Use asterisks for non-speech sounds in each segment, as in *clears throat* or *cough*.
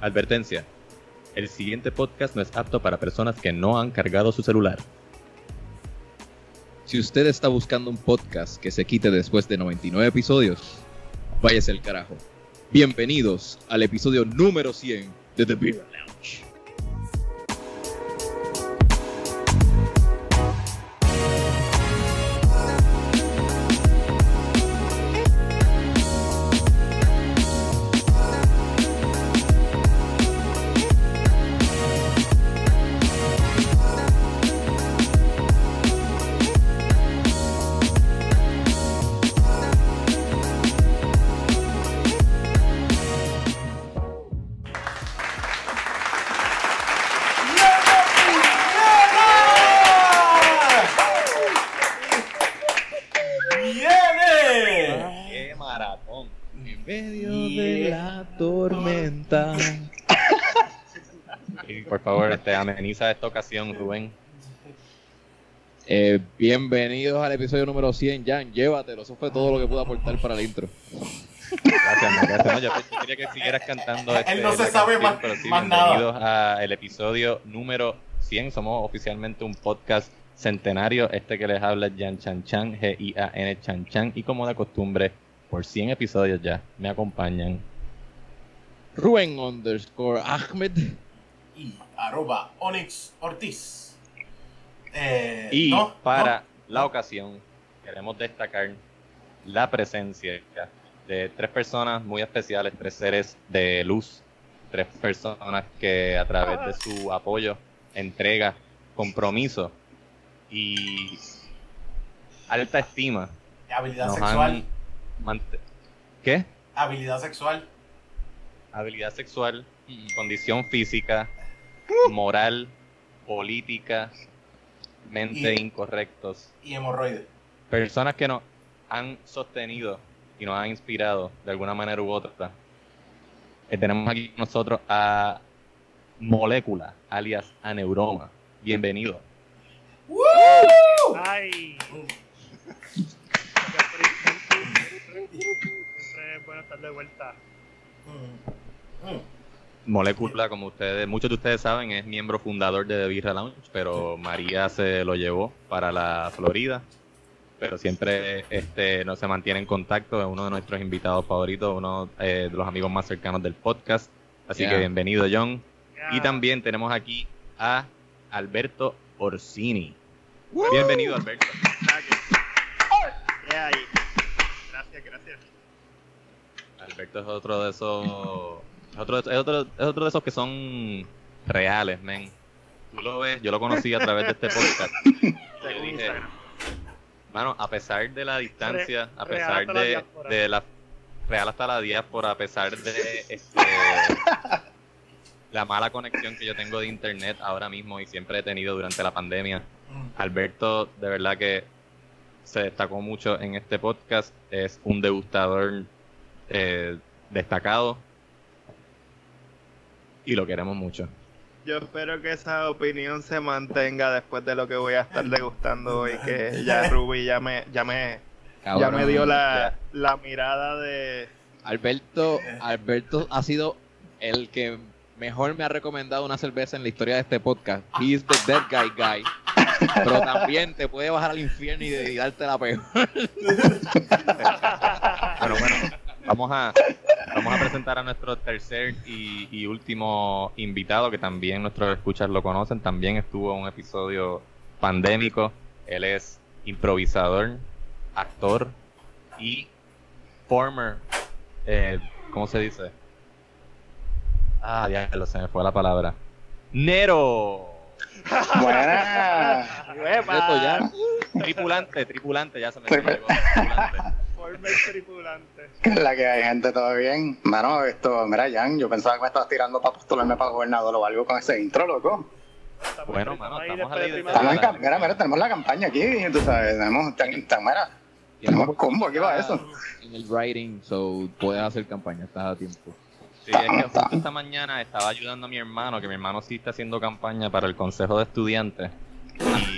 Advertencia. El siguiente podcast no es apto para personas que no han cargado su celular. Si usted está buscando un podcast que se quite después de 99 episodios, váyase el carajo. Bienvenidos al episodio número 100 de The Beer Lounge. Ameniza esta ocasión, Rubén. Eh, bienvenidos al episodio número 100, Jan, llévatelo, eso fue todo lo que pude aportar para el intro. Gracias, man, gracias. No, yo, yo quería que siguieras cantando. Este, Él no se sabe canción, más- pero sí, más nada. bienvenidos al episodio número 100. Somos oficialmente un podcast centenario. Este que les habla es Jan Chan Chan, G-I-A-N Chan Chan. Y como de costumbre, por 100 episodios ya, me acompañan. Rubén underscore Ahmed. Y arroba Onyx Ortiz. Eh, Y no, para no. la ocasión, queremos destacar la presencia de tres personas muy especiales, tres seres de luz, tres personas que a través de su apoyo, entrega, compromiso y alta estima Habilidad sexual. ¿Qué? Habilidad sexual. Habilidad sexual, condición física, moral, política, mente Y- incorrectos. Y hemorroides. personas que nos han sostenido y nos han inspirado de alguna manera u otra. Eh, tenemos aquí con nosotros a Molécula, alias Aneuroma. Bienvenido. Ay, *laughs* siempre es bueno estar de vuelta. Mm, mm. Molécula, como ustedes, muchos de ustedes saben, es miembro fundador de The Birra Lounge, pero María se lo llevó para la Florida. Pero siempre este, no se mantiene en contacto, es uno de nuestros invitados favoritos, uno eh, de los amigos más cercanos del podcast. Así Yeah. que bienvenido, John. Y también tenemos aquí a Alberto Orsini. Bienvenido, Alberto. Gracias, gracias. Alberto es otro de esos. Es otro, es otro, es otro de esos que son reales, men. Tú lo ves, yo lo conocí a través de este *laughs* podcast. Yo dije, mano, a pesar de la distancia, a Re- pesar hasta la de, de la. Real hasta la diáspora, a pesar de este, *laughs* la mala conexión que yo tengo de internet ahora mismo y siempre he tenido durante la pandemia. Alberto, de verdad que se destacó mucho en este podcast. Es un degustador eh, destacado. Y lo queremos mucho. Yo espero que esa opinión se mantenga después de lo que voy a estar degustando hoy, que ya *laughs* Ruby ya me, ya me, ya me dio la, la mirada de... Alberto, Alberto ha sido el que mejor me ha recomendado una cerveza en la historia de este podcast. He is the dead guy guy. Pero también te puede bajar al infierno y, y darte la peor. *laughs* Bueno, bueno, vamos a, vamos a presentar a nuestro tercer y, y último invitado, que también nuestros escuchas lo conocen. También estuvo en un episodio pandémico. Él es improvisador, actor y former, eh, ¿cómo se dice? Ah, ya lo se me fue la palabra. Nero. Buena. Tripulante, tripulante, ya se me. Former tripulante. ¿Qué *laughs* es la que hay, gente? ¿Todo bien? Mano, esto, mira, Jan, yo pensaba que me estabas tirando para postularme para gobernador o algo con ese intro, loco. Estamos Bueno, mano, estamos ahí de cam- mira, mira, tenemos la campaña aquí, tú sabes, tenemos, ten- ten- mira, tenemos combo aquí para eso. *laughs* En el writing, so puedes hacer campaña, estás a tiempo. Sí, es que justo esta mañana estaba ayudando a mi hermano, que mi hermano sí está haciendo campaña para el consejo de estudiantes.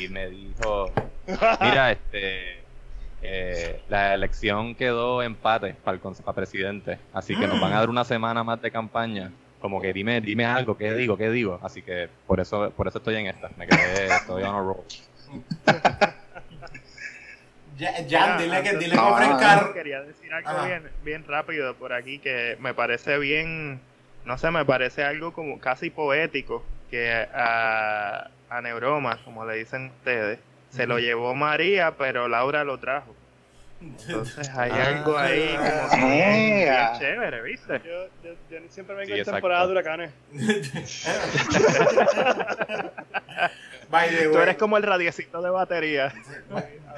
Y me dijo, mira, este, eh, la elección quedó empate para el para presidente. Así que nos van a dar una semana más de campaña. como que dime, dime algo, ¿qué digo? ¿Qué digo? Así que por eso, por eso estoy en esta. Me quedé, estoy on a roll. *laughs* Ya, Jan, dile que, dile que ofrezca. Quería decir algo bien, bien rápido por aquí que me parece bien, no sé, me parece algo como casi poético que a, a Neuroma, como le dicen ustedes, se lo llevó María, pero Laura lo trajo. Entonces hay Ah. algo ahí como que bien, bien Ah. chévere, ¿viste? Yo, yo, yo siempre vengo Sí, en temporada de huracanes. *laughs* By the Tú eres como el radiecito de batería.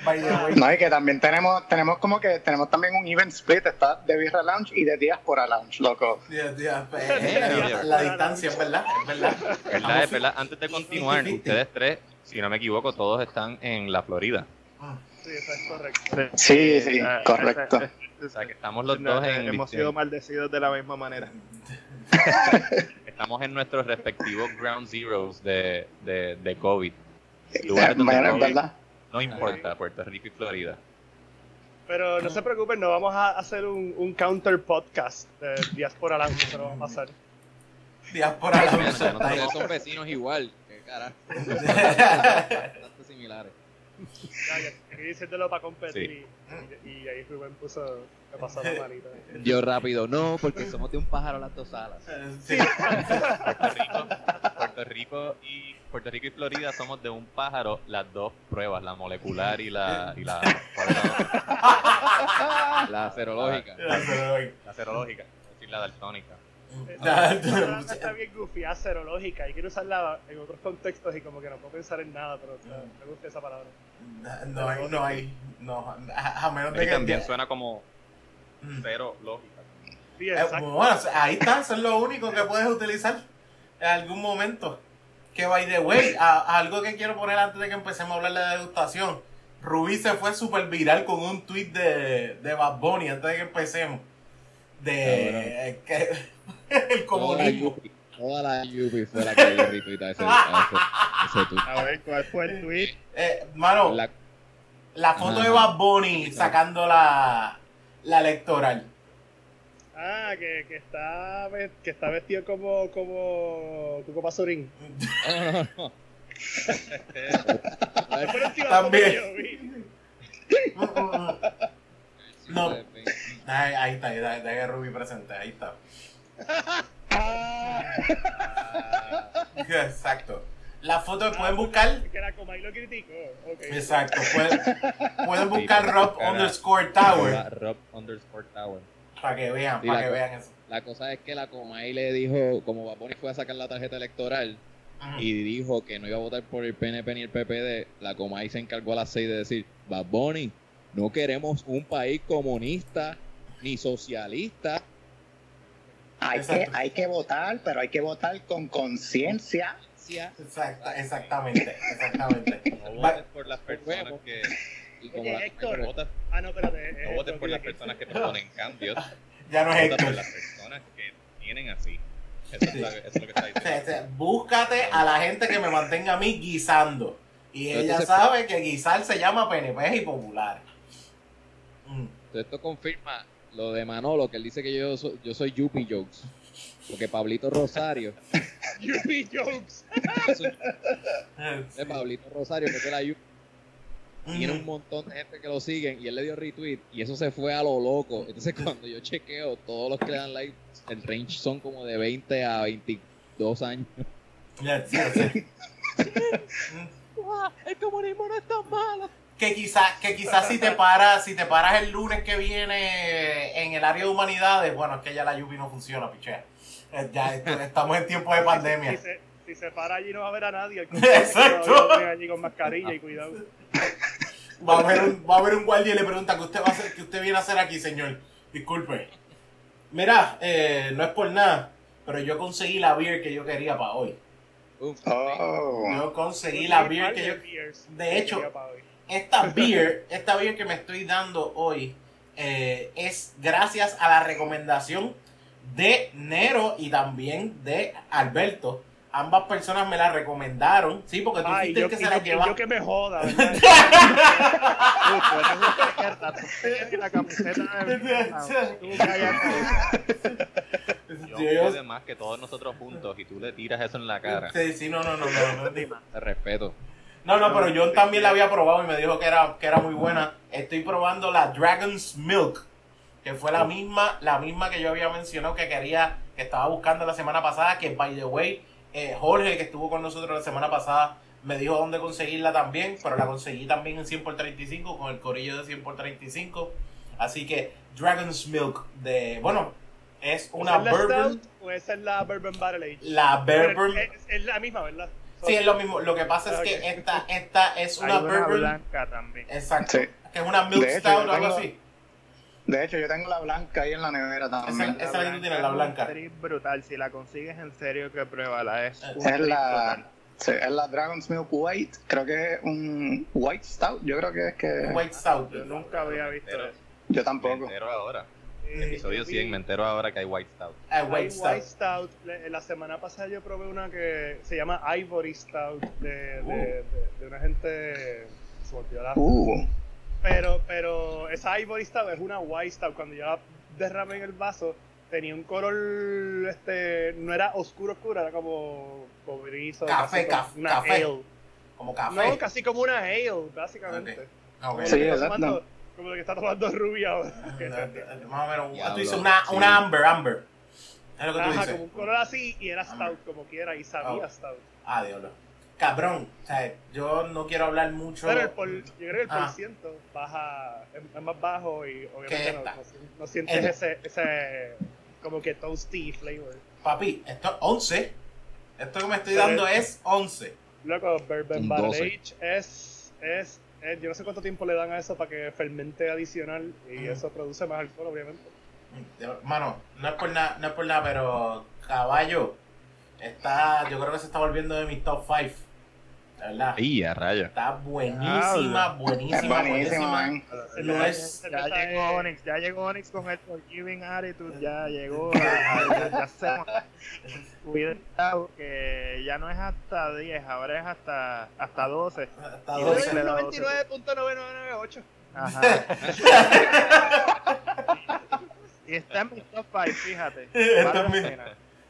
by the way, No, y que también tenemos, tenemos como que tenemos también un event split, está de Birra Lounge y de Diaspora Lounge, loco. Dios, Dios, eh, la, la distancia es verdad, es verdad. ¿Verdad? Es verdad. Antes de continuar, ustedes tres, si no me equivoco, todos están en la Florida. Sí, eso es correcto. Sí, sí, Ah, correcto. eh, eh, O sea, que estamos los no, dos eh, en hemos sido maldecidos de la misma manera. *laughs* estamos en nuestros respectivos ground zeros de, de, de COVID. Lugares donde es COVID verdad. no importa, Puerto Rico y Florida. Pero no se preocupen, no vamos a hacer un, un counter podcast de Diaspora Lounge, eso no va a pasar. Diáspora Lounge. nosotros somos- son vecinos igual. Carajo. *laughs* Bastante similares. Diciéndolo para competir y, y ahí Rubén puso, me pasó la manita. Yo rápido, no, porque somos de un pájaro las dos alas. Sí. Puerto Rico, Puerto Rico y Puerto Rico y Florida somos de un pájaro las dos pruebas, la molecular y la y la, ¿cuál es la otra? *laughs* La serológica. la serológica, es decir, la daltónica. La palabra está bien goofy, ah, serológica, y quiero usarla en otros contextos y como que no puedo pensar en nada, pero está- me gusta esa palabra. No hay, no hay, no, a, a menos de que... también suena como Mm. cero lógica. Sí, Eh, exacto. bueno, ahí está, eso es lo único que puedes utilizar en algún momento. Que by the way, a- a algo que quiero poner antes de que empecemos a hablar de la degustación. Rubí se fue súper viral con un tweet de, de Bad Bunny antes de que empecemos. De que, *laughs* el comunismo. Toda la Yupi fue la que dio retweet a ese, a ese, ese tweet. A ver, ¿cuál fue el tweet? Eh, mano, la, La- foto Ajá. de Bad Bunny sacando la, la electoral. Ah, que, que, está, que está vestido como, como Cuco Pasurín. No, no. También. que yo vi. No. Ahí, ahí está, ahí está, ahí está que Rubí presente, ahí está. *laughs* Exacto. La foto pueden buscar. Que la Comay lo criticó. Exacto, pueden, *laughs* buscar Rob buscar a- underscore Tower Rob underscore Tower. para que vean, Sí, para la que vean eso. La cosa es que la Comay le dijo, como Baboni fue a sacar la tarjeta electoral y dijo que no iba a votar por el PNP ni el PPD, la Comay se encargó a las 6 de decir, Baboni, no queremos un país comunista ni socialista. Hay que, hay que votar, pero hay que votar con conciencia. Exacta- exactamente, exactamente. *laughs* No votes por las personas que Y como Oye, la Héctor. Comay votas, Ah, no, espérate. no eh, votes no, por las personas que proponen cambios, *laughs* Ya no es vota por las personas que tienen así. Eso es, la- eso es lo que está O sea, o diciendo. sea, Búscate a la gente que me mantenga a mí guisando. Y Pero ella sabe que guisar se llama PNP y popular. Mm. Entonces esto confirma lo de Manolo, que él dice que yo soy, yo soy Yuppie Jokes. Porque Pablito Rosario, *laughs* Yuppie jokes. de Pablito Rosario, que es de la Yuppie, tiene un montón de gente que lo siguen y él le dio retweet y eso se fue a lo loco. Entonces *laughs* cuando yo chequeo, todos los que le dan like, el range son como de 20 a 22 años. Ya, sí, sí. *laughs* El comunismo no es tan malo. Que quizás que quizás si te paras si te paras el lunes que viene en el área de humanidades bueno es que ya la Yupi no funciona pichea Eh, ya estamos en tiempos de Si pandemia se, si se para allí no va a ver a nadie. *laughs* Exacto. allí con mascarilla y cuidado. va a haber un va a haber un guardia y le pregunta qué usted va a hacer qué usted viene a hacer aquí señor disculpe mira eh, no es por nada pero yo conseguí la beer que yo quería para hoy Uf, Oh. yo conseguí la beer que yo de hecho, esta beer, esta beer que me estoy dando hoy eh, es gracias a la recomendación de Nero y también de Alberto. Ambas personas me la recomendaron, sí, porque tú Ay, fuiste yo, el que y se yo- la y lleva. yo que me joda, ¿verdad? Tú, tú eres una izquierda, tú tienes la camiseta de... Tú cállate. Yo Yo- yo- sé más que todos nosotros juntos y tú le tiras eso en la cara. Sí, sí, no, no, no, no, no, no. Te respeto. No, no, pero yo también la había probado y me dijo que era, que era muy buena. Estoy probando la Dragon's Milk, que fue la misma, la misma que yo había mencionado que quería, que estaba buscando la semana pasada, que by the way, eh, Jorge, que estuvo con nosotros la semana pasada, me dijo dónde conseguirla también, pero la conseguí también en 100 por 35, con el corillo de 100 por 35. Así que Dragon's Milk, de, bueno, es una ¿Esa es la bourbon, Stout o esa es la Bourbon Barrel Age? la bourbon, Es, es la misma, ¿verdad? Sí, es lo mismo. Lo que pasa es que esta, esta es Hay una una bourbon. blanca también. Exacto. Sí. Que es una milk stout o algo así. De hecho, yo tengo la blanca ahí en la nevera también. Esa- esa es la que tú tienes, la es blanca. trip brutal. Si la consigues en serio, que pruébala. Es, Es Es la, sí, es la Dragon's Milk White. Creo que es un White Stout. Yo creo que es que. White stout. Yo nunca había visto Pero- eso. Yo tampoco. ahora. Eh, Episodio yo vi- 100, me entero ahora que hay White Stout. Ah, hay white stout. White Stout. Le- La semana pasada yo probé una que se llama Ivory Stout de, de, Uh. de- de una gente. Se la- Uh, Pero, pero esa Ivory Stout es una White Stout. Cuando yo la derramé en el vaso, tenía un color, este, no era oscuro oscuro, era como cobrizo. Café, casi como caf- una café. ale. Como café. No, casi como una ale, básicamente. Ok. Como, Ok. lo Sí, como lo que está tomando Ruby ahora. *laughs* Más o menos. Tú dices una, sí. una amber, amber. Es lo que tú Ajá, dices. como un color así y era stout como quiera y sabía Oh. stout. Ah, diablo. Cabrón. O sea, yo no quiero hablar mucho. Pero el por, yo creo que el Ah. por ciento baja, es, es más bajo y ¿Qué obviamente no, no, si- no sientes El- ese, ese como que toasty flavor. Papi, esto es 11. Esto que me estoy Pero dando es- es 11. Luego, Bourbon Barrel 12. Age es, es, es- yo no sé cuánto tiempo le dan a eso para que fermente adicional y eso produce más alcohol obviamente. Mano, no es por nada, no es por nada, pero caballo está, yo creo que se está volviendo de mis top 5. La verdad. Y a raya. Está buenísima, buenísima, es buenísima. man. No es- Ya llegó Onyx, ya llegó Onyx con el Forgiving Attitude, ya llegó. *laughs* Ya, ya se- Cuidado que ya no es hasta 10, ahora es hasta, hasta 12. Hasta Y Y doce doce. le es da 99.9998. Ajá. *laughs* y está en mi top 5, fíjate. Esto Vale es la mi- pena.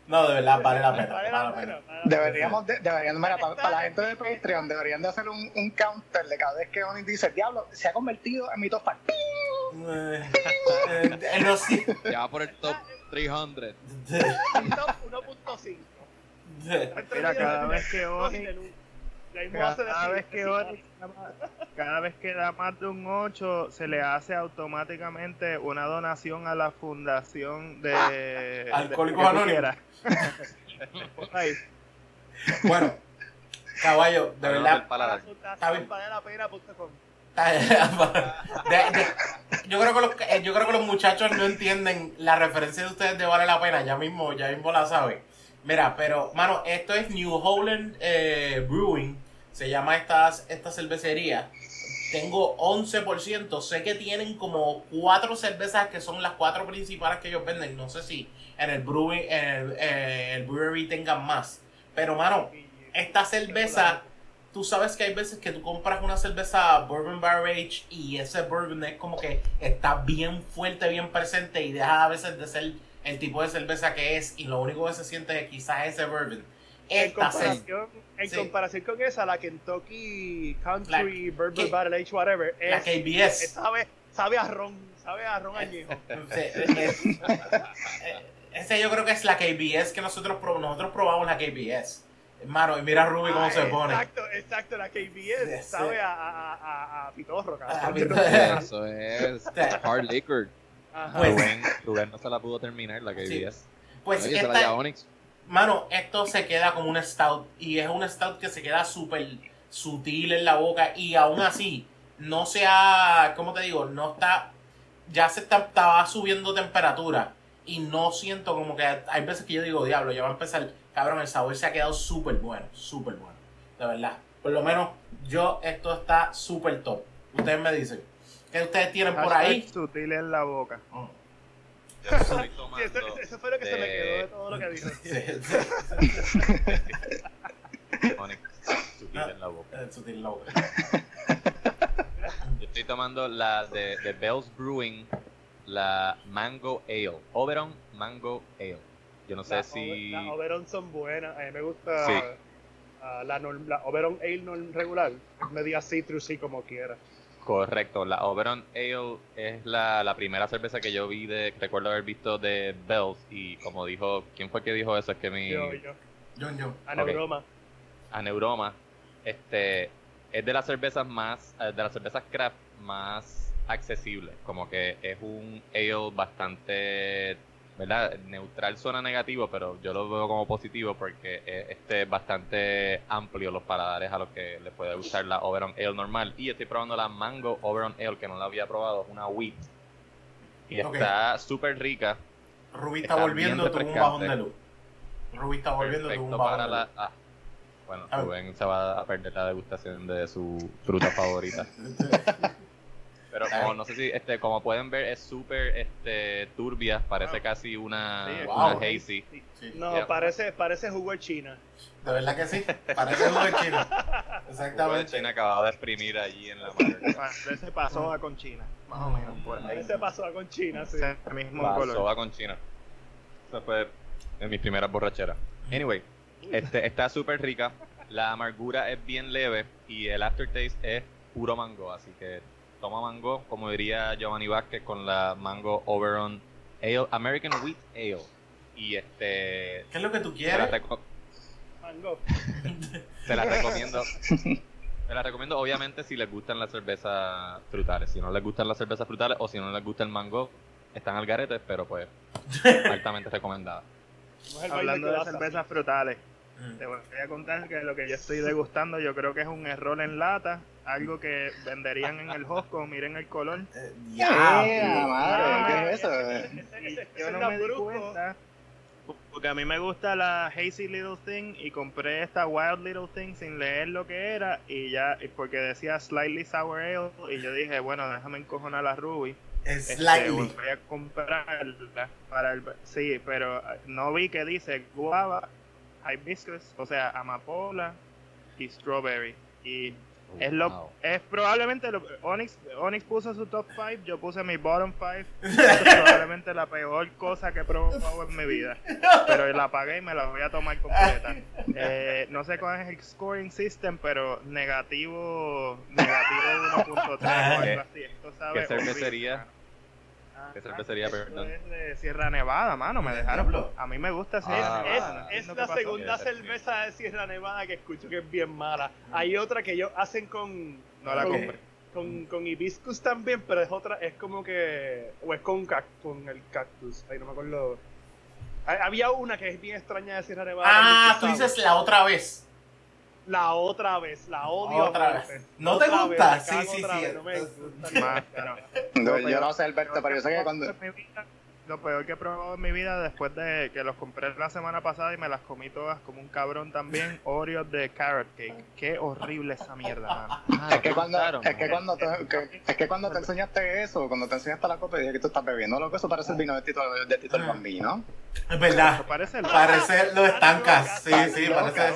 No, de verdad, vale la pena. Vale la. Deberíamos, de, mira, para, para la gente de Patreon, deberían de hacer un, un counter de cada vez que Oni dice, diablo, se ha convertido en mi top 5. Eh, eh, eh. Ya va por el top 300. *laughs* Top 1.5. Mira, cada vez que *laughs* hace cada vez que Onyx cada vez que da más de un 8, se le hace automáticamente una donación a la fundación de Alcohólicos que tú Anónimos. *laughs* Bueno, caballo, de verdad. de- yo, creo que los, eh, yo creo que los muchachos no entienden la referencia de ustedes de Vale la Pena. Ya mismo, ya mismo la saben. Mira, pero, mano, esto es New Holland eh, Brewing. Se llama esta, esta cervecería. Tengo 11%. Sé que tienen como cuatro cervezas que son las cuatro principales que ellos venden. No sé si en el, brewing, en el, eh, el brewery tengan más. Pero, mano, esta cerveza, tú sabes que hay veces que tú compras una cerveza Bourbon Barrel Age y ese bourbon es como que está bien fuerte, bien presente y deja a veces de ser el tipo de cerveza que es y lo único que se siente es quizás ese bourbon. En Esta cerveza, comparación, en Sí. comparación con esa, la Kentucky Country La- ¿qué? Barrel Age, whatever, la es, KBS. es- sabe, sabe a ron, sabe a ron añejo. *laughs* Es- es- ese yo creo que es la KBS que nosotros probamos. Nosotros probamos la KBS. Hermano, y mira a Ruby cómo Ah, se pone. Exacto, exacto, la KBS Sí, sabe sí. a, a, a, a pitorro, A cabrón. pitorro. *laughs* Eso es hard liquor. Ajá. Pues- Rubén, Rubén no se la pudo terminar, la Sí. vi Pues Oye, se la esta, lleva Onyx. Mano, esto se queda como un stout y es un stout que se queda súper sutil en la boca y aún así no se ha, ¿cómo te digo? No está, ya se está, estaba subiendo temperatura y no siento como que hay veces que yo digo, diablo, ya va a empezar, cabrón, el sabor se ha quedado súper bueno, súper bueno, de verdad. Por lo menos yo, esto está súper top. Ustedes me dicen, ¿qué ustedes tienen por ahí? sutil en la boca. Mm. Yo estoy Sí, tomando eso, eso fue lo que se me de- quedó de todo lo que. Onyx, sutil en la boca. Eh, sutil loco. Yo estoy tomando la de, de Bell's Brewing, la Mango Ale. Oberon Mango Ale. Yo no sé Las si... Las Oberon son buenas. A mí me gusta Sí. ah, la, la Oberon Ale regular. Media citrus y como quiera. Correcto, la Oberon Ale es la, la primera cerveza que yo vi de, recuerdo haber visto de Bells y como dijo, ¿quién fue que dijo eso? Es que mi Yo, yo. John, John. Aneuroma. Aneuroma, este, es de las cervezas más, eh, de las cervezas craft más accesibles, como que es un ale bastante, ¿verdad? Neutral suena negativo, pero yo lo veo como positivo porque es este, bastante amplio los paladares a los que les puede gustar la Oberon Ale normal. Y estoy probando la Mango Oberon Ale, que no la había probado, una wheat. Y está súper rica. Rubí está, Está volviendo, tuvo un bajón de luz. Rubí está volviendo, tuvo un bajón para de la... luz. ah, bueno. Rubén se va a perder la degustación de su fruta favorita. *laughs* Pero como no sé si, este, como pueden ver, es súper este, turbia, parece Wow. casi una, Sí, una hazy. Sí, No, Yeah. parece, parece jugo de China. de verdad que sí. Parece jugo de chino. *laughs* Jugo de Exactamente. China acabado de exprimir allí en la mano. Parece pasoa con China, más o menos. Por ahí. Ahí se pasó con China, sí. Ese mismo color. Soba con China. Esa fue en mis primeras borracheras. Anyway, este, está súper rica. La amargura es bien leve y el aftertaste es puro mango. Así que toma mango, como diría Giovanni Vázquez, con la mango Oberon Ale, American Wheat Ale. Y este. ¿Qué es lo que tú quieres? Mango. *laughs* se la recomiendo. *laughs* Se la recomiendo, obviamente, si les gustan las cervezas frutales. Si no les gustan las cervezas frutales o si no les gusta el mango, están al garete, pero pues *laughs* altamente recomendada. Hablando de cervezas frutales. Te voy a contar que lo que yo estoy degustando yo creo que es un error en lata, algo que venderían en el Hosco, miren el color. Eh, ¡Eh, diablo. madre! ¿Qué es eso? Ese- ese- Y ese yo no la me di cuenta porque a mí me gusta la Hazy Little Thing y compré esta Wild Little Thing sin leer lo que era y ya y porque decía Slightly Sour Ale y yo dije bueno déjame encojonar a Ruby Este, Slightly. voy a comprarla para el sí pero eh, no vi que dice guava hibiscus o sea amapola y strawberry y es lo Wow. es probablemente lo, Onyx Onyx puso su top 5 yo puse mi bottom 5 *laughs* es probablemente la peor cosa que he probado en mi vida pero la pagué y me la voy a tomar completa Eh, no sé cuál es el scoring system pero negativo negativo 1.3 o algo *laughs* así esto sabe ¿Qué cervecería? horrible. Ah, es de Sierra Nevada, mano, me dejaron. A mí me gusta Ah, Sierra Nevada. no es la segunda cerveza de Sierra Nevada que escucho que es bien mala. Hay otra que ellos hacen con. No la con, compré. Con, con hibiscus también, pero es otra, es como que. O es con, cac- con el cactus. Ahí no me acuerdo. Hay- Había una que es bien extraña de Sierra Nevada. Ah, tú dices la otra vez. La otra vez, la odio. Otra vez. ¿No te Otra gusta? vez, Sí, sí, sí. vez, no me gusta. Más, pero- No, Lo yo no sé, Alberto, pero yo sé que cuando. Lo peor que he probado en mi vida después de que los compré la semana pasada y me las comí todas como un cabrón también, Oreos de carrot cake. Qué horrible esa mierda, mano. Ah, Es que, cuando, gustaron, es, que cuando te, que- es que cuando te enseñaste eso, cuando te enseñaste la copa, dije que tú estás bebiendo lo que eso parece el vino de Tito, de Tito el Bambino. Es verdad. Parece el Parece lo estancas. Sí, sí, parece.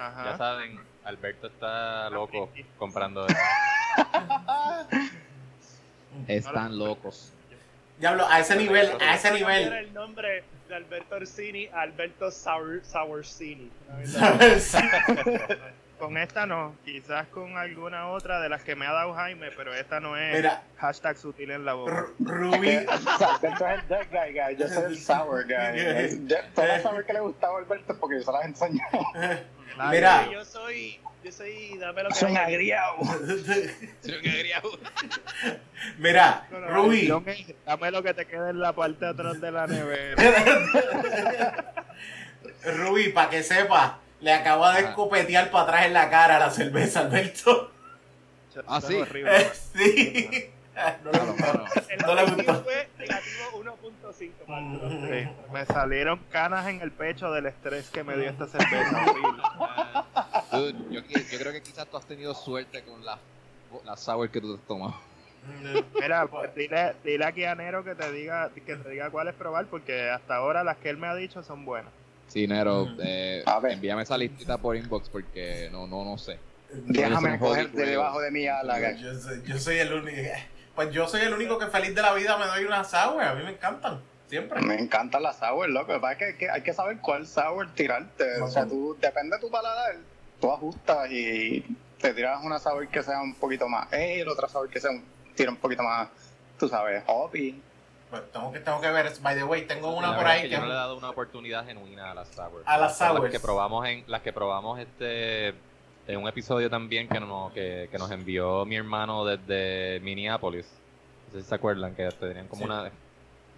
Ajá. ya saben, Alberto está loco comprando eso. *laughs* Están locos. Diablo, a ese nivel, a ese nivel. el nombre de Alberto Orsini a Alberto Sour, Sourcini. *laughs* Con esta no, quizás con alguna otra de las que me ha dado Jaime, pero esta no es Mira. hashtag sutil en la boca. R- Rubí. *laughs* O sea, Alberto es el dead guy, guy. Yo soy el sour guy. El sour que le gustaba a Alberto porque yo se las Mira. Yo soy, yo soy, dame lo que Soy un hay. agriado. Mira, No, no, Rubí. yo me- dame lo que te quede en la parte de atrás de la nevera. *laughs* Rubí, para que sepa, le acaba de Ah. escopetear para atrás en la cara la cerveza, Alberto. Ah, sí. *laughs* sí. *laughs* No Claro, claro. El No le negativo gustó. fue negativo 1.5. Marco. Sí, me salieron canas en el pecho del estrés que me dio esta cerveza. Dude, yo, yo creo que quizás tú has tenido suerte con la, la sour que tú te tomas. Mira, pues dile, dile aquí a Nero que te diga que te diga cuáles probar, porque hasta ahora las que él me ha dicho son buenas. Sí, Nero, Mm. eh, A ver. envíame esa listita por inbox porque no, no, no sé. Déjame Yo soy coger de debajo de mi ala. Yo soy, yo soy el único. Pues yo soy el único que feliz de la vida me doy una sour. A mí me encantan. Siempre. Me encanta la sour, loco. Lo que pasa es que hay que, hay que saber cuál sour tirarte. O sea, tú, depende de tu paladar, tú ajustas y te tiras una sour que sea un poquito más ale, otra sour que sea un, tira un poquito más, tú sabes, hoppy. Pues tengo que, tengo que ver. By the way, tengo una La por ahí es que que. yo no le he dado una oportunidad genuina a las sours. A las Son sours. Las que probamos en, las que probamos este en un episodio también que nos, que, que nos envió mi hermano desde Minneapolis. No sé si se acuerdan que tenían como Sí. una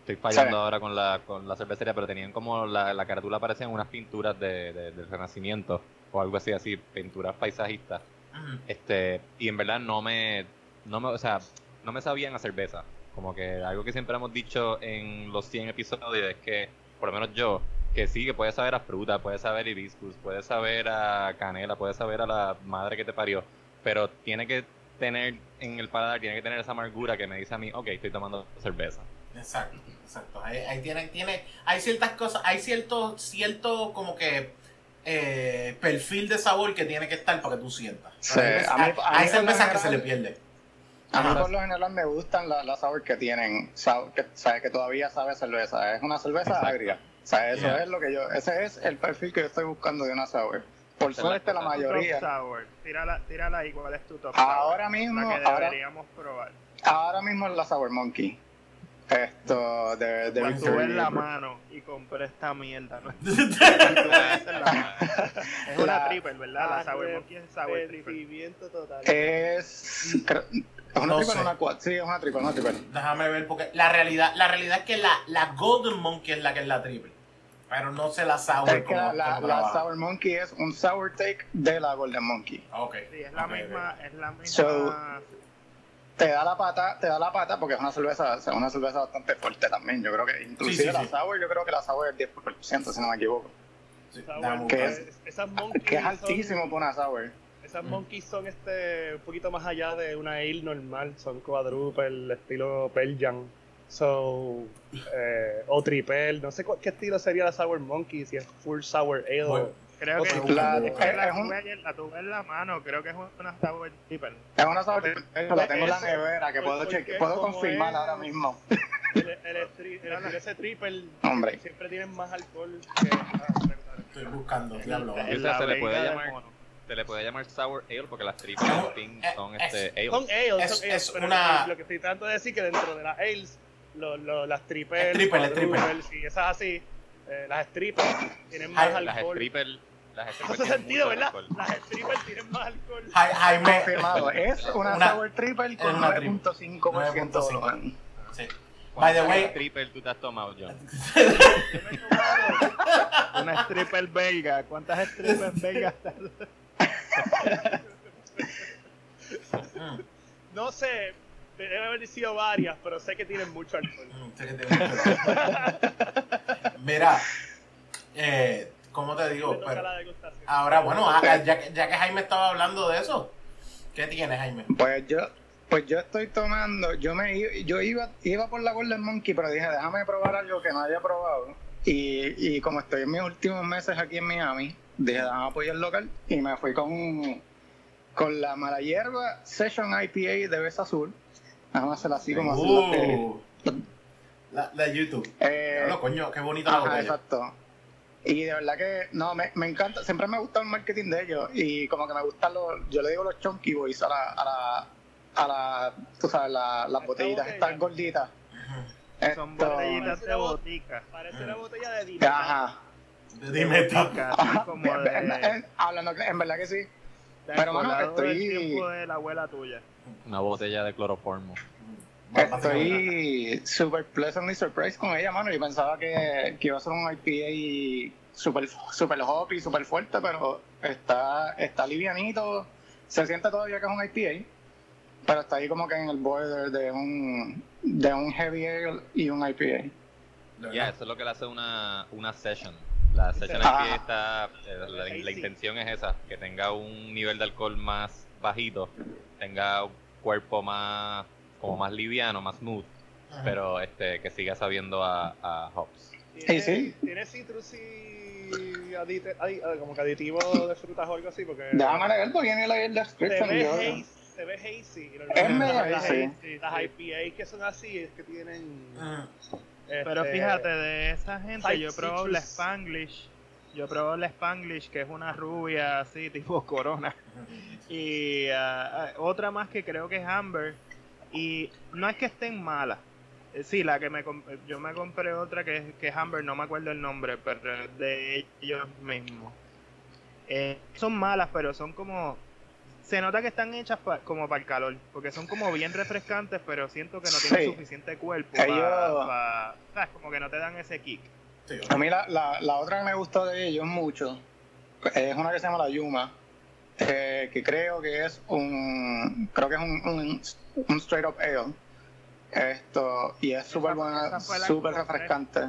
estoy fallando ahora con la, con la cervecería, pero tenían como la, la carátula parecían unas pinturas de, de- del renacimiento o algo así así, pinturas paisajistas. Ujú. Este, y en verdad no me, no me, o sea, no me sabían a cerveza. Como que algo que siempre hemos dicho en los 100 episodios es que, por lo menos yo, que sí, que puede saber a fruta, puede saber hibiscus, puede saber a canela, puede saber a la madre que te parió, pero tiene que tener en el paladar, tiene que tener esa amargura que me dice a mí, ok, estoy tomando cerveza. Exacto, exacto. Ahí, ahí tiene, tiene, hay ciertas cosas, hay cierto, cierto como que eh, perfil de sabor que tiene que estar para que tú sientas. Sí, hay a mí- hay- a cervezas que se le pierde. A mí por lo general me gustan las sour que tienen, sour, que, sabe, que todavía sabe cerveza. Es una cerveza Exacto. agria. O sea, eso Yeah. es lo que yo, ese es el perfil que yo estoy buscando de una sour. Por la suerte la mayoría. Top sour. Tírala, tírala ahí, ¿cuál es tu top sour? Ahora mismo, La que ahora, deberíamos probar. ahora mismo es la Sour Monkey. Esto de, de Cuando tuve en la mano y compré esta mierda. ¿no? Es *laughs* la- es una La- triple, ¿verdad? La Sour Monkey es Sour triple. Total. Es, ¿es una No triple una quad? Sí, es una triple, una triple. Déjame ver, porque la realidad, la realidad es que la, la Golden Monkey es la que es la triple. Pero no se la sour Es que como, la, la, como la trabaja. Sour Monkey es un sour take de la Golden Monkey. Ok. Sí, es la misma, es la misma. So- Te da la pata, te da la pata porque es una cerveza, o sea, una cerveza bastante fuerte también. Yo creo que inclusive Sí, sí, la sí. sour, yo creo que la sour es 10%, si no me equivoco. Sí, Sour, que es- esas Que es son- altísimo para una sour. Esas Mm. monkeys son este un poquito más allá de una ale normal, son quadruple, estilo Belgian. So, eh, o triple, no sé cu- qué estilo sería la Sour Monkey, si es full sour ale. Bueno, Creo que La- es que la, un- tuve ayer- la tuve en la mano, creo que es una Sour triple. Es una sour, yo la tengo en la nevera que puedo, cheque- puedo confirmar es- ahora mismo. el, el, el ese triple Hombre. siempre tienen más alcohol que. ah. Estoy buscando, diablo. Se le puede llamar- Se le puede llamar sour ale porque las triples eh, son es- este ale. Son ales, Es- son ales, es pero una- lo que estoy tratando de decir que dentro de las ales, lo, lo- las triples, Es triple, triple. sí, esas así, eh, las strippers tienen Ay, más Las alcohol. las Eso stripper hace tienen sentido, ¿verdad? alcohol. Las strippers tienen más alcohol. Ja- Jaime. Confirmado. Es *laughs* una, Una- sour triple con es una triple. 9.5% de volumen. Sí. By the ¿Cuántas way, stripper tú te has tomado, John? *laughs* Una stripper belga. ¿Cuántas strippers belgas? te has- *laughs* No sé, debe haber sido varias, pero sé que tienen mucho alcohol. mm, sé que. *laughs* Mira, eh, ¿cómo te digo? Me toca Pero- la degustación. ahora, bueno, ah, ah, ya, que- ya que Jaime estaba hablando de eso, ¿qué tienes, Jaime? Pues yo, pues yo estoy tomando, yo me i- yo iba, iba por la Golden Monkey, pero dije, déjame probar algo que no haya probado. Y, y como estoy en mis últimos meses aquí en Miami, dije, déjame apoyar el local y me fui con, con la mala hierba Session IPA de Besa Azul. Déjame hacerla así como así. Uh, la, la YouTube. Eh, coño, qué bonita la Ajá, botella. exacto. Y de verdad que, no, me, me encanta, siempre me gusta el marketing de ellos y como que me gustan los, yo le digo los chunky boys a la, a la, a la, tú sabes, la- las Esta botellitas botella. estas gorditas. Son Esto- botellitas de botica. Parece una botella de dinero. Ajá. Dime. Botica, como en- de, en- *laughs* hablando, en verdad que sí. Pero, del estoy- tiempo de la abuela tuya. Una botella de cloroformo. Estoy super pleasantly surprised con ella, mano. Yo pensaba que, que iba a ser un IPA super, super hoppy, super fuerte, pero está, está livianito. Se siente todavía que es un IPA, pero está ahí como que en el border de un, de un heavy ale y un IPA. Ya, eso es lo que le hace una, una session. La session Ah. IPA está, eh, la, la intención es esa, que tenga un nivel de alcohol más bajito, tenga un cuerpo más, como más liviano, más smooth, pero este, que siga sabiendo a, a hops. Tiene, Sí, sí. tiene citrus y adite- adi- ah, como que aditivo de frutas o algo así, porque Déjame leer porque viene la se description. ve, hazy, se ve hazy. y Es medio hazy. las IPA que son así es que tienen Pero Este, fíjate, de esa gente, yo he probado la. Spanglish. Yo probado la Spanglish, que es una rubia así, *laughs* tipo corona. Y ah, ah, otra más que creo que es Amber. Y no es que estén malas. Eh, Sí, la que me yo me compré otra que es, que es Amber, no me acuerdo el nombre, pero es de ellos mismos. Eh, son malas, pero son como... Se nota que están hechas pa- como para el calor, porque son como bien refrescantes, pero siento que no tienen Sí. suficiente cuerpo Ellos- para... ¿Sabes? Como que no te dan ese kick. Sí, A mí la, la, la otra que me gustó de ellos mucho es una que se llama la Yuma, eh, que creo que es un, creo que es un, un, un straight up ale. Esto, y es súper buena, súper refrescante.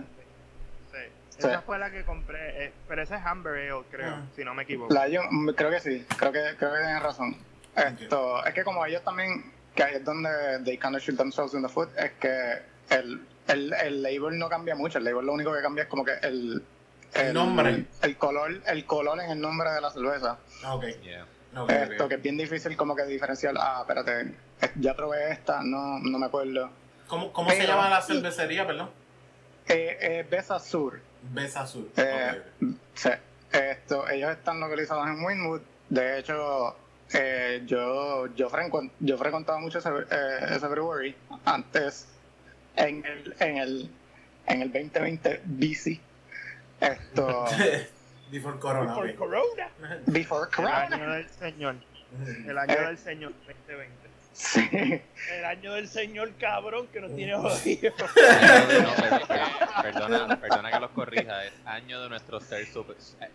Sí. Esa fue la que compré, eh, pero esa es Amber Ale, creo, Ah. si no me equivoco. La Yuma, creo que sí, creo que, creo que tienes razón. Esto, es que como ellos también, que ahí es donde they kind of shoot themselves in the foot, es que el, el, el label no cambia mucho, el label lo único que cambia es como que el, El nombre. el color, el color en el nombre de la cerveza. Ah, Ok. Yeah. Ok, Esto que es bien difícil como que diferenciar, ah, espérate, ya probé esta, no, no me acuerdo. ¿Cómo, cómo se llama la cervecería, perdón? Eh, eh, Besa Sur, Besa Sur. Eh, Ok. sí, esto, ellos están localizados en Winwood, de hecho, eh, yo, yo, frecu- yo frecuentaba mucho ese, eh, ese brewery antes, en el, en el, en el 2020 BC, esto, *laughs* Before Corona. Ok. Corona. before El Corona. año del Señor. El año Eh. del Señor 2020. Sí. El año del señor cabrón que nos tiene jodido. No, per- *laughs* per- perdona, perdona que los corrija, es año de nuestro ser super, eh,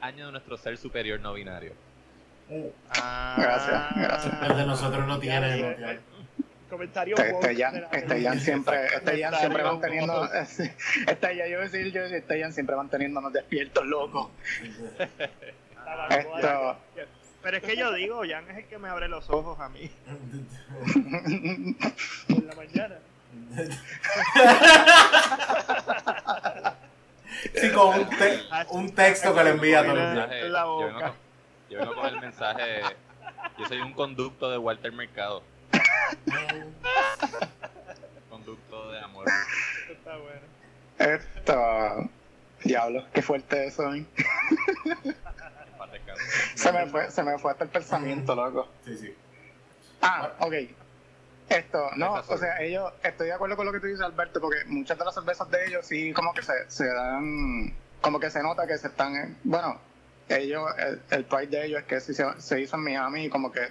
año de nuestro ser superior no binario. Ah, Gracias, gracias. El de nosotros no tiene. Ya, no tiene. Comentario Este, este Jan, de la- este Jan siempre, este Jan siempre manteniendo, *laughs* este Jan, yo decir, yo este Jan siempre manteniéndonos despiertos, locos. *laughs* Esto, Pero es que yo digo, Jan es el que me abre los ojos a mí. *laughs* por la mañana. Sí, con un, te- un texto que le envía a todo el. Mensaje- la boca. yo vengo con el mensaje, yo soy un conducto de Walter Mercado, conducto de amor. Esto está bueno. esto, diablo, qué fuerte eso, ¿eh? *laughs* Se me fue, se me fue hasta el pensamiento, loco. Sí, sí. Ah, ok. Esto, no, o sea, ellos, estoy de acuerdo con lo que tú dices, Alberto, porque muchas de las cervezas de ellos sí como que se, se dan, como que se nota que se están, en- bueno, ellos, el, el pride de ellos es que sí se, se hizo en Miami y como que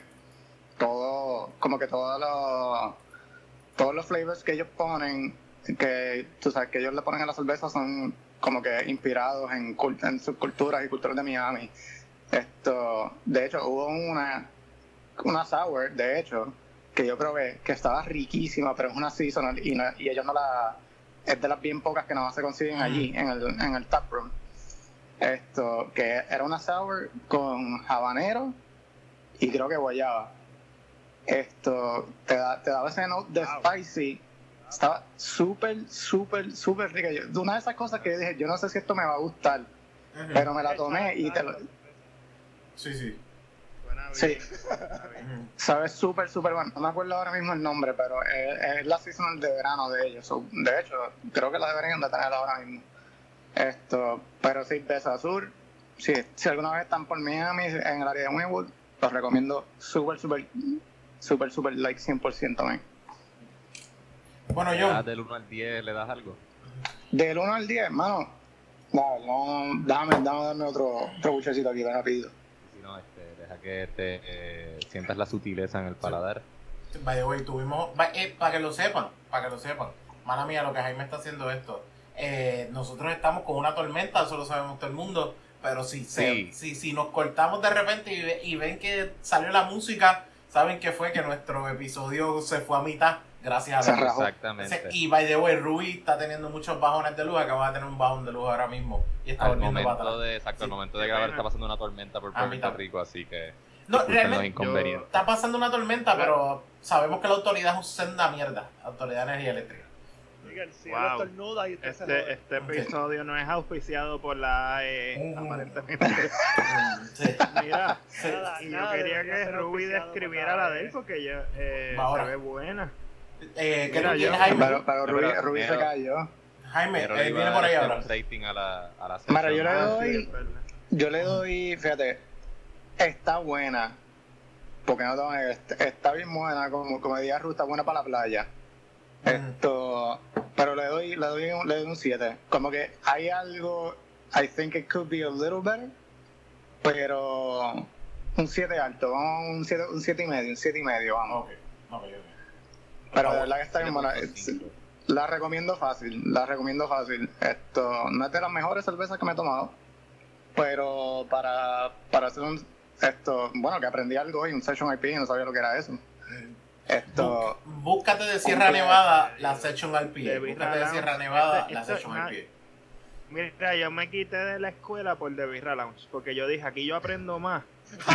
todo, como que todos los, todos los flavors que ellos ponen, que tú sabes que ellos le ponen a la cerveza son como que inspirados en, cult- en sus culturas y culturas de Miami. Esto, de hecho, hubo una, una sour, de hecho, que yo probé, que estaba riquísima, pero es una seasonal y, no- y ellos no la... Es de las bien pocas que no se consiguen allí, en el, en el taproom. Esto, que era una sour con habanero y creo que guayaba. Esto, te, da, te daba ese note de Wow. spicy. Estaba súper, súper, súper rica. Yo- una de esas cosas que yo dije, yo no sé si esto me va a gustar, pero me la tomé y te lo, Sí, sí. Bien. Sí. suena bien. Ujú. Sabe súper, súper bueno. No me acuerdo ahora mismo el nombre, pero es, es la seasonal de verano de ellos. So, de hecho, creo que la deberían de tener ahora mismo. Esto, pero sí, Besa Sur, sí, si alguna vez están por Miami, en el área de Winwood, los recomiendo súper, súper, súper, súper, like 100%, man. Bueno, yo. del 1 al 10 le das algo. Del 1 al 10, mano, no, no, dame, dame, dame otro, otro buchecito aquí, rápido. Que te eh, sientas la sutileza en el paladar. By the way, tuvimos. eh, para que lo sepan, para que lo sepan. Mala mía, lo que Jaime está haciendo esto. Eh, nosotros estamos con una tormenta, eso lo sabemos todo el mundo. Pero si, se- si, si nos cortamos de repente y, y ven que salió la música, saben que fue que nuestro episodio se fue a mitad. Gracias a Dios. Exactamente. Y by the way, Ruby está teniendo muchos bajones de luz, acaba de tener un bajón de luz ahora mismo. Y está Al volviendo para momento atrás. de, exacto, al Sí. momento de grabar está pasando una tormenta por A mí Puerto. Rico, así que No, realmente está pasando una tormenta, pero sabemos que la autoridad es un senda mierda. Autoridad de Energía Eléctrica. Diga, el cielo Wow. y usted se Este, este episodio no es auspiciado por la AE, Mm. aparentemente. *laughs* Sí. Mira, Nada, y yo nada quería que Ruby describiera la la de él AE. porque ella eh, se ve buena. Eh, ¿Qué tú yo- Jaime? Pero, pero Rubí, pero Rubí se primero- cayó. Jaime, Pero eh, viene por ahí ahora. a la, a la Mira, yo le Ah, doy, yo le doy, fíjate, está buena, porque no te voy a negar, est- está bien buena, como, como decía Ruth, está buena para la playa. Esto, pero le doy, le doy, un, le doy un 7. Como que hay algo, I think it could be a little better, pero un 7 alto, vamos un 7 un siete y medio, un 7 y medio, vamos. Ok, ok, ok. Pero de verdad que está bien buena. 7.5. La recomiendo fácil, la recomiendo fácil. Esto no es de las mejores cervezas que me he tomado, pero para, para hacer un esto, bueno, que aprendí algo hoy, un session IP y no sabía lo que era eso. Esto, Bú- Búscate de Sierra. Nevada la Section RP. De Búscate de Sierra. Nevada Este- la Section na- RP. Mira, yo me quité de la escuela por The Birra Lounge, porque yo dije, aquí yo aprendo más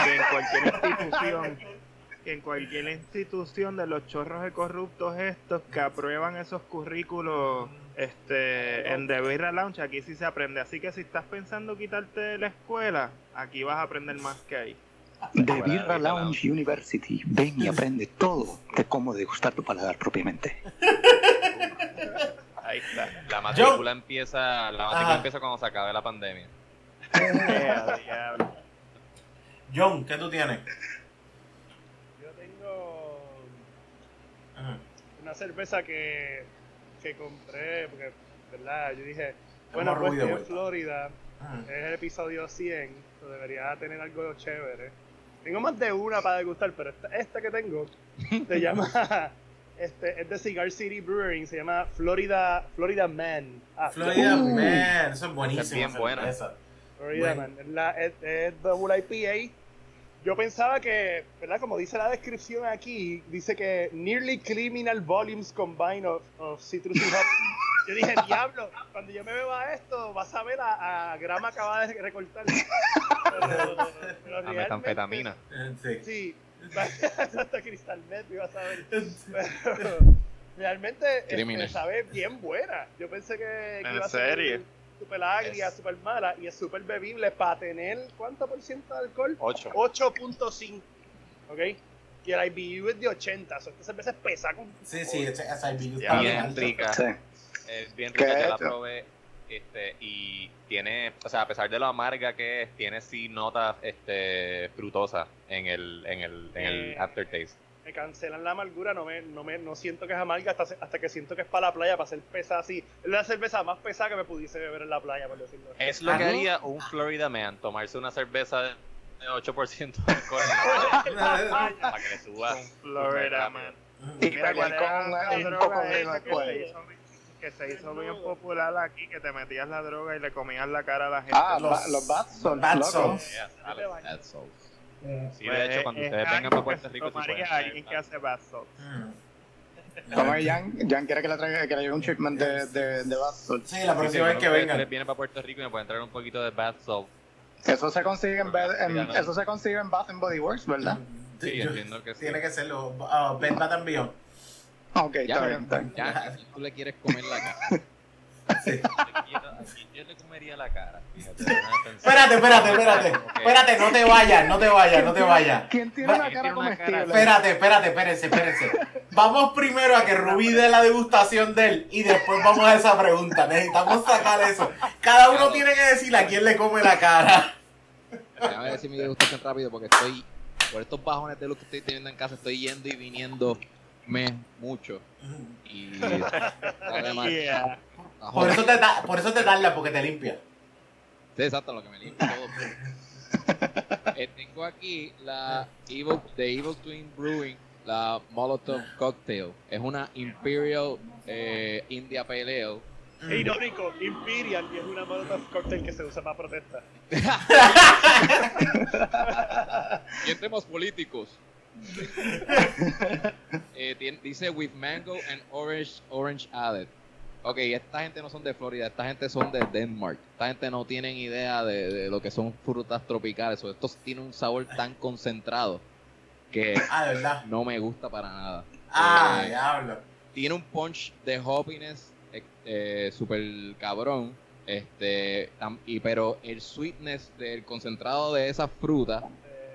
que en cualquier institución, *laughs* en cualquier institución de los chorros de corruptos estos que aprueban esos currículos este, en The Birra Lounge, aquí sí se aprende. Así que si estás pensando quitarte de la escuela, aquí vas a aprender más que ahí. Birra Lounge University. Ven y aprende todo de cómo degustar tu paladar propiamente. *laughs* Ahí está. La matrícula empieza, la matrícula empieza cuando se acabe la pandemia. *laughs* Eh, diablo. John, ¿qué tú tienes? Yo tengo Una cerveza que, que compré, porque, ¿verdad? Yo dije, bueno, pues estoy en güey. Florida, es el episodio 100, so debería tener algo chévere. Tengo más de una para degustar, pero esta, esta que tengo se *laughs* llama, este, es de Cigar City Brewing, se llama Florida, Florida Man. Ah, Florida Uh. Man, eso es buenísimo. Es bien buena. Florida Bueno. Man. Es, la, es, es Double IPA. Yo pensaba que, ¿verdad? Como dice la descripción aquí, dice que nearly criminal volumes combined of, of citrus y hop. Yo dije, diablo, cuando yo me beba esto, vas a ver a, a grama acabada de recortar. Pero, pero A realmente- metanfetamina. Sí. Sí, hasta Crystal Met, ibas a ver. Pero realmente este, sabe bien buena. Yo pensé que, que ¿En iba a serio? Súper agria, súper mala y es súper bebible para tener ¿cuánto por ciento de alcohol? 8. 8.5. ¿Ok? Y el IBU es de 80. O sea, esta cerveza es pesa con. Sí, sí, ese, esa IBU está bien rica. sí. Es bien ¿Qué rica, ya la probé. Este, y tiene, o sea, a pesar de lo amarga que es, tiene sí notas este, frutosas en el, en el, en el Eh. aftertaste. Me cancelan la amargura, no me, no me, no siento que es amarga hasta, hasta que siento que es para la playa, para ser pesa así. Es la cerveza más pesada que me pudiese beber en la playa, por decirlo así. Es lo que Ajá. haría un Florida Man, tomarse una cerveza de de 8% de alcohol en la *laughs* playa, para que le suba. Florida Man. Y Mira, pelear ¿cuál con era un, la un que se hizo bien- que se hizo bien popular aquí, que te metías la droga y le comías la cara a la gente. Ah, Los- los Bath Salts, Bath all. Sí, Pues, de hecho, cuando es ustedes vengan para Puerto Rico, tomaría pueden alguien que hace bath salts. Mm. Como que Jan, Jan quiere que le traiga que le lleve un shipment de, de, de Bath Salts. Sí, la Sí, próxima vez que vengan. vienen para Puerto Rico y me pueden traer un poquito de bath salt. Eso se consigue en, Bath- en- eso se consigue en Bath and Body Works, ¿verdad? Sí, Yo- entiendo que sí. Tiene que serlo. Uh, ben Bath and Beyond. Ok, Ya, está bien, está bien. ya, ¿a tú le quieres comer la *laughs* cara? Sí. A la cara. Fíjate. Espérate, espérate, espérate. Espérate, no te vayas, no te vayas, no te vayas. ¿Quién tiene una ¿quién cara tiene una cara? comestible? Espérate, espérate, espérense, espérense. Vamos primero a que Rubí dé la degustación de él y después vamos a esa pregunta. Necesitamos sacar eso. Cada uno tiene que decir a quién le come la cara. Déjame decir mi degustación rápido porque estoy, por estos bajones de lo que estoy teniendo en casa, estoy yendo y viniendo me mucho. Y *laughs* además, Yeah. Por eso te, ta- por eso te tarda, porque te limpia. Sí, exacto, lo que me limpia todo. *laughs* Eh, tengo aquí la Evil, The Evil Twin Brewing, la Molotov Cocktail. Es una Imperial eh, India Pale Ale. Es irónico, Imperial, y es una molotov cocktail que se usa para protesta. Y más políticos. *laughs* Eh, dice with mango and orange orange added. Ok, esta gente no son de Florida, esta gente son de Denmark. Esta gente no tienen idea de, de lo que son frutas tropicales. O esto tiene un sabor tan concentrado que *laughs* Ah, verdad. no me gusta para nada. Ah, Eh, diablo. tiene un punch de hoppiness eh, eh, super cabrón. Este, tam- y, pero el sweetness del concentrado de esa fruta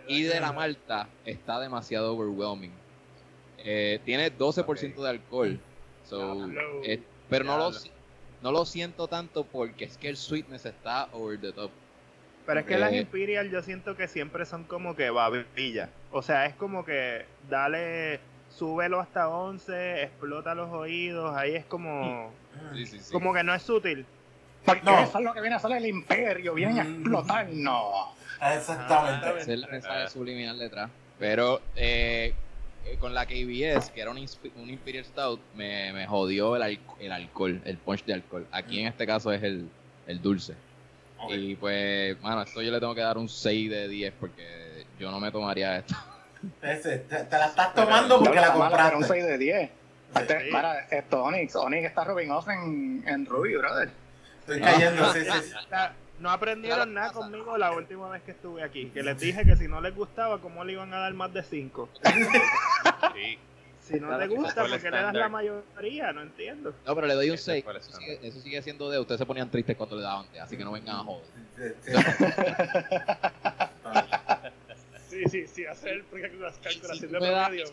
y de la malta está demasiado overwhelming. Eh, tiene 12% de alcohol. So. Eh, pero no lo, no lo siento tanto porque es que el sweetness está over the top. Pero es que Eh. las Imperial yo siento que siempre son como que babillas. O sea, es como que dale, súbelo hasta 11, explota los oídos, ahí es como, Sí, sí, sí. como que no es sutil. Porque No. eso es lo que viene a hacer el imperio, vienen a Mm. explotarnos. Exactamente. Ah, es el mensaje subliminal detrás. Pero eh, eh, con la KBS, que era un, un Imperial Stout, me, me jodió el, al- el alcohol, el punch de alcohol. Aquí en este caso es el, el dulce. Ok. Y pues, mano, esto yo le tengo que dar un 6 de 10 porque yo no me tomaría esto. *laughs* Ese, te, te la estás tomando porque No, la pero un compraste. 6 de 10. Este, Sí. Para, esto Onyx, Onyx está rubbing off en, en Ruby, brother. Estoy cayendo, sí, sí, sí. Sea, no aprendieron nada pasa. conmigo la última vez que estuve aquí. Que les dije que si no les gustaba, ¿cómo le iban a dar más de 5? *laughs* Sí. Si no Claro, te gusta, ¿por qué le das la mayoría? No entiendo. No, pero le doy un Ese 6. fue el Eso sigue, eso sigue siendo de. Ustedes se ponían tristes cuando le daban, así que no vengan a joder. *laughs* *laughs* Sí, sí. Sí, hacer el de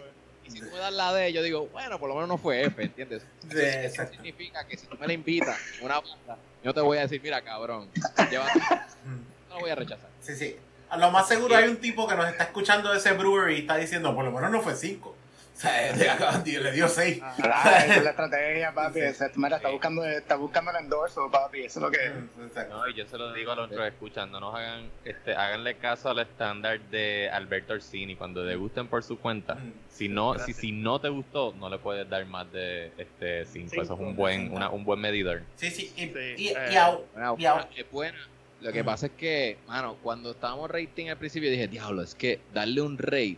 Y si tú me das la D, yo digo, bueno, por lo menos no fue F, ¿entiendes? Sí, Eso significa que si tú me la invitas a una banda, yo te voy a decir, mira, cabrón, llévate. No lo voy a rechazar. Sí, sí. A lo más seguro hay un tipo que nos está escuchando de ese brewery y está diciendo, por lo menos no fue 5. O sea, le, le dio 6. Ah, Claro, esa es la estrategia, papi. Sí. Mira, está Sí. buscando, está buscando el endorso, papi. Eso es lo que. No, y yo se lo digo a los que escuchan, no nos hagan, este, háganle caso al estándar de Alberto Orsini cuando degusten por su cuenta. Si no, si, si no te gustó, no le puedes dar más de este 5. Eso es un buen, una, un buen medidor. Sí, sí. Y, Sí, y, eh, y au- Y ahora- es buena. Lo que pasa es que, mano, cuando estábamos rating al principio, dije, diablo, es que darle un rate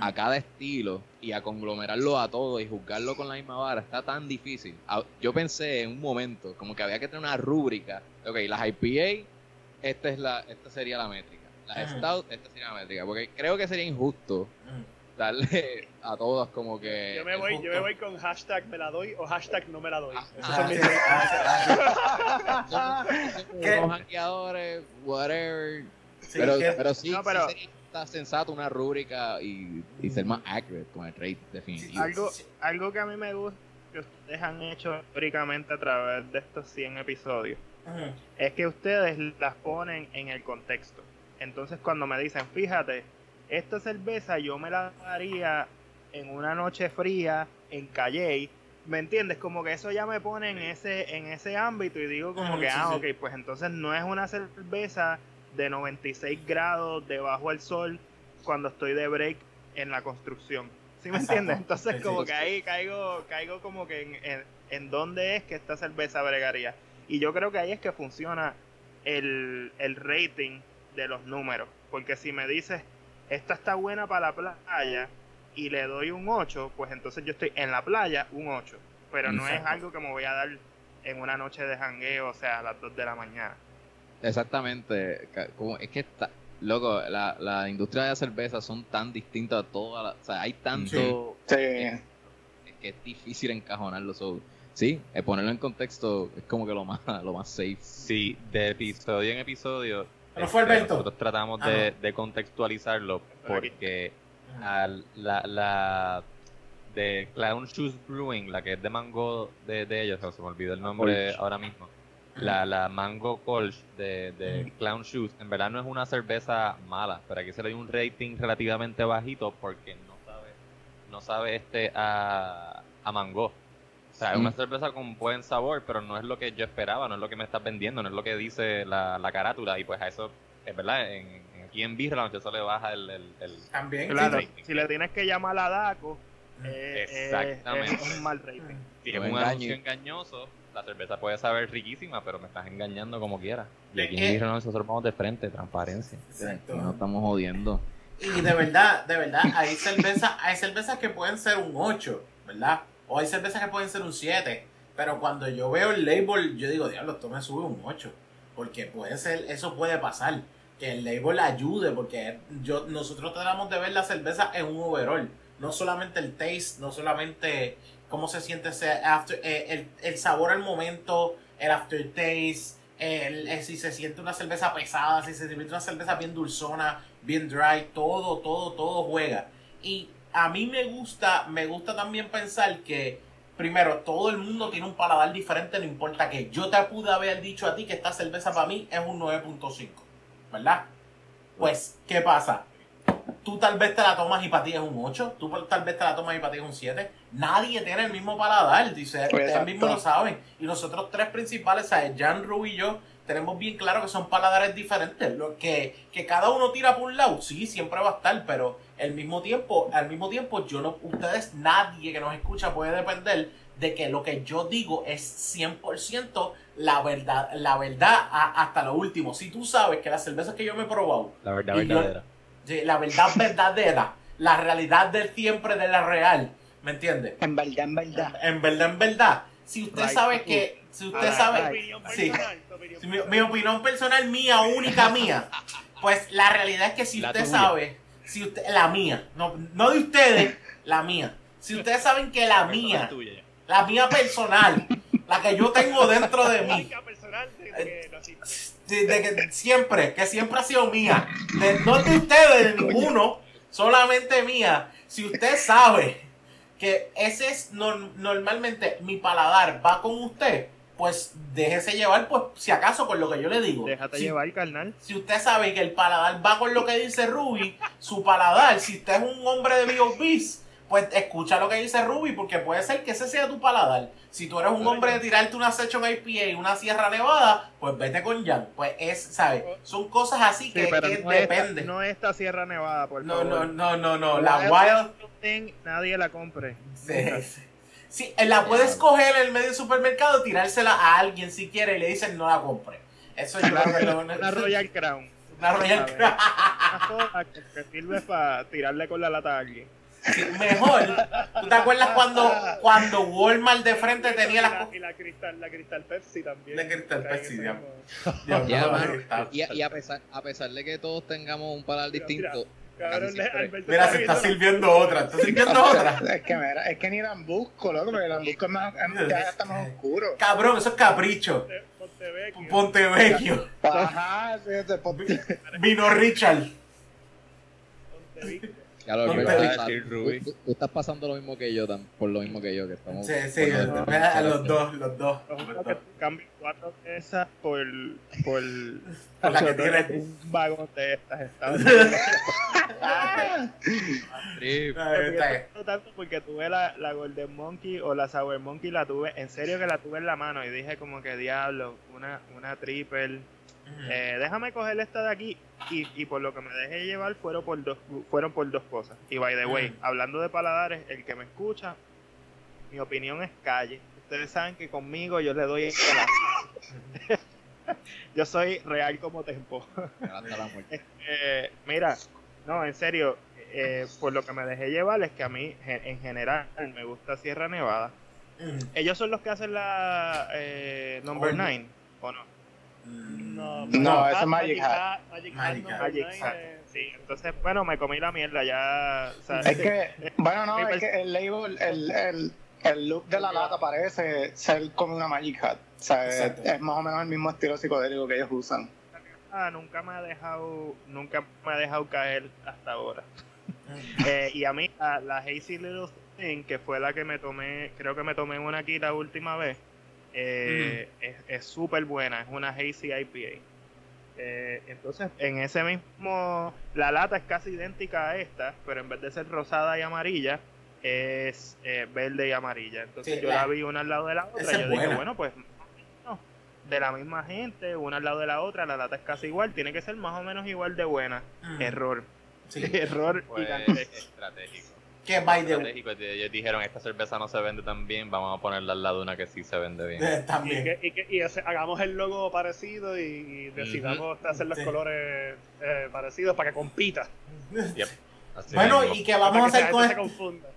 a cada estilo y a conglomerarlo a todo y juzgarlo con la misma vara está tan difícil. Yo pensé en un momento como que había que tener una rúbrica. Ok, las IPA, esta, es la, esta sería la métrica. Las. Stout, esta sería la métrica. Porque creo que sería injusto darle a todas como que... Yo me voy, yo me voy con hashtag me la doy o hashtag no me la doy. Ah, Esos Ah, son mis sí, ah, *laughs* hackeadores, whatever. sí, pero, que- pero sí, No, pero- sí sería está sensato una rúbrica y, y ser más accurate con el rate definitivo. Algo, algo que a mí me gusta que ustedes han hecho históricamente a través de estos 100 episodios es que ustedes las ponen en el contexto. Entonces cuando me dicen, fíjate, esta cerveza yo me la daría en una noche fría en Calley, ¿me entiendes? Como que eso ya me pone en ese, en ese ámbito y digo como Ujú, que, sí, ah, sí. ok, pues entonces no es una cerveza de 96 grados debajo del sol cuando estoy de break en la construcción. ¿Sí me Exacto. entiendes? Entonces Sí, como sí. que ahí caigo, caigo como que en, en, en dónde es que esta cerveza bregaría. Y yo creo que ahí es que funciona el, el rating de los números. Porque si me dices, esta está buena para la playa y le doy un 8, pues entonces yo estoy en la playa un 8. Pero no es algo que me voy a dar en una noche de jangueo, o sea, a las 2 de la mañana. Exactamente. como- es que está, loco, la, la industria de la cerveza son tan distintas a todas las, o sea, hay tanto Sí. es que es difícil encajonarlo. So, sí, eh, ponerlo en contexto es como que lo más, *laughs* lo más safe. Sí, de episodio en episodio. Pero fue este, Alberto. Nosotros tratamos Ah, de, de contextualizarlo porque al- la, la de Clown Shoes Brewing, la que es de mango de, de ellos, o se me olvidó el nombre ahora mismo. La, la Mango Kolsch de, de. Clown Shoes, en verdad no es una cerveza mala, pero aquí se le dio un rating relativamente bajito porque no sabe, no sabe este a, a mango. O sea, es una cerveza con buen sabor, pero no es lo que yo esperaba, no es lo que me estás vendiendo, no es lo que dice la, la carátula. Y pues a eso, es verdad, en, en- aquí en Lounge eso le baja el... el, el- También. Claro, sí, si le tienes que llamar a Daco, Mm. eh, Exactamente. es un mal rating. si No es me un anuncio engañoso, la cerveza puede saber riquísima, pero me estás engañando como quieras. Y aquí en nosotros vamos de frente, transparencia. Exacto. No estamos jodiendo. Y de verdad, de verdad, hay cervezas, hay cervezas que pueden ser un 8, ¿verdad? O hay cervezas que pueden ser un 7. Pero cuando yo veo el label, yo digo, diablo, esto me sube un 8. Porque puede ser, eso puede pasar. Que el label ayude, porque yo, nosotros tratamos de ver la cerveza en un overall. No solamente el taste, no solamente cómo se siente ese after, eh, el, el sabor al momento, el aftertaste, el, el- si se siente una cerveza pesada, si se siente una cerveza bien dulzona, bien dry, todo, todo, todo juega. Y a mí me gusta, me gusta también pensar que primero, todo el mundo tiene un paladar diferente, no importa que yo te pude haber dicho a ti que esta cerveza para mí es un 9.5, ¿verdad? Pues, ¿qué pasa? Tú tal vez te la tomas y para ti es un 8, tú tal vez te la tomas y para ti es un 7. Nadie tiene el mismo paladar, dice, ustedes mismos lo saben. Y nosotros tres principales, ¿sabes? Jan, Ru y yo, tenemos bien claro que son paladares diferentes. Lo que, que cada uno tira por un lado, sí, siempre va a estar, pero al mismo tiempo, al mismo tiempo, yo no, ustedes, nadie que nos escucha puede depender de que lo que yo digo es 100% la verdad, la verdad a- hasta lo último. Si tú sabes que las cervezas que yo me he probado, La verdad yo- verdadera. Sí, la verdad verdadera, la realidad del siempre de la real, ¿me entiendes? En verdad, en verdad. En verdad, en verdad, si usted Right. sabe que, si usted Ah, sabe, tu opinión sí, personal, tu opinión si mi, opinión personal mía, única mía, pues la realidad es que si La usted tuya. sabe, si usted, la mía, no, no de ustedes, la mía. Si ustedes saben que la mía, tuya la mía personal, la que yo tengo dentro de mí, Marca personal de que no existe. De, de que siempre, que siempre ha sido mía, de, no de ustedes, de *laughs* ninguno, solamente mía. Si usted sabe que ese es nor- normalmente mi paladar va con usted, pues déjese llevar, pues si acaso con lo que yo le digo. Déjate Si- llevar, carnal. si usted sabe que el paladar va con lo que dice Ruby, su paladar, si usted es un hombre de B.O.Bs, pues escucha lo que dice Ruby, porque puede ser que ese sea tu paladar. Si tú eres un hombre de tirarte una Session IPA y una Sierra Nevada, pues vete con Jan. Pues es, ¿sabes? Son cosas así Sí, que, pero que no, esta, depende. no esta Sierra Nevada, por No, favor. no, no, no, no. La Wild. Thing, nadie la compre. Sí, sí. Sí, la puedes coger en el medio del supermercado, tirársela a alguien si quiere y le dicen no la compre. Eso yo creo que lo- Una Royal Crown. Una Royal que que sirve para tirarle con la lata a alguien. Sí, mejor. ¿Tú te acuerdas cuando, cuando Walmart de frente tenía las y la cristal, la cristal Pepsi también. La Cristal Pepsi, ya. *laughs* y, a, pesar, a pesar de que todos tengamos un paladar distinto, Cabrón, Mira, se está viendo- sirviendo otra. ¿Está sirviendo *laughs* otra? Es que, mira, es que ni Lambusco, loco, porque Lambusco es más, es- ya está más oscuro. Cabrón, eso es capricho. Ponte- Pontevecchio. Pontevecchio. Ajá, fíjate, ponte- Vino Richard. Pontevecchio. Ya lo tú, estás- Ruby. tú- tú estás pasando lo mismo que yo, tan- por lo mismo que yo, que estamos... Sí, sí, por lo- a los dos, los dos. Los dos. tú cambies cuatro de esas por, por, *laughs* Por la que tiene. un vagón de estas. Está Trip. Ahí está. No tanto porque tuve la, la Golden Monkey o la Sour Monkey, la tuve, en serio que la tuve en la mano y dije como que diablo, una, una triple. Eh, déjame coger esta de aquí y, y por lo que me dejé llevar fueron por dos fueron por dos cosas. Y by the way, Mm. hablando de paladares, el que me escucha, mi opinión es calle. Ustedes saben que conmigo yo le doy el. *laughs* Yo soy real como tempo. Eh, mira, no, en serio, eh, por lo que me dejé llevar es que a mí en general me gusta Sierra Nevada. Mm. Ellos son los que hacen la eh, Number Oh, no. 9, ¿o no? No, No, eso es Magic Hat. Magic Magic Hat. Hat. number Magic nine, Hat. eh, Sí, entonces, bueno, me comí la mierda ya. o sea, Es que, *laughs* bueno, no, es que el label, el, el, el look de la lata parece ser como una Magic Hat. O sea, es, más o menos el mismo estilo psicodélico que ellos usan. ah, nunca me ha dejado, nunca me ha dejado caer hasta ahora. *laughs* Eh, y a mí, la, la Hazy Little Thing, que fue la que me tomé, creo que me tomé una aquí la última vez, eh, es- es súper buena, es una Hazy IPA. Eh, entonces, en ese mismo, la lata es casi idéntica a esta, pero en vez de ser rosada y amarilla, es eh, verde y amarilla. Entonces Sí, yo la- la vi una al lado de la otra y yo dije, bueno, pues no, de la misma gente, una al lado de la otra, la lata es casi igual, tiene que ser más o menos igual de buena. Mm. Error. Sí. *laughs* Error Pues gigantesco. estratégico. Que by the way. Ellos dijeron, esta cerveza no se vende tan bien, vamos a ponerla al lado de una que sí se vende bien. *laughs* Y También. que, y que y hace- hagamos el logo parecido y, y decidamos hacer los Sí. colores eh, parecidos para que compita. *laughs* Yep. Así Bueno, mismo. ¿y qué vamos a Para que hacer con confunda.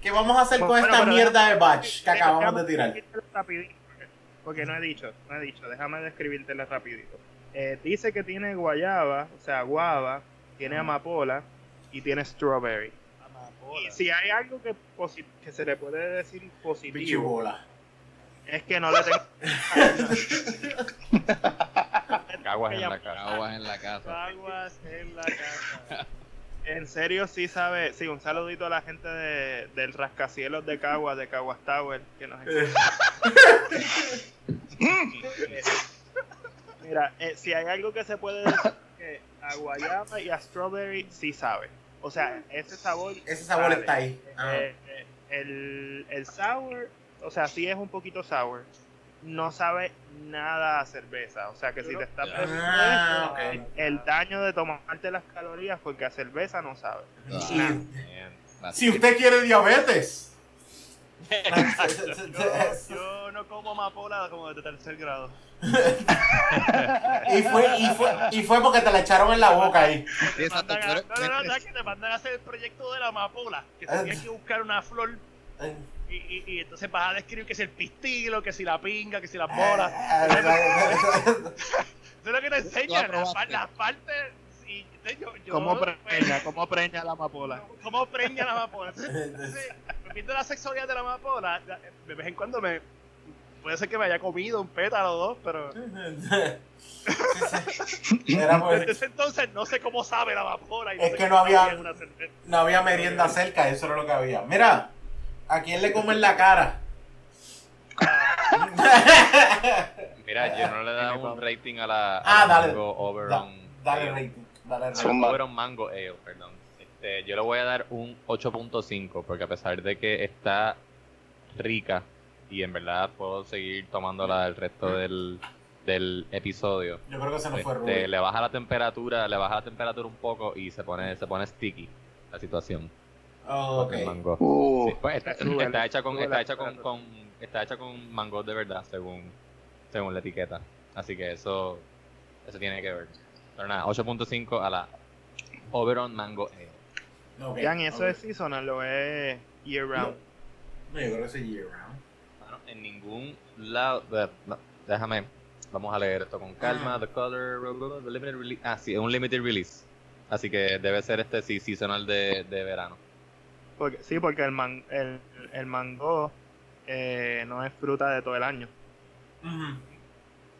¿Qué vamos a hacer con Bueno, esta mierda de batch que acabamos de tirar? describírtela rapidito, porque- Porque no he dicho, no he dicho, déjame describírtela rapidito. Eh, dice que tiene guayaba, o sea, guava, tiene amapola y tiene strawberry. Y si hay algo que, posi- que se le puede decir positivo, Pichibola. es que no le tengo... *laughs* Caguas en la cara. Aguas en la casa. Aguas en la casa. En serio, sí sabe. Sí, un saludito a la gente de, del rascacielos de Caguas, de Caguas Tower, que nos *laughs* Mira, eh, si hay algo que se puede decir que a guayaba y a strawberry sí sabe. O sea, ese sabor. Ese sabor sabe. está ahí. Ah. Eh, eh, el, el sour, o sea, sí es un poquito sour. No sabe nada a cerveza. O sea, que si te está Ah, perdiendo ok. el daño de tomarte las calorías porque a cerveza no sabe. Y- Man, si usted quiere diabetes. Yo, *laughs* yo no como amapola como de tercer grado. Y, fue, y, fue, y fue porque te la echaron en la boca ahí. Exacto, a- no, no, no, ¿sabes que te mandan a hacer el proyecto de la amapola. Que Ah. tenías que buscar una flor y, y, y entonces vas a describir que si el pistilo, que si la pinga, que si las bolas. *laughs* Eso es lo que te enseñan, las, partes. Y, yo, yo, ¿Cómo pues, preña? ¿Cómo preña la amapola? *laughs* ¿Cómo preña la amapola? *laughs* Entonces, entonces, viendo la sexualidad de la amapola, de vez en cuando me. Puede ser que me haya comido un pétalo o dos, pero *laughs* Era pues- desde ese entonces no sé cómo sabe la amapola. Y Es sé que no había- no había merienda cerca, eso era lo que había. Mira, ¿a quién le comen la cara? Mira, yo no le he dado un rating a la, a Ah, la dale. Mango Oberon. Dale Ale. rating, dale rating. Mango Ale, perdón. Este, yo le voy a dar un 8.5 porque a pesar de que está rica y en verdad puedo seguir tomándola el resto del, del episodio. Yo creo que se nos fue Este, Rubén. le baja la temperatura, le baja la temperatura un poco y se pone, se pone sticky la situación. Oh, mango. Uh, Sí, pues, está, hecha con, está hecha con, está hecha con mango de verdad, según, según la etiqueta. Así que eso, eso tiene que ver. Pero nada, 8.5 a la Oberon Mango Ale. Ok, Jan, ¿y eso ok. es seasonal o es year round? No, yo creo que es year round. En ningún lado. no, déjame. Vamos a leer esto con calma. Ah. The color. The limited release. Ah, sí, es un limited release. Así que debe ser este sí, seasonal de, de verano. Porque, sí, porque el, man, el, el mango eh, no es fruta de todo el año.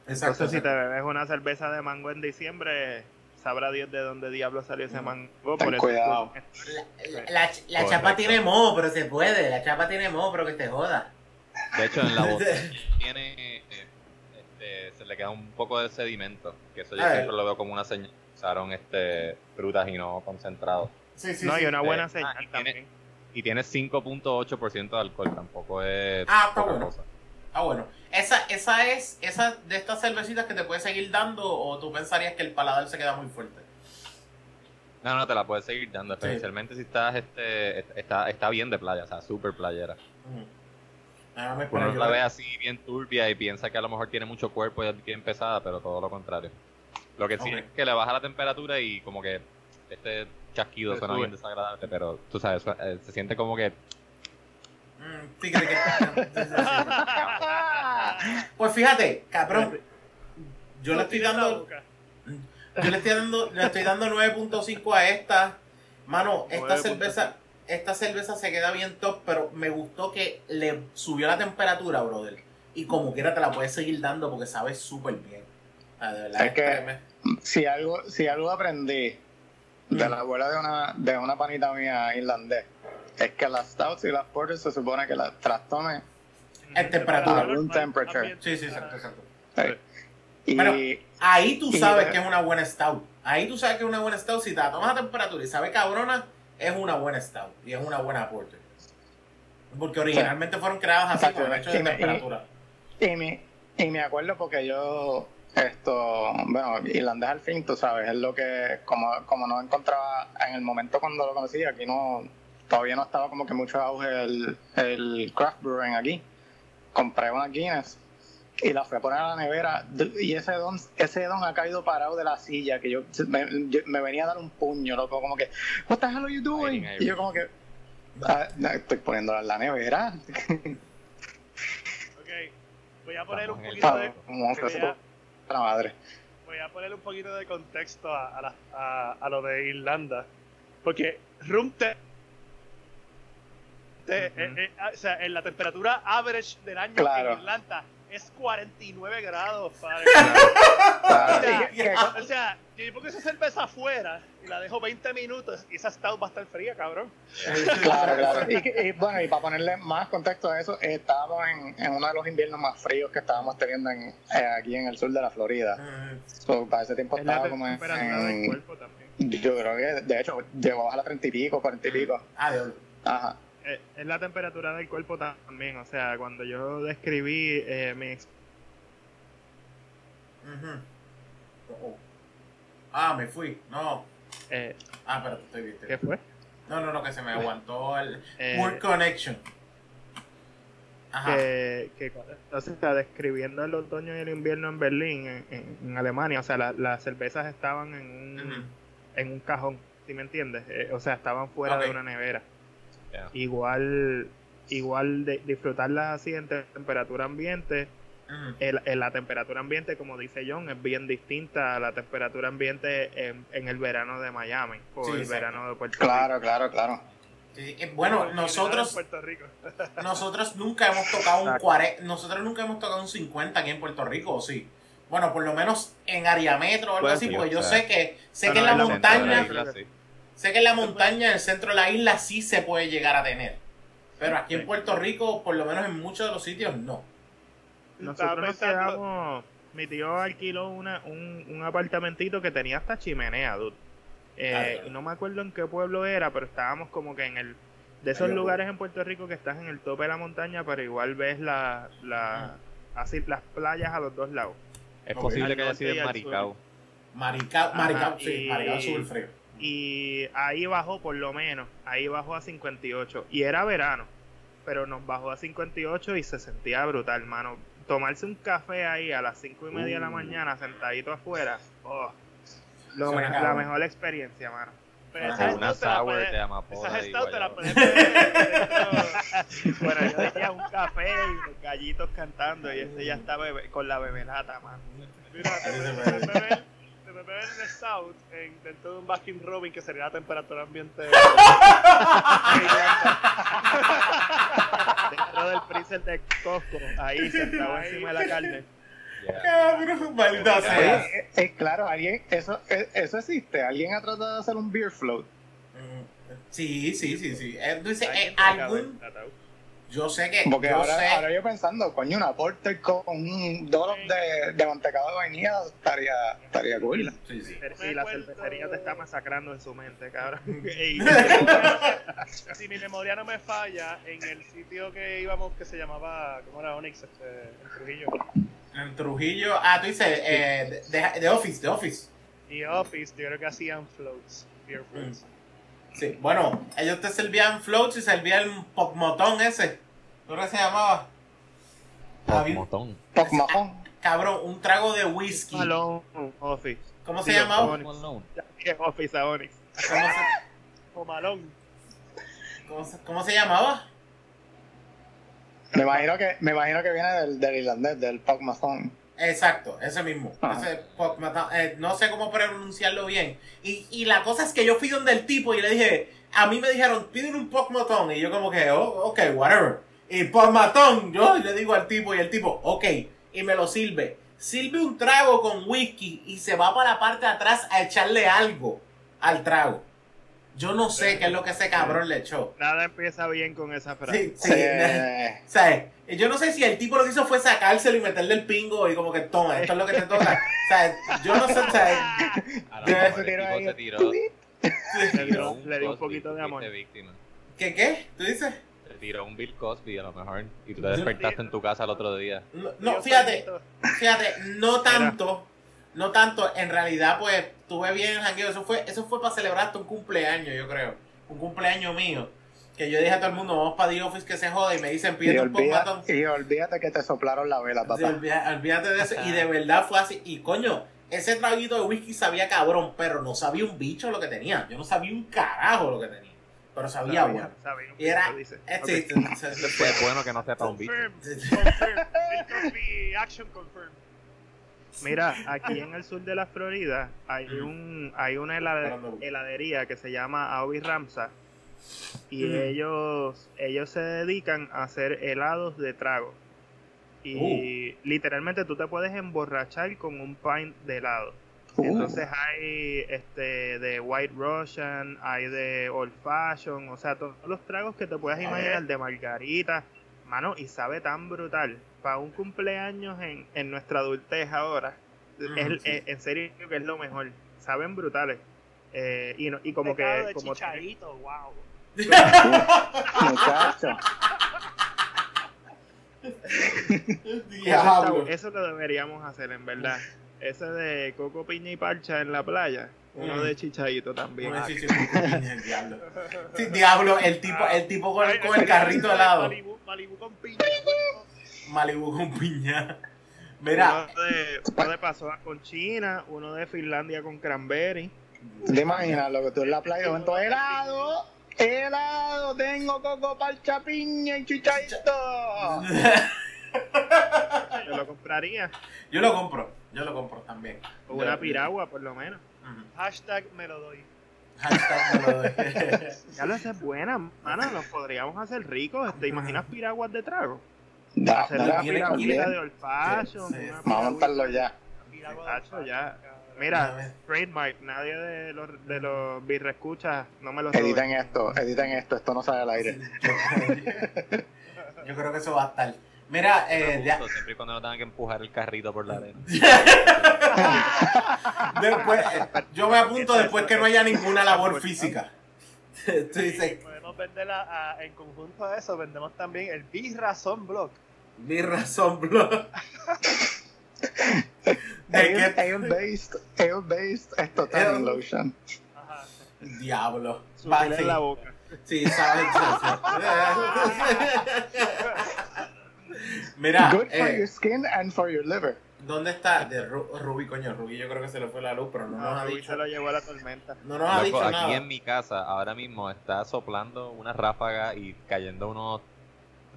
Exacto. Entonces, si te bebes una cerveza de mango en diciembre, sabrá Dios de dónde diablo salió ese mango. Ten Por eso cuidado. La, la, la Correcto. chapa tiene moho, pero se puede. La chapa tiene moho, pero que te joda. De hecho, en la *laughs* botella tiene. eh, este, se le queda un poco de sedimento. Que eso yo Ah, siempre lo veo como una señal. Usaron este, frutas y no concentrados. Sí, sí, no, sí. y una buena Eh, señal ah, y tiene- también. Y tiene 5.8% de alcohol. Tampoco es. Ah, está poca bueno. cosa. Ah, bueno. Esa, esa es esa de estas cervecitas que te puedes seguir dando o tú pensarías que el paladar se queda muy fuerte. No, no, te la puedes seguir dando, especialmente si estás, este, está, está bien de playa, o sea, súper playera. Ujú. Más Uno la ve así bien turbia y piensa que a lo mejor tiene mucho cuerpo y es bien pesada, pero todo lo contrario. Lo que sí es que le baja la temperatura y como que este chasquido suena sube. bien desagradable, pero tú sabes, eh, se siente como que Mm, que-. *laughs* Pues fíjate, cabrón. Yo le estoy dando. Yo le estoy dando, le estoy dando 9.5 a esta. Mano, esta 9.5. cerveza, esta cerveza se queda bien top, pero me gustó que le subió la temperatura, brother. Y como quiera te la puedes seguir dando porque sabe súper bien. Ah, de verdad, Es que- si algo, si algo aprendí de Mm. la abuela de una, de una panita mía irlandés, es que las stouts y las porters se supone que las tomes En temperatura. a room temperature. Sí, sí, exacto, exacto. y Bueno, Ahí tú sabes de- que es una buena stout. Ahí tú sabes que es una buena stout. Si te la tomas a temperatura y sabe cabrona, es una buena stout. Y es una buena porter. Porque originalmente fueron creadas así, Exacto, con el hecho de y me- temperatura. Y me, y me acuerdo porque yo, esto, bueno, irlandés al fin, tú sabes, es lo que, como, como no encontraba en el momento cuando lo conocí, aquí no, todavía no estaba como que mucho auge el, el craft brewing aquí. Compré una Guinness y la fui a poner a la nevera y ese don, ese don ha caído parado de la silla, que yo me, yo- me venía a dar un puño, loco, como que, what the hell are you doing? Y yo como que, "Ah, estoy poniéndola en la nevera. *laughs* Ok, voy a poner un poquito de. Como que voy a- la madre. voy a poner un poquito de contexto a, a, la- a- a lo de Irlanda. Porque room te- te- Ujú. eh, eh, ah, o sea, en la temperatura average del año Claro. en Irlanda es 49 grados, padre. *laughs* Claro, O sea, o yo pongo esa cerveza afuera y la dejo 20 minutos y esa stout va a estar fría, cabrón. Claro, claro. Y, bueno, y para ponerle más contexto a eso, eh, estábamos en, en uno de los inviernos más fríos que estábamos teniendo en, eh, aquí en el sur de la Florida. Mm, So, para ese tiempo Es estaba como en, temperatura del en- cuerpo también. Yo creo que, de hecho, llegó a las 30 y pico, 40 y pico. Ah. Ajá. Eh, Es la temperatura del cuerpo también. O sea, cuando yo describí eh, mi. Oh. Ah, me fui. No. eh, Ah, espérate, estoy bien. ¿Qué fue? No, no, no, que se me *laughs* aguantó el Eh, Word Connection. Ajá. que, que o sea, describiendo el otoño y el invierno en Berlín, en, en- en Alemania, o sea, la- las cervezas estaban en un, en un cajón, ¿sí me entiendes? Eh, o sea, estaban fuera de una nevera. Yeah. Igual, igual de disfrutarlas así en te- temperatura ambiente, el- en la temperatura ambiente, como dice John, es bien distinta a la temperatura ambiente en, en el verano de Miami o Sí, el exacto. verano de Puerto Rico. Claro, claro, claro. Sí, eh, bueno, nosotros en Puerto Rico. *laughs* nosotros nunca hemos tocado un Exacto. 40, nosotros nunca hemos tocado un 50 aquí en Puerto Rico, ¿o sí? Bueno, por lo menos en área metro o algo Pues así, sí, porque yo o sea, sé que sé no, que en la montaña, sí. Sé que en la montaña, en el centro de la isla sí se puede llegar a tener. Pero aquí en Puerto Rico, por lo menos en muchos de los sitios, no. Nosotros nos quedamos. Mi tío alquiló una, un, un apartamentito que tenía hasta chimenea, dude. Eh, claro. No me acuerdo en qué pueblo era, pero estábamos como que en el. De esos lugares en Puerto Rico que estás en el tope de la montaña, pero igual ves la, la, así las playas a los dos lados. Es posible que haya sido en Maricao. Maricao, Maricao, sí, y- Maricao sube el frío. Y ahí bajó por lo menos, ahí bajó a 58. Y era verano, pero nos bajó a 58 y se sentía brutal, hermano. Tomarse un café ahí a las 5 y media de la Uh. mañana sentadito afuera, oh, lo me- la mejor experiencia, mano. Pero Ajá. esa Una sour de amapola Esa te la puedes *laughs* Bueno, yo decía un café y los gallitos cantando y este ya está bebe- con la bebelata, mano. Mira, beber el stout en- dentro de un Baskin Robin que sería la temperatura ambiente. *laughs* Dentro del freezer de Costco, ahí sentado encima de la carne. Yeah. Maldita sea. eh, eh, claro, alguien, eso, eh, eso existe. Alguien ha tratado de hacer un beer float. Mm, Sí, sí, sí, sí. Eh, Hay eh, algún. Yo sé que, Porque yo ahora, sé, ahora yo pensando, coño, una porter con un dollop de, de mantecado de vainilla estaría, estaría cool. sí, sí. Sí, la cervecería te está masacrando en su mente, cabrón. *laughs* *laughs* Ey, si mi memoria no me falla, en el sitio que íbamos que se llamaba, ¿cómo era Onyx? Este, en Trujillo. En Trujillo, ah, tú dices, eh, de, de Office, de Office. Y Office, yo creo que hacían floats, beer floats. Sí, bueno, ellos te servían floats y servían pocmotón ese. ¿Cómo que se llamaba? Había un- Motón. Poc mojón. cabrón, un trago de whisky. Malone, Office. ¿Cómo se llamaba? Office a Onyx. ¿Cómo se, O Malón. cómo se- cómo se llamaba? Me imagino que, me imagino que viene del, del irlandés, del Poc mojón. Exacto, ese mismo. Ajá. Ese pocmotón, eh, no sé cómo pronunciarlo bien. Y, y la cosa es que yo fui donde el tipo y le dije, a mí me dijeron, piden un pocmotón. Y yo como que, oh, ok, whatever. Y pocmotón, yo le digo al tipo y el tipo, ok. Y me lo sirve. Sirve un trago con whisky y se va para la parte de atrás a echarle algo al trago. Yo no sé qué es lo que ese cabrón le echó. Nada empieza bien con esa frase. Sí, sí. Eh, *laughs* O sea, yo no sé si el tipo lo que hizo fue sacárselo y meterle el pingo y como que toma, esto es lo que te toca. O sea, yo no sé, o sea, el tipo se tiró, Le dio, le dio un poquito de amor. ¿qué qué? ¿Tú dices? Tiró un Bill Cosby a lo mejor. Y tú te despertaste en tu casa el otro día. No, no, fíjate, fíjate, no tanto, no tanto, en realidad pues tuve bien el jangueo, eso fue, eso fue para celebrar hasta un cumpleaños, yo creo, un cumpleaños mío, que yo dije a todo el mundo, vamos para The Office que se joda y me dicen, pide un matón. y olvídate que te soplaron la vela, Sí, papá. olvida- olvídate de eso. Y de verdad fue así. Y coño, ese traguito de whisky sabía cabrón, pero no sabía un bicho lo que tenía. Yo no sabía un carajo lo que tenía. Pero sabía Sabía, bueno. sabía, Y era. lo dice. eh, Ok. sí, sí, sí, sí. Es bueno que no sepa un bicho. Action confirm. Mira, aquí *laughs* en el sur de la Florida hay un hay una helade- heladería que se llama Aobi Ramsa y ellos ellos se dedican a hacer helados de trago y Uh. literalmente tú te puedes emborrachar con un pint de helado. Uh, Entonces hay este de White Russian, hay de Old Fashion, o sea, todos los tragos que te puedas imaginar de margarita, mano, y sabe tan brutal. Para un cumpleaños en, en nuestra adultez ahora, es- sí. es- en serio que es lo mejor. Saben brutales. Eh, y, no- y como que... de Como chicharito, wow. muchacho. Eso, está- eso lo deberíamos hacer, en verdad. Ese de coco, piña y parcha en la playa. Uno Mm. de chichadito también. Una chicha con piña, el diablo. Sí, *laughs* diablo, el tipo, el tipo con, el carrito al lado. Malibu, Malibu con piña. Malibu con piña. Mira, Uno de, uno de pasoa con China, uno de Finlandia con cranberry. ¿Te imaginas lo que tú en la playa con todo helado? Helado, tengo coco, parcha, piña y chichaito. *laughs* Yo lo compraría. yo lo compro. Yo lo compro también. O una piragua, por lo menos. Ujú. Hashtag me lo doy. Hashtag me lo doy. *laughs* Ya lo haces buena, mano. Nos podríamos hacer ricos. ¿Te imaginas piraguas de trago? Da, Hacer da, piragüita bien. de. Sí, sí. una Vamos a montarlo ya. Piragua alfalfa, ya. Mira, trademark. Nadie de los, de los birrescuchas no me lo Editen roben. esto, editen esto, esto no sale al aire. *laughs* Yo creo que eso va a estar. Mira, eh, siempre y cuando no tengan que empujar el carrito por la *laughs* arena. después, eh, yo me apunto después que no haya ninguna *laughs* labor física. *laughs* Tú dices, Podemos vender a- a- en conjunto a eso, vendemos también el Birra Sunblock. mi razón, bro. ¿De Ale- qué? Ale-based, ale-based, esto tanning Ale- lotion. Ajá. Diablo. Sutil Va, en sí. la boca. Sí, sabes. Mira, Good for eh, your skin and for your liver. ¿dónde está? De Ru- Ruby, coño, Ruby, yo creo que se le fue la luz, pero no, nos No, ha Rubí dicho. se lo llevó a la tormenta. No nos ha Loco, dicho aquí nada. en mi casa ahora mismo está soplando una ráfaga y cayendo unos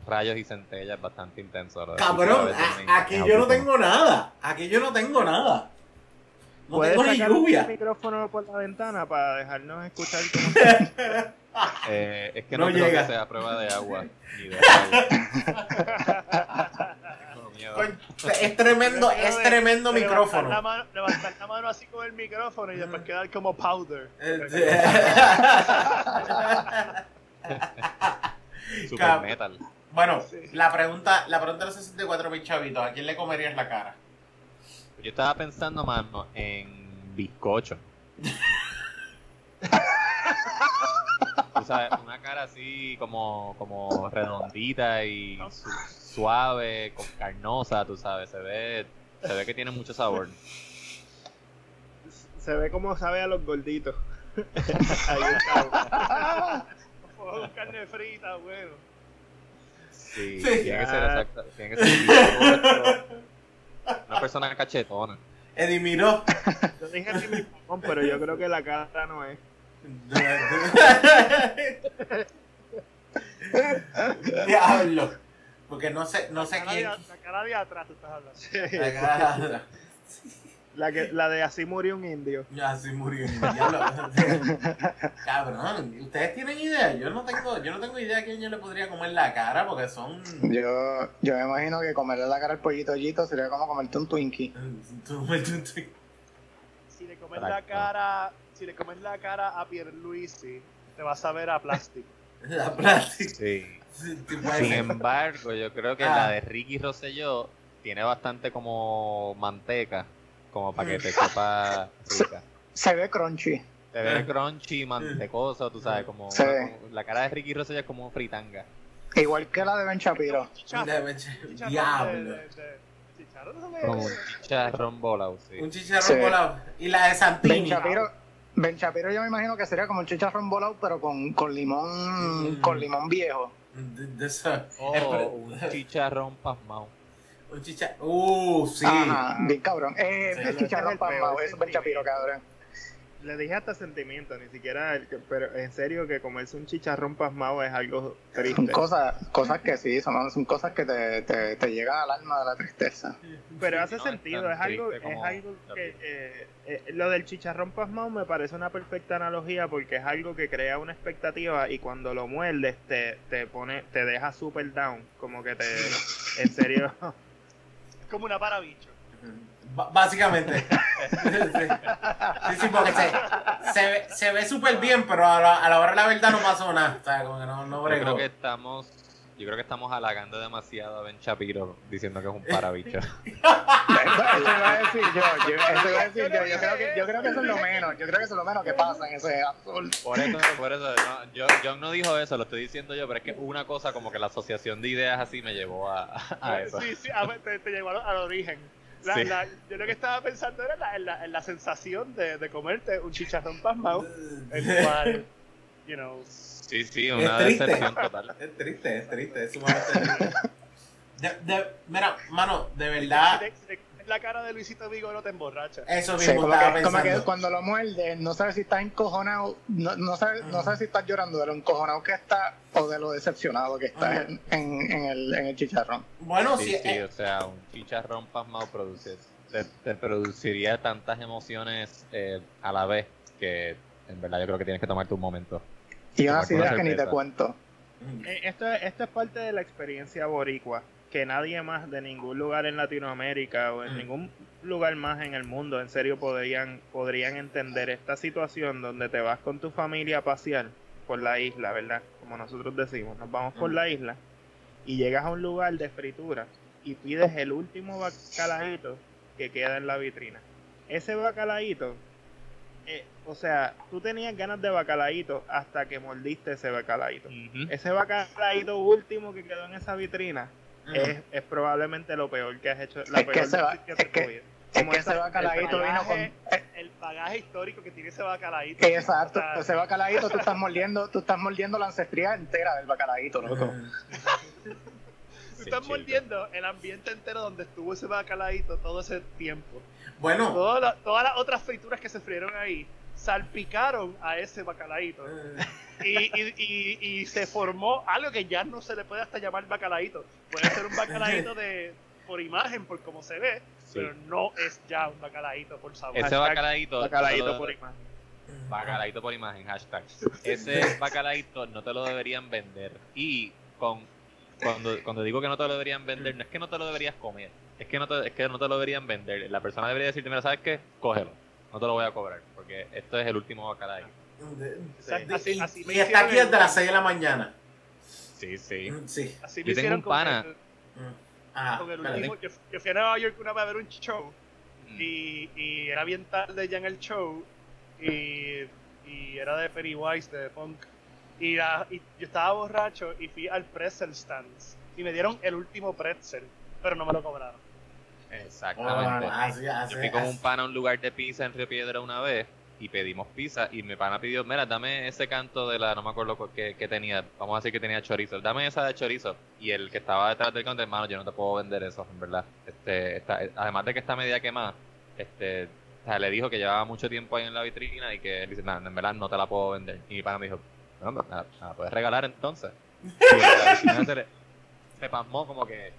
rayos y centellas bastante intensos. Cabrón, a- aquí yo no tengo nada. Aquí yo no tengo nada. No ¿Puedes tengo sacar el lluvia. micrófono por la ventana para dejarnos escuchar cómo *laughs* Eh, es que No no, creo llega. que sea prueba de agua. *laughs* Ni de Es tremendo, es tremendo Levantar la, micrófono. mano, levantar la mano así con el micrófono y después quedar como powder. *laughs* Super metal. Bueno, la pregunta, la pregunta de los 64 mil chavitos, ¿a quién le comerías la cara? Yo estaba pensando, mano, en bizcocho. Tú sabes, una cara así como, como redondita y su- suave, con carnosa, tú sabes, se ve, se ve que tiene mucho sabor. se ve como sabe a los gorditos. *laughs* Ahí está. Carne frita, bueno. Sí, Sí. tiene que ser exacto, tiene que ser bizcocho. Una persona cachetona. Eddie miró. Yo dije limón, pero yo creo que la cara no es. *laughs* Diablo. Porque no sé, no sé La cara, de, quién. la cara de atrás tú estás hablando. La cara- La, que, la de así murió un indio. Ya sí murió. Diablo. Cabrón, ¿ustedes tienen idea? Yo no tengo, yo no tengo idea a quién yo le podría comer la cara porque son. Yo, yo me imagino que comerle la cara al pollito Ollito sería como comerte un Twinkie. Si le comes la cara, si le comes la cara a Pierluisi, te vas a ver a plástico. La *laughs* plástica. Sí. Sin embargo, yo creo que Ah. la de Ricky Rosselló tiene bastante como manteca, como para que te *laughs* sepa rica. Se ve crunchy. Te ve crunchy, mantecoso, tú sabes, como, Sí. como- la cara de Ricky Rosselló es como fritanga. Igual que la de Ben Shapiro. Diablo. Como un chicharrón volado, sí. Un chicharrón Sí. volado. Y la de Ben Santini. Shapiro, Ben Shapiro yo me imagino que sería como un chicharrón volado, pero con, con limón Mm. con limón viejo. De, de eso. O Es pre- un chicharrón pasmado. Un chicha. Uh, sí. Ajá, bien cabrón. Eh, Sí, el ese chicharrón es el pasmado, eso es Shapiro, sentimiento. cabrón. Le dije hasta sentimiento, ni siquiera. el que- pero en serio, que comerse un chicharrón pasmado es algo Son triste. cosas, cosas que sí, son, son cosas que te, te, te llegan al alma de la tristeza. Pero hace no, sentido, es algo, es algo que eh, eh, lo del chicharrón pasmado me parece una perfecta analogía porque es algo que crea una expectativa y cuando lo muerdes te, te pone, te deja super down, como que te, en serio, *laughs* como una parabicho. Ba- Básicamente. sí. sí, sí, porque se, se ve, se ve súper bien, pero a la, a la hora de la verdad no pasó nada. O sea, como que no, no Yo creo que estamos. Yo creo que estamos halagando demasiado a Ben Shapiro diciendo que es un *laughs* parabicho. Eso, eso iba a decir yo, yo, eso iba a decir yo, yo creo que, yo creo que eso es lo menos, yo creo que eso es lo menos que pasa en ese azul. Por eso, por eso, no, yo, John no dijo eso, lo estoy diciendo yo, pero es que una cosa como que la asociación de ideas así me llevó a, *laughs* a eso. Sí, sí, a te, te llevaron al origen. La- Sí. la- yo lo que estaba pensando era la, en la, en la sensación de, de comerte un chicharrón pasmado, el cual, you know, Sí, sí, Es una triste. decepción total. *laughs* Es triste, es triste, es sumamente triste. De, de- mira, mano, de verdad, si si la cara de Luisito Vigo no te emborracha. eso Sí, mismo como, estaba que, como que cuando lo muerde, no sabes si estás encojonado, no, no, sabes, no sabes si estás llorando de lo encojonado que está o de lo decepcionado que está en, en, en el, en el chicharrón. Bueno, Sí, sí, sí, eh, o sea, un chicharrón pasmado produce, te, te produciría tantas emociones eh, a la vez que en verdad yo creo que tienes que tomarte un momento. Y unas ideas que ni te cuento. Eh, Esto, esto es parte de la experiencia boricua, que nadie más de ningún lugar en Latinoamérica o en Mm. ningún lugar más en el mundo en serio podrían, podrían entender esta situación donde te vas con tu familia a pasear por la isla, ¿verdad? Como nosotros decimos, nos vamos por Mm. la isla y llegas a un lugar de fritura y pides el último bacalaíto que queda en la vitrina. Ese bacalaíto, eh, o sea, tú tenías ganas de bacalaíto hasta que mordiste ese bacalaíto. Ese bacalaíto último que quedó en esa vitrina es, es probablemente lo peor que has hecho. La Es que peor ese va- es que-. Es Como que esa- ese bacalaíto el vino con... bagaje- El bagaje histórico que tiene ese bacalaíto. Exacto, O sea, ese bacalaíto tú estás mordiendo, tú estás mordiendo la ancestría entera del bacalaíto, loco. Tú estás mordiendo el ambiente entero donde estuvo ese bacalaíto todo ese tiempo. Bueno, Todas las- todas las otras frituras que se frieron ahí salpicaron a ese bacalaíto. eh, Y, y, y, y se formó algo que ya no se le puede hasta llamar bacalaíto. Puede ser un bacalaíto de por imagen, por cómo se ve, Sí. pero no es ya un bacalaíto por sabor. Ese bacalaíto, Bacalaíto por imagen. Bacalaíto por imagen, hashtag. Ese bacalaíto no te lo deberían vender. Y con cuando, cuando digo que no te lo deberían vender, no es que no te lo deberías comer. Es que no te, es que no te lo deberían vender. La persona debería decirte, mira, ¿sabes qué? Cógelo. No te lo voy a cobrar. Porque esto es el último bacalaíto. Exacto, así- y, así me y está aquí desde las 6 de la mañana. Sí, sí. Mm, Sí. Así Yo me tengo hicieron un con pana. el- Ah, con el espérate. último- yo, yo fui a Nueva York una vez a ver un show Mm. y, y era bien tarde ya en el show y, y era de Pennywise, de punk. Y, la- y yo estaba borracho y fui al pretzel stands y me dieron el último pretzel, pero no me lo cobraron. Exactamente. Oh, así, así, Yo fui con así. un pana a un lugar de pizza en Río Piedra una vez y pedimos pizza y mi pana pidió, mira, dame ese canto de la, no me acuerdo cu- qué, qué tenía, vamos a decir que tenía chorizo, dame esa de chorizo. Y el que estaba detrás del counter, hermano, yo no te puedo vender eso, en verdad. Este, está- además de que está media quemada, este, o sea, le dijo que llevaba mucho tiempo ahí en la vitrina y que él dice, nada, en verdad no te la puedo vender. Y mi pana me dijo, no, no, la puedes regalar entonces. Y la *laughs* vecina se, le, se pasmó como que,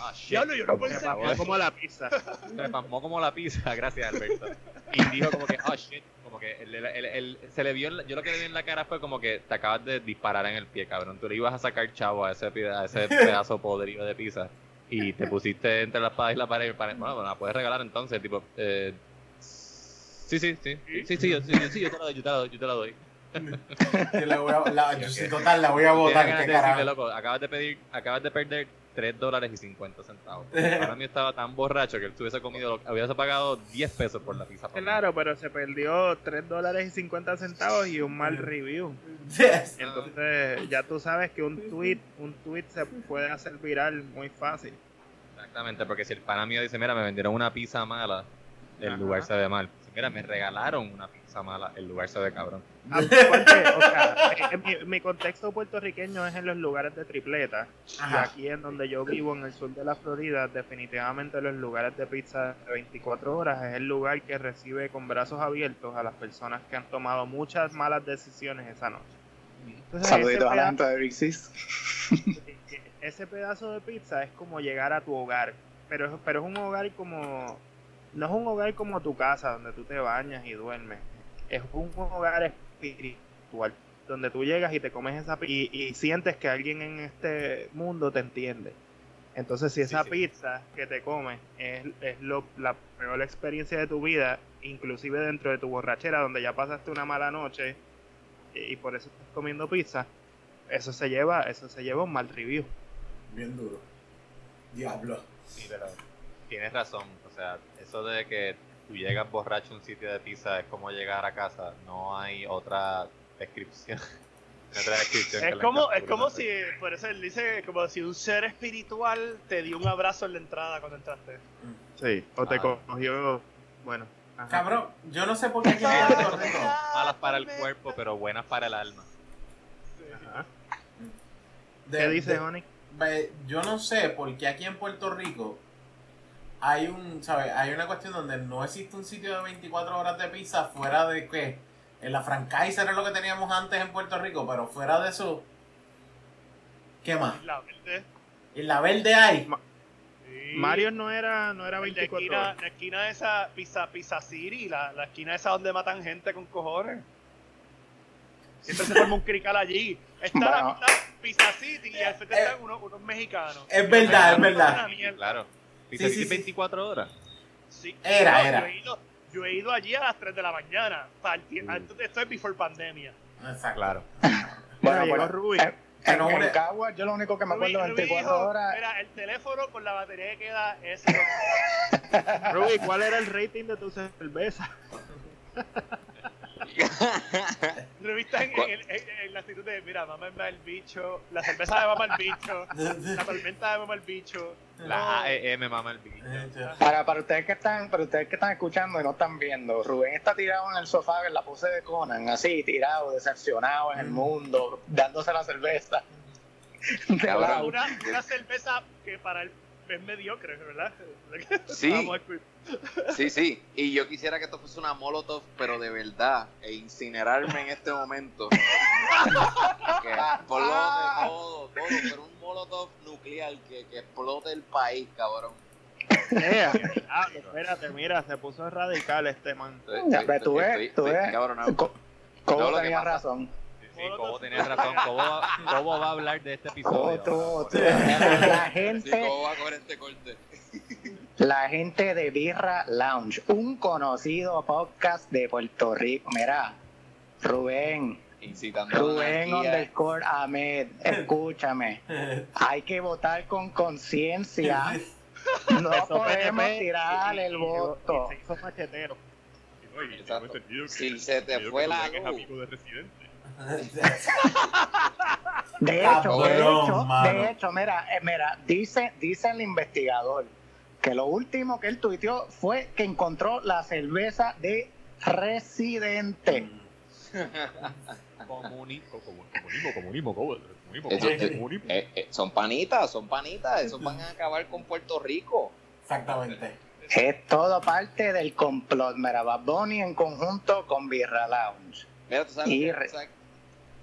ah, shit. Diablo, yo no puedo Se ser como la pizza. *laughs* Se pasmó como la pizza, gracias Alberto. Y dijo como que, oh shit, como que el- el- el- el- se le vio, en la- yo lo que le vi en la cara fue como que te acabas de disparar en el pie, cabrón. Tú le ibas a sacar chavo a ese, a ese *laughs* pedazo podrido de pizza y te pusiste entre la espada y la pared. Bueno, bueno, la puedes regalar entonces, tipo, eh, sí, sí, sí, sí, sí, yo, sí, yo, sí, yo te la doy, yo te la doy, yo te la doy. *laughs* Yo voy a, la, yo sí, total, la voy a loco, acabas de pedir, acabas de perder 3 dólares y 50 centavos. *laughs* Para mí estaba tan borracho que él tuviese comido, hubiese pagado 10 pesos por la pizza. para mí. Claro, pero se perdió 3 dólares y 50 centavos y un mal review. Yes. Entonces, ya tú sabes que un tweet, un tweet se puede hacer viral muy fácil. Exactamente, porque si el pana mío dice, mira, me vendieron una pizza mala, el Ajá. lugar se ve mal. Mira, me regalaron una pizza mala, el lugar se ve cabrón. Aparte, o sea, eh, mi, mi contexto puertorriqueño es en los lugares de tripleta. Y aquí en donde yo vivo, en el sur de la Florida, definitivamente los lugares de pizza de 24 horas es el lugar que recibe con brazos abiertos a las personas que han tomado muchas malas decisiones esa noche. Entonces, Saluditos a la pedazo- gente de Big Sis. *laughs* ese pedazo de pizza es como llegar a tu hogar, pero es, pero es un hogar como no es un hogar como tu casa donde tú te bañas y duermes, es un hogar espiritual donde tú llegas y te comes esa y, y sientes que alguien en este mundo te entiende. Entonces, si esa sí. pizza que te comes es, es lo, la peor experiencia de tu vida, inclusive dentro de tu borrachera, donde ya pasaste una mala noche y, y por eso estás comiendo pizza, eso se lleva, eso se lleva un mal review. Bien duro. Diablo. Sí, pero tienes razón. O sea, eso de que tú llegas borracho a un sitio de pizza es como llegar a casa. No hay otra descripción. *laughs* otra descripción que Es como, es como si, por eso él dice, como si un ser espiritual te dio un abrazo en la entrada cuando entraste. Sí, o te Ah. cogió, bueno. ajá. Cabrón, yo no sé por qué aquí en Puerto Rico. Malas para el cuerpo, pero buenas para el alma. Ajá. de- ¿Qué dice, de- Honey? Ve, yo no sé por qué aquí en Puerto Rico hay un, ¿sabes? Hay una cuestión donde no existe un sitio de 24 horas de pizza fuera de que en la franquicia era lo que teníamos antes en Puerto Rico, pero fuera de eso, ¿qué más? La verde. En la verde hay. Ma- Sí. Mario no era, no era la 24 esquina, horas. la esquina de esa Pizza, Pizza City, la, la esquina esa donde matan gente con cojones. Siempre se forma un crical allí. Está la Bueno. Pizza, City y al frente Eh, están unos, unos mexicanos. Es verdad, es verdad. Claro. Pizza Sí, sí, sí. 24 horas. Sí. Era, No, era. Yo he, ido, yo he ido allí a las 3 de la mañana. Mm. antes- Esto es before pandemia. Exacto. Claro. *laughs* Bueno, bueno, Ruby. en, en, Pero en una- Caguas, yo lo único que me acuerdo de Rubí- Rubí 24 dijo, horas. Mira, el teléfono con la batería que queda es. *laughs* *laughs* Ruby, ¿cuál era el rating de tu cerveza? *laughs* Revista en, en, el- en- en la actitud de, mira, mamá el bicho, la cerveza de mamá el bicho, la tormenta de mamá el bicho. La AEM mama el bicho. Para, para ustedes que están, para ustedes que están escuchando y no están viendo, Rubén está tirado en el sofá en la pose de Conan, así, tirado, decepcionado en el mundo, dándose la cerveza. Lado. Una, una cerveza que para él es mediocre, ¿verdad? Sí. Vamos a- Sí, sí. Y yo quisiera que esto fuese una molotov, pero de verdad, e incinerarme en este momento. que explote todo, todo, pero un molotov nuclear que, que explote el país, cabrón. Ea, diablo, espérate, mira, se puso radical este man. Estoy- Ya, estoy- pero tú ves, estoy- tú ves. Cobo tenía razón. Sí, Cobo tenía razón. Cobo, va- Cobo a hablar de este episodio. Cobo. La Sí, gente, ¿cómo va a coger este corte? La gente de Birra Lounge, un conocido podcast de Puerto Rico. Mira, Rubén, Incitando Rubén underscore Ahmed, escúchame. Hay que votar con conciencia. *laughs* No podemos tirar el voto. y se hizo machetero. Exacto. Si se te fue la luz, De hecho, de hecho, de hecho, mira, eh, mira, dice, dice el investigador que lo último que él tuiteó fue que encontró la cerveza de Residente. *laughs* Comunismo, comunismo, comunismo, comunismo, Eso- comunismo. eh, eh, son panitas, son panitas, esos van a acabar con Puerto Rico. Exactamente. Es todo parte del complot. Mira, Bad Bunny en conjunto con Birra Lounge. Mira, tú sabes, Y re- sabes,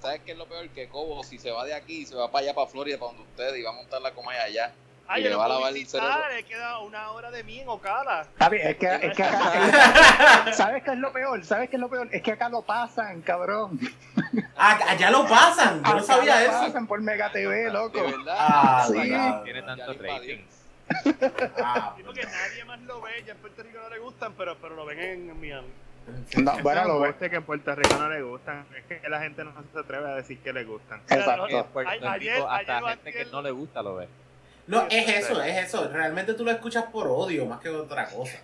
sabes qué es lo peor? Que Cobo, si se va de aquí, se va para allá, para Florida, para donde ustedes, y va a montar la coma allá. Ay, Y yo le lo va a lavar el cerebro. queda una hora de mí en Ocala. Es que, es que acá, *laughs* ¿sabes qué es lo peor? ¿Sabes qué es lo peor? Es que acá lo pasan, cabrón. Ah, allá lo pasan. Yo no Acá sabía lo eso. pasan por Mega TV, loco. De verdad. Ah, Sí. Tiene tantos ratings. Ah, Sí, porque nadie más lo ve, ya en Puerto Rico no le gustan, pero, pero lo ven en Miami. No, bueno, es lo un ve. embuste que en Puerto Rico no le gustan. Es que la gente no se atreve a decir que le gustan. Exacto. En Puerto Ay- Rico, ayer- hasta ayer o gente que no le gusta lo ve. No, es eso, es eso. Realmente tú lo escuchas por odio más que otra cosa.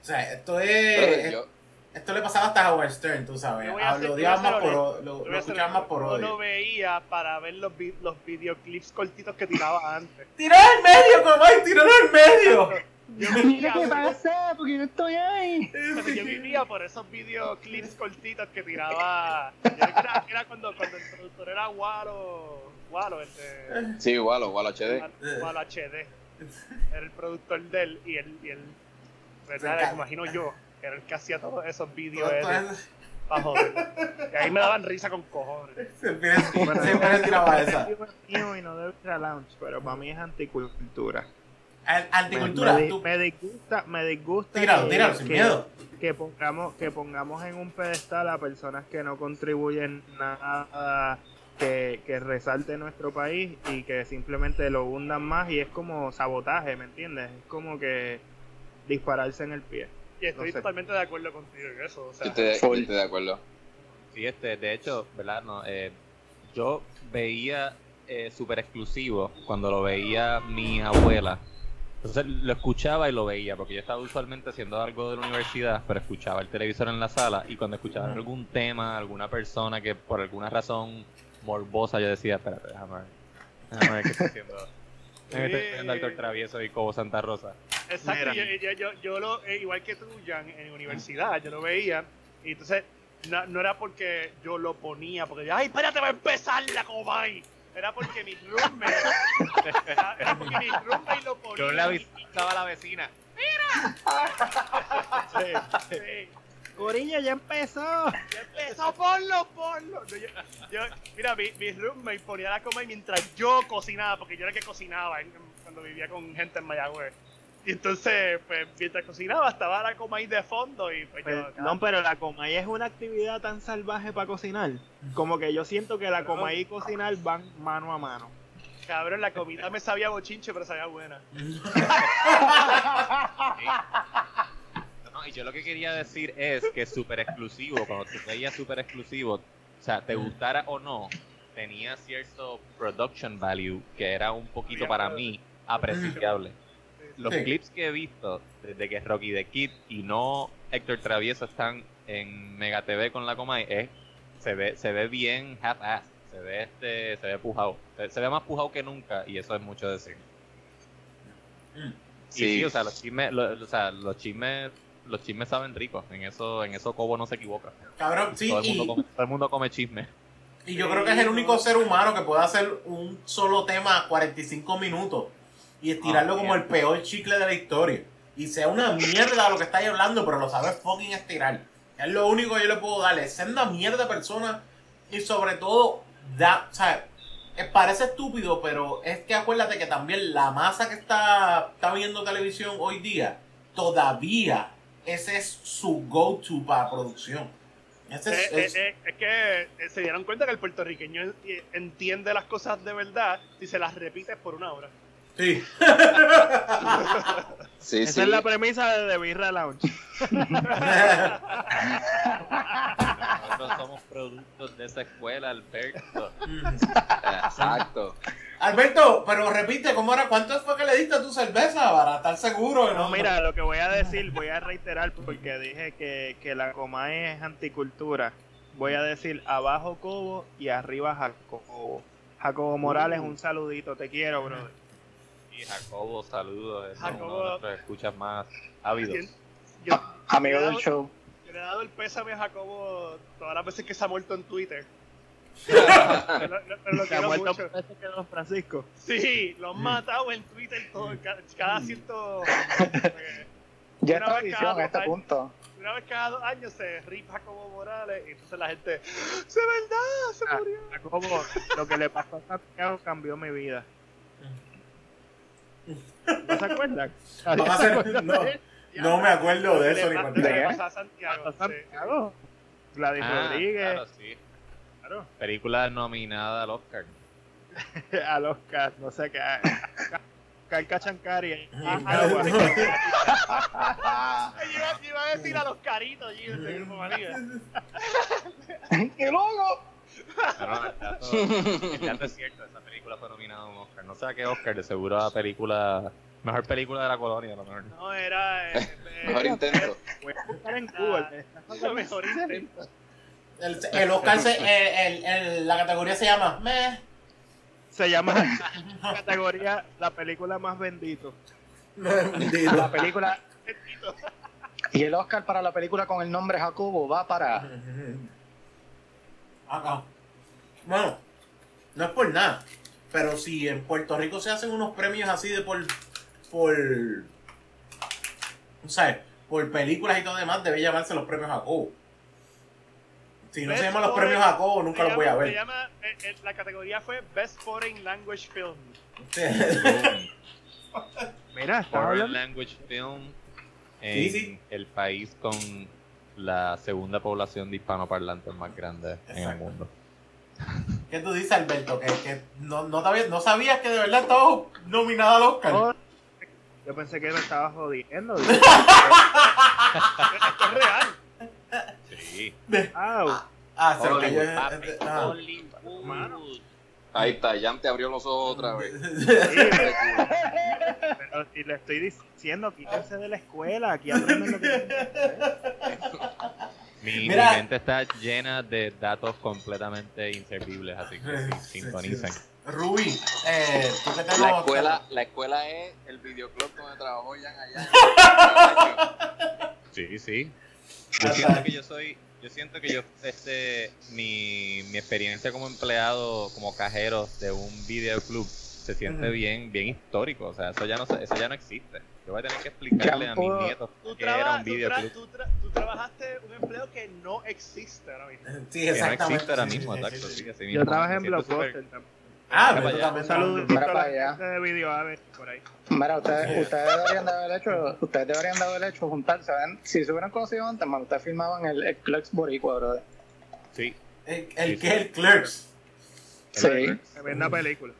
O sea, esto es. yo- Esto le pasaba hasta a Howard Stern, tú sabes. A Ah, Lo más por honesto. o- lo, Voy lo a ser escuchaban más por honesto, Yo lo odio. veía para ver los, vi- los videoclips cortitos que tiraba antes. ¡Tiró al medio, comay! ¡Tiró al medio! Yo *laughs* Mira vivía, qué pasa, porque no estoy ahí. pero yo vivía por esos videoclips cortitos que tiraba. Yo creo que era, era cuando, cuando el productor era Walo. Walo, el de. Sí, igual, igual HD. Walo HD. Era el productor de él y él. Y él ¿verdad? Me imagino yo. que Era el que hacía todos esos esto para joder. Y ahí me daban risa con cojones. es- Siempre tiraba esa. Y no debe ir a lounge, pero para mí es anticultura. Anticultura, me, tú. me disgusta, me disgusta Tíralo, que- tíralo, sin que- miedo. que pongamos que pongamos en un pedestal a personas que no contribuyen nada que, que resalte nuestro país y que simplemente lo hundan más y es como sabotaje, ¿me entiendes? Es como que dispararse en el pie. Y estoy No sé. totalmente de acuerdo contigo en eso. O sea, Yo estoy, Full. yo estoy de acuerdo. Sí, este, de hecho, ¿verdad? No, eh, yo veía eh, super exclusivo cuando lo veía mi abuela. Entonces lo escuchaba y lo veía, porque yo estaba usualmente haciendo algo de la universidad, pero escuchaba el televisor en la sala y cuando escuchaba algún tema, alguna persona que por alguna razón morbosa, yo decía, espérate, déjame ver, déjame ver qué está haciendo. *laughs* Está haciendo Doctor Travieso y Cobo Santa Rosa. Exacto, Mira. yo, yo, yo, yo lo, eh, igual que tú, Jan, en universidad, yo lo veía, y entonces no, no era porque yo lo ponía, porque, ay, espérate, va a empezar la Comay. Era porque mi roommate, era, era porque mi roommate lo ponía. Yo le avisaba a la vecina. *laughs* Sí, sí. Corillo, ya empezó. Ya empezó, ponlo, ponlo. No, yo, yo- mira, mi, mi roommate ponía la Comay mientras yo cocinaba, porque yo era el que cocinaba en- cuando vivía con gente en Mayagüez. Y entonces, pues, mientras cocinaba, estaba la Comay de fondo y pues yo... no, pero la comay es una actividad tan salvaje para cocinar. Como que yo siento que la comay y cocinar van mano a mano. Cabrón, la comida me sabía bochinche, pero sabía buena. *laughs* No, y yo lo que quería decir es que super exclusivo, cuando tú veías super exclusivo, o sea, te gustara o no, tenía cierto production value que era un poquito para mí apreciable. Los Sí. clips que he visto desde que Rocky the Kid y no Héctor Travieso están en Mega TV con la Comay es se ve se ve bien half-ass, se ve este se ve pujado, se, se ve más pujado que nunca y eso es mucho decir. Mm. Y Sí. sí, o sea, los chismes, o sea, los chismes, los chismes saben ricos. En eso, en eso Cobo no se equivoca. Cabrón, sí, todo, el y, mundo come, todo el mundo come chisme. y yo creo que es el único ser humano que puede hacer un solo tema 45 minutos y estirarlo Ah, como el peor chicle de la historia. Y sea una mierda lo que estáis hablando, pero lo sabes fucking estirar. Es lo único que yo le puedo darle. Es una mierda persona y sobre todo, da, o sea, parece estúpido, pero es que acuérdate que también la masa que está, está viendo televisión hoy día, todavía ese es su go-to para producción. Ese es, Eh, es- eh, eh, es que se dieron cuenta que el puertorriqueño entiende las cosas de verdad si se las repites por una hora. sí. *laughs* Sí, Esa sí. es la premisa de The Birra Lounge. Nosotros somos productos de esa escuela, Alberto. *laughs* Exacto. Alberto, pero repite, ¿cómo era? ¿Cuánto fue que le diste a tu cerveza para estar seguro? No, mira, lo que voy a decir, voy a reiterar porque dije que, que la Comay es anticultura. Voy a decir abajo Cobo y arriba Jacobo. Jacobo Morales, un saludito, te quiero, brother. Y Jacobo, saludos. Uno Jacobo. de nuestros escuchas más ávidos. Yo, Amigo yo del dado- show. yo le he dado el pésame a Jacobo todas las veces que se ha muerto en Twitter. Pero, lo- pero lo Se quiero mucho. que Don Francisco. Sí, lo han matado en Twitter todo, cada, *laughs* cada cierto. eh, Ya es Una vez tradición cada a este dos punto. Una vez cada dos años se ripa Jacobo Morales y entonces la gente. ¡Se verdad! ¡Se Ah, murió! Jacobo, lo que le pasó a Santiago cambió mi vida. ¿No se acuerdan? Van a hacer- no, no me acuerdo de eso ni pasa- ¿De le qué? pasa a Santiago. ¿A sí. Santiago? Gladys Ah, Rodríguez, claro, sí. Claro. Película nominada al Oscar. *laughs* a los Cas, no sé qué. Calca Chancari. Ay, iba, *laughs* iba a decir a los caritos allí de grupo manía. ¡Y luego! Pero no, dato es cierto, esa película fue nominada a un Oscar. No sé a qué Oscar, de seguro a película. Mejor película de la colonia, a lo mejor. No, era. eh, eh, Mejor intento. Voy a buscar en Ah, Google. Lo mejor intento. El, el Oscar, se, el, el- el- la categoría se llama Meh. Se llama *laughs* categoría la película más bendito. La película. Y el Oscar para la película con el nombre Jacobo va para. Acá. Bueno, no es por nada. Pero si en Puerto Rico se hacen unos premios así de por. por. no sé, por películas y todo demás, debe llamarse los premios Jacobo. Si no se Best llaman los Foreign- premios Jacobo, nunca se los voy a Se ver. llama, eh, eh, la categoría fue Best Foreign Language Film. *laughs* Mira, está Foreign. Language Film en Sí, sí. el país con la segunda población de hispanoparlantes más grande en el mundo. ¿Qué tú dices, Alberto? Que, que no, no, había- no sabías que de verdad estabas nominado al Oscar. Oh, yo pensé que me estaba jodiendo. *laughs* Esto es real. Sí. Ah, se Hollywood, cayó- papi. ah. Mano. Ahí está, Jan te abrió los ojos otra vez. *laughs* *laughs* Pero si le estoy diciendo, quítense de la escuela, aquí *laughs* aprenden lo que. Mi, mente está llena de datos completamente inservibles, así que sí, Sí, sintonicen. sí. Rubí, eh, tú que te La escuela, la escuela es el videoclub donde trabajó Jan allá. Sí, sí. Yo siento que yo soy, yo siento que yo, este, mi, mi experiencia como empleado, como cajero de un videoclub, se siente bien, bien histórico. O sea, eso ya no, se- eso ya no existe. Yo voy a tener que explicarle Ya a mis nietos que era un tú, tra- videoclub. tú, tra- tú trabajaste un empleo que no existe ahora mismo. Sí, Que no exactamente. existe ahora mismo, sí, exacto. sí, sí. Yo mismo. trabajé en Blockbuster también. Ah, para allá. también Un saludo trabajas. Mira a la para allá. de video a ver por ahí. Mira, ustedes, ustedes deberían de haber hecho, ustedes deberían de haber hecho juntarse. ¿ven? Si se hubieran conocido antes, man, ustedes filmaban el, el Clerks Boricua, brother. Sí, El, el que es el Clerks. Sí. Tremenda película.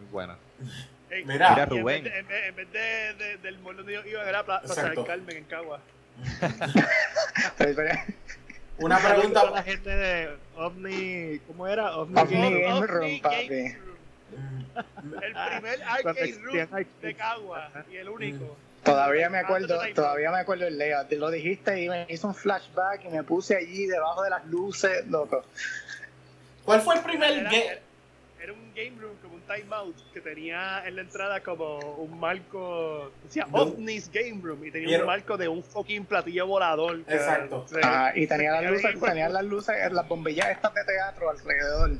muy buena. Ey, Mira. Mira, en vez Rubén. de- En vez, de, de- del mall donde yo iba, era Pla- Plaza del Carmen en Cagua. *laughs* *laughs* Una A la pregunta. gente de OVNI, ¿cómo era? OVNI, OVNI Game- Game Ovni Room, papi. Game. El primer *laughs* arcade room de. Cagua y el único. Todavía me acuerdo, todavía me acuerdo el layout. Te Lo dijiste y me hizo un flashback y me puse allí debajo de las luces, loco. ¿Cuál fue el primer Era, ga- era un game room como un timeout que tenía en la entrada como un marco, decía No. OVNI's Game Room y tenía Quiero- un marco de un fucking platillo volador. que- Exacto. Ajá, y tenía las luces, tenía las luces, las bombillas estas de teatro alrededor.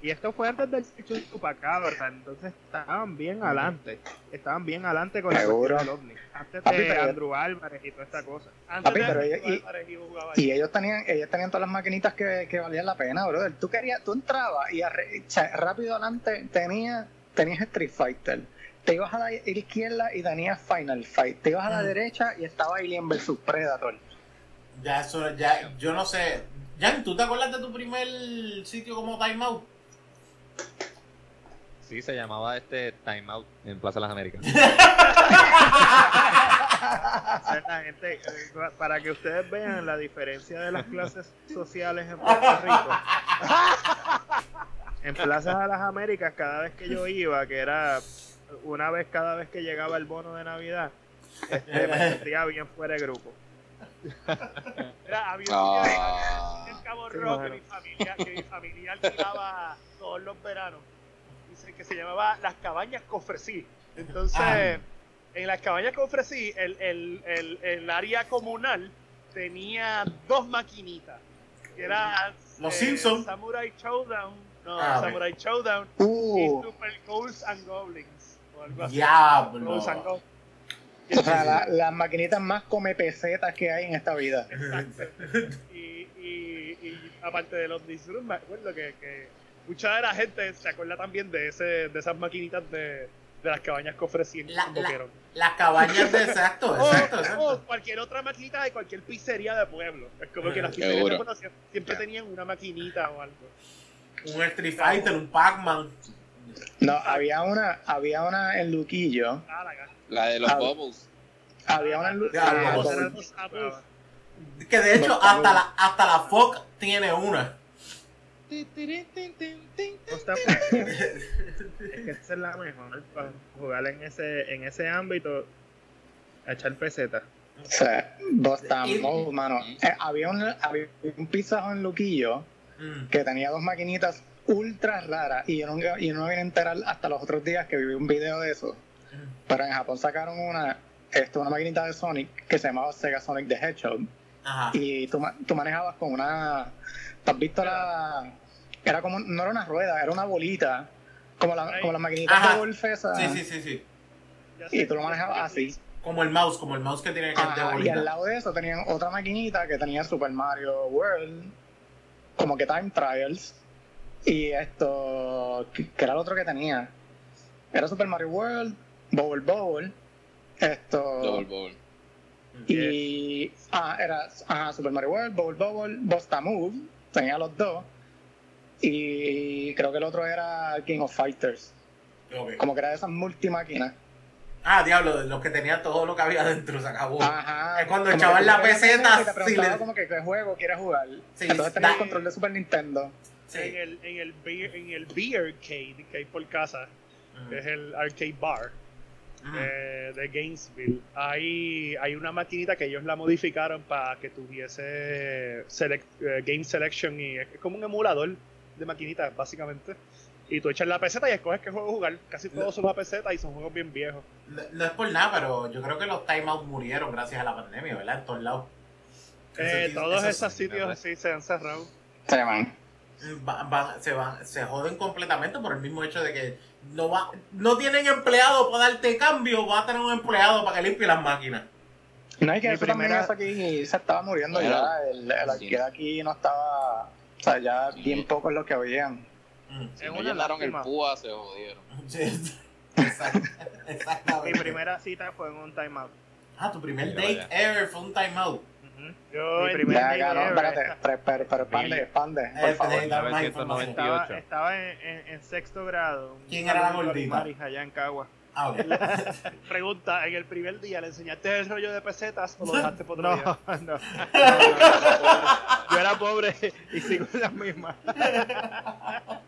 Y esto fue antes del chupacabra, entonces estaban bien adelante. Estaban bien adelante con la Seguro. cuestión del ovni. Antes Papi, de pero- Andrew Álvarez y toda esta cosa. Antes Papi, de pero Andrew ella- y- yo jugaba Y ellos tenían, ellos tenían todas las maquinitas que, que valían la pena, brother. Tú querías, tú entrabas y arre- rápido adelante tenías, tenías Street Fighter. Te ibas a la izquierda y tenías Final Fight. Te ibas a la Mm. derecha y estaba Alien vs Predator. Ya, eso, ya, yo no sé. Jan, ¿tú te acuerdas de tu primer sitio como timeout? Sí, se llamaba este Time Out en Plaza de las Américas. *laughs* Gente, eh, para que ustedes vean la diferencia de las clases sociales en Puerto Rico. En Plaza de las Américas, cada vez que yo iba, que era una vez cada vez que llegaba el bono de Navidad, este, me sentía bien fuera de grupo. Era, había un sitio Ah. en Cabo Sí, Rojo que mano. mi familia, que mi familia alquilaba todos los veranos. Dice que se llamaba Las Cabañas Cofresí. Entonces, Ah. en las cabañas Cofresí, el, el, el, el área comunal tenía dos maquinitas. Que era Los Simpson. Samurai Showdown. No, Ah, Samurai Showdown Uh, y Super Ghosts and Goblins. O algo así. Diablo. Ghosts and Goblins. o sea, la- las maquinitas más come pesetas que hay en esta vida. Exacto. Y, y, y aparte de los Disrooms, me acuerdo que, que mucha de la gente se acuerda también de ese de esas maquinitas de, de las cabañas que ofrecían La- la-. Las cabañas de exacto, *laughs* O, exacto, o cualquier otra maquinita de cualquier pizzería de pueblo. Es como que las pizzerías siempre tenían una maquinita o algo. Un Street Fighter, un Pac-Man. No, había una, había una en Luquillo. Ah, la de los Ah. Bubbles. Había una en Lu- Ya, había- vamos Eran a los Apple. Que de hecho, hasta la, hasta la Fox tiene una. No está *laughs* es que esa es la mejor para jugar en ese, en ese ámbito, a echar peseta. O sea, mano. Eh, había, un, había un pizza en Luquillo Mm. que tenía dos maquinitas ultra raras y yo no, y yo no me vine a enterar hasta los otros días que vi un video de eso. Pero en Japón sacaron una, esto, una maquinita de Sonic que se llamaba Sega Sonic the Hedgehog Ajá. y tú, ma- tú manejabas con una... ¿Tú has visto la...? Era como, no era una rueda, era una bolita, como, la, como las maquinitas Ajá. de golf esas. Sí, sí, sí, sí. Y tú lo manejabas así. Como el mouse, como el mouse que tiene que Ajá, de y al lado de eso tenían otra maquinita que tenía Super Mario World, como que Time Trials, y esto, que que era el otro que tenía. Era Super Mario World, Bubble Bowl, esto, Double Bubble. Y ah, era Super Mario World, Bubble Bobble, Bosta Move, tenía los dos, y creo que el otro era King of Fighters. Como que era de esas multimáquinas. Ah, diablo, los que tenían todo lo que había dentro se acabó. Ajá. Es cuando echaban la peseta, y te preguntaba le- como que qué juego quieres jugar. Sí, Entonces tenías da- el control de Super Nintendo. Sí. En el, en el beer, en el beer arcade que hay por casa, que es el arcade bar. Eh, de Gainesville, hay, hay una maquinita que ellos la modificaron para que tuviese select- eh, game selection y es como un emulador de maquinitas básicamente. Y tú echas la peseta y escoges qué juego jugar. Casi todos son la peseta y son juegos bien viejos. No, no es por nada, pero yo creo que los timeouts murieron gracias a la pandemia, ¿verdad? En todos lados. Eh, todos esos- sitios sí se han cerrado. Va- van- se van, se joden completamente por el mismo hecho de que no va, no tienen empleado para darte cambio, va a tener un empleado para que limpie las máquinas. No hay que Mi eso también primera- eso aquí se estaba muriendo ya. El, el sí. arcade aquí no estaba. O sea, ya Sí. bien pocos los que habían. Mm. Si Es no llenaron el púa, se jodieron. *laughs* Sí, exact- *laughs* Mi Exactamente. primera cita fue en un timeout. Ah, tu primer Mira, date vaya. ever fue un timeout. Yo Mi primer Ya, ever, espérate. Pero, pero, expande, expande, por Eh, favor. necesitamos más 1990. información. Estaba, estaba en, en- en sexto grado. ¿Quién era la gordita? Maris allá en Cagua. Ah, ok. *laughs* pregunta, ¿en el primer día le enseñaste el rollo de pesetas o lo dejaste por otro No, día? *laughs* no, no, no, no, Yo era pobre y sigo en la misma. *laughs*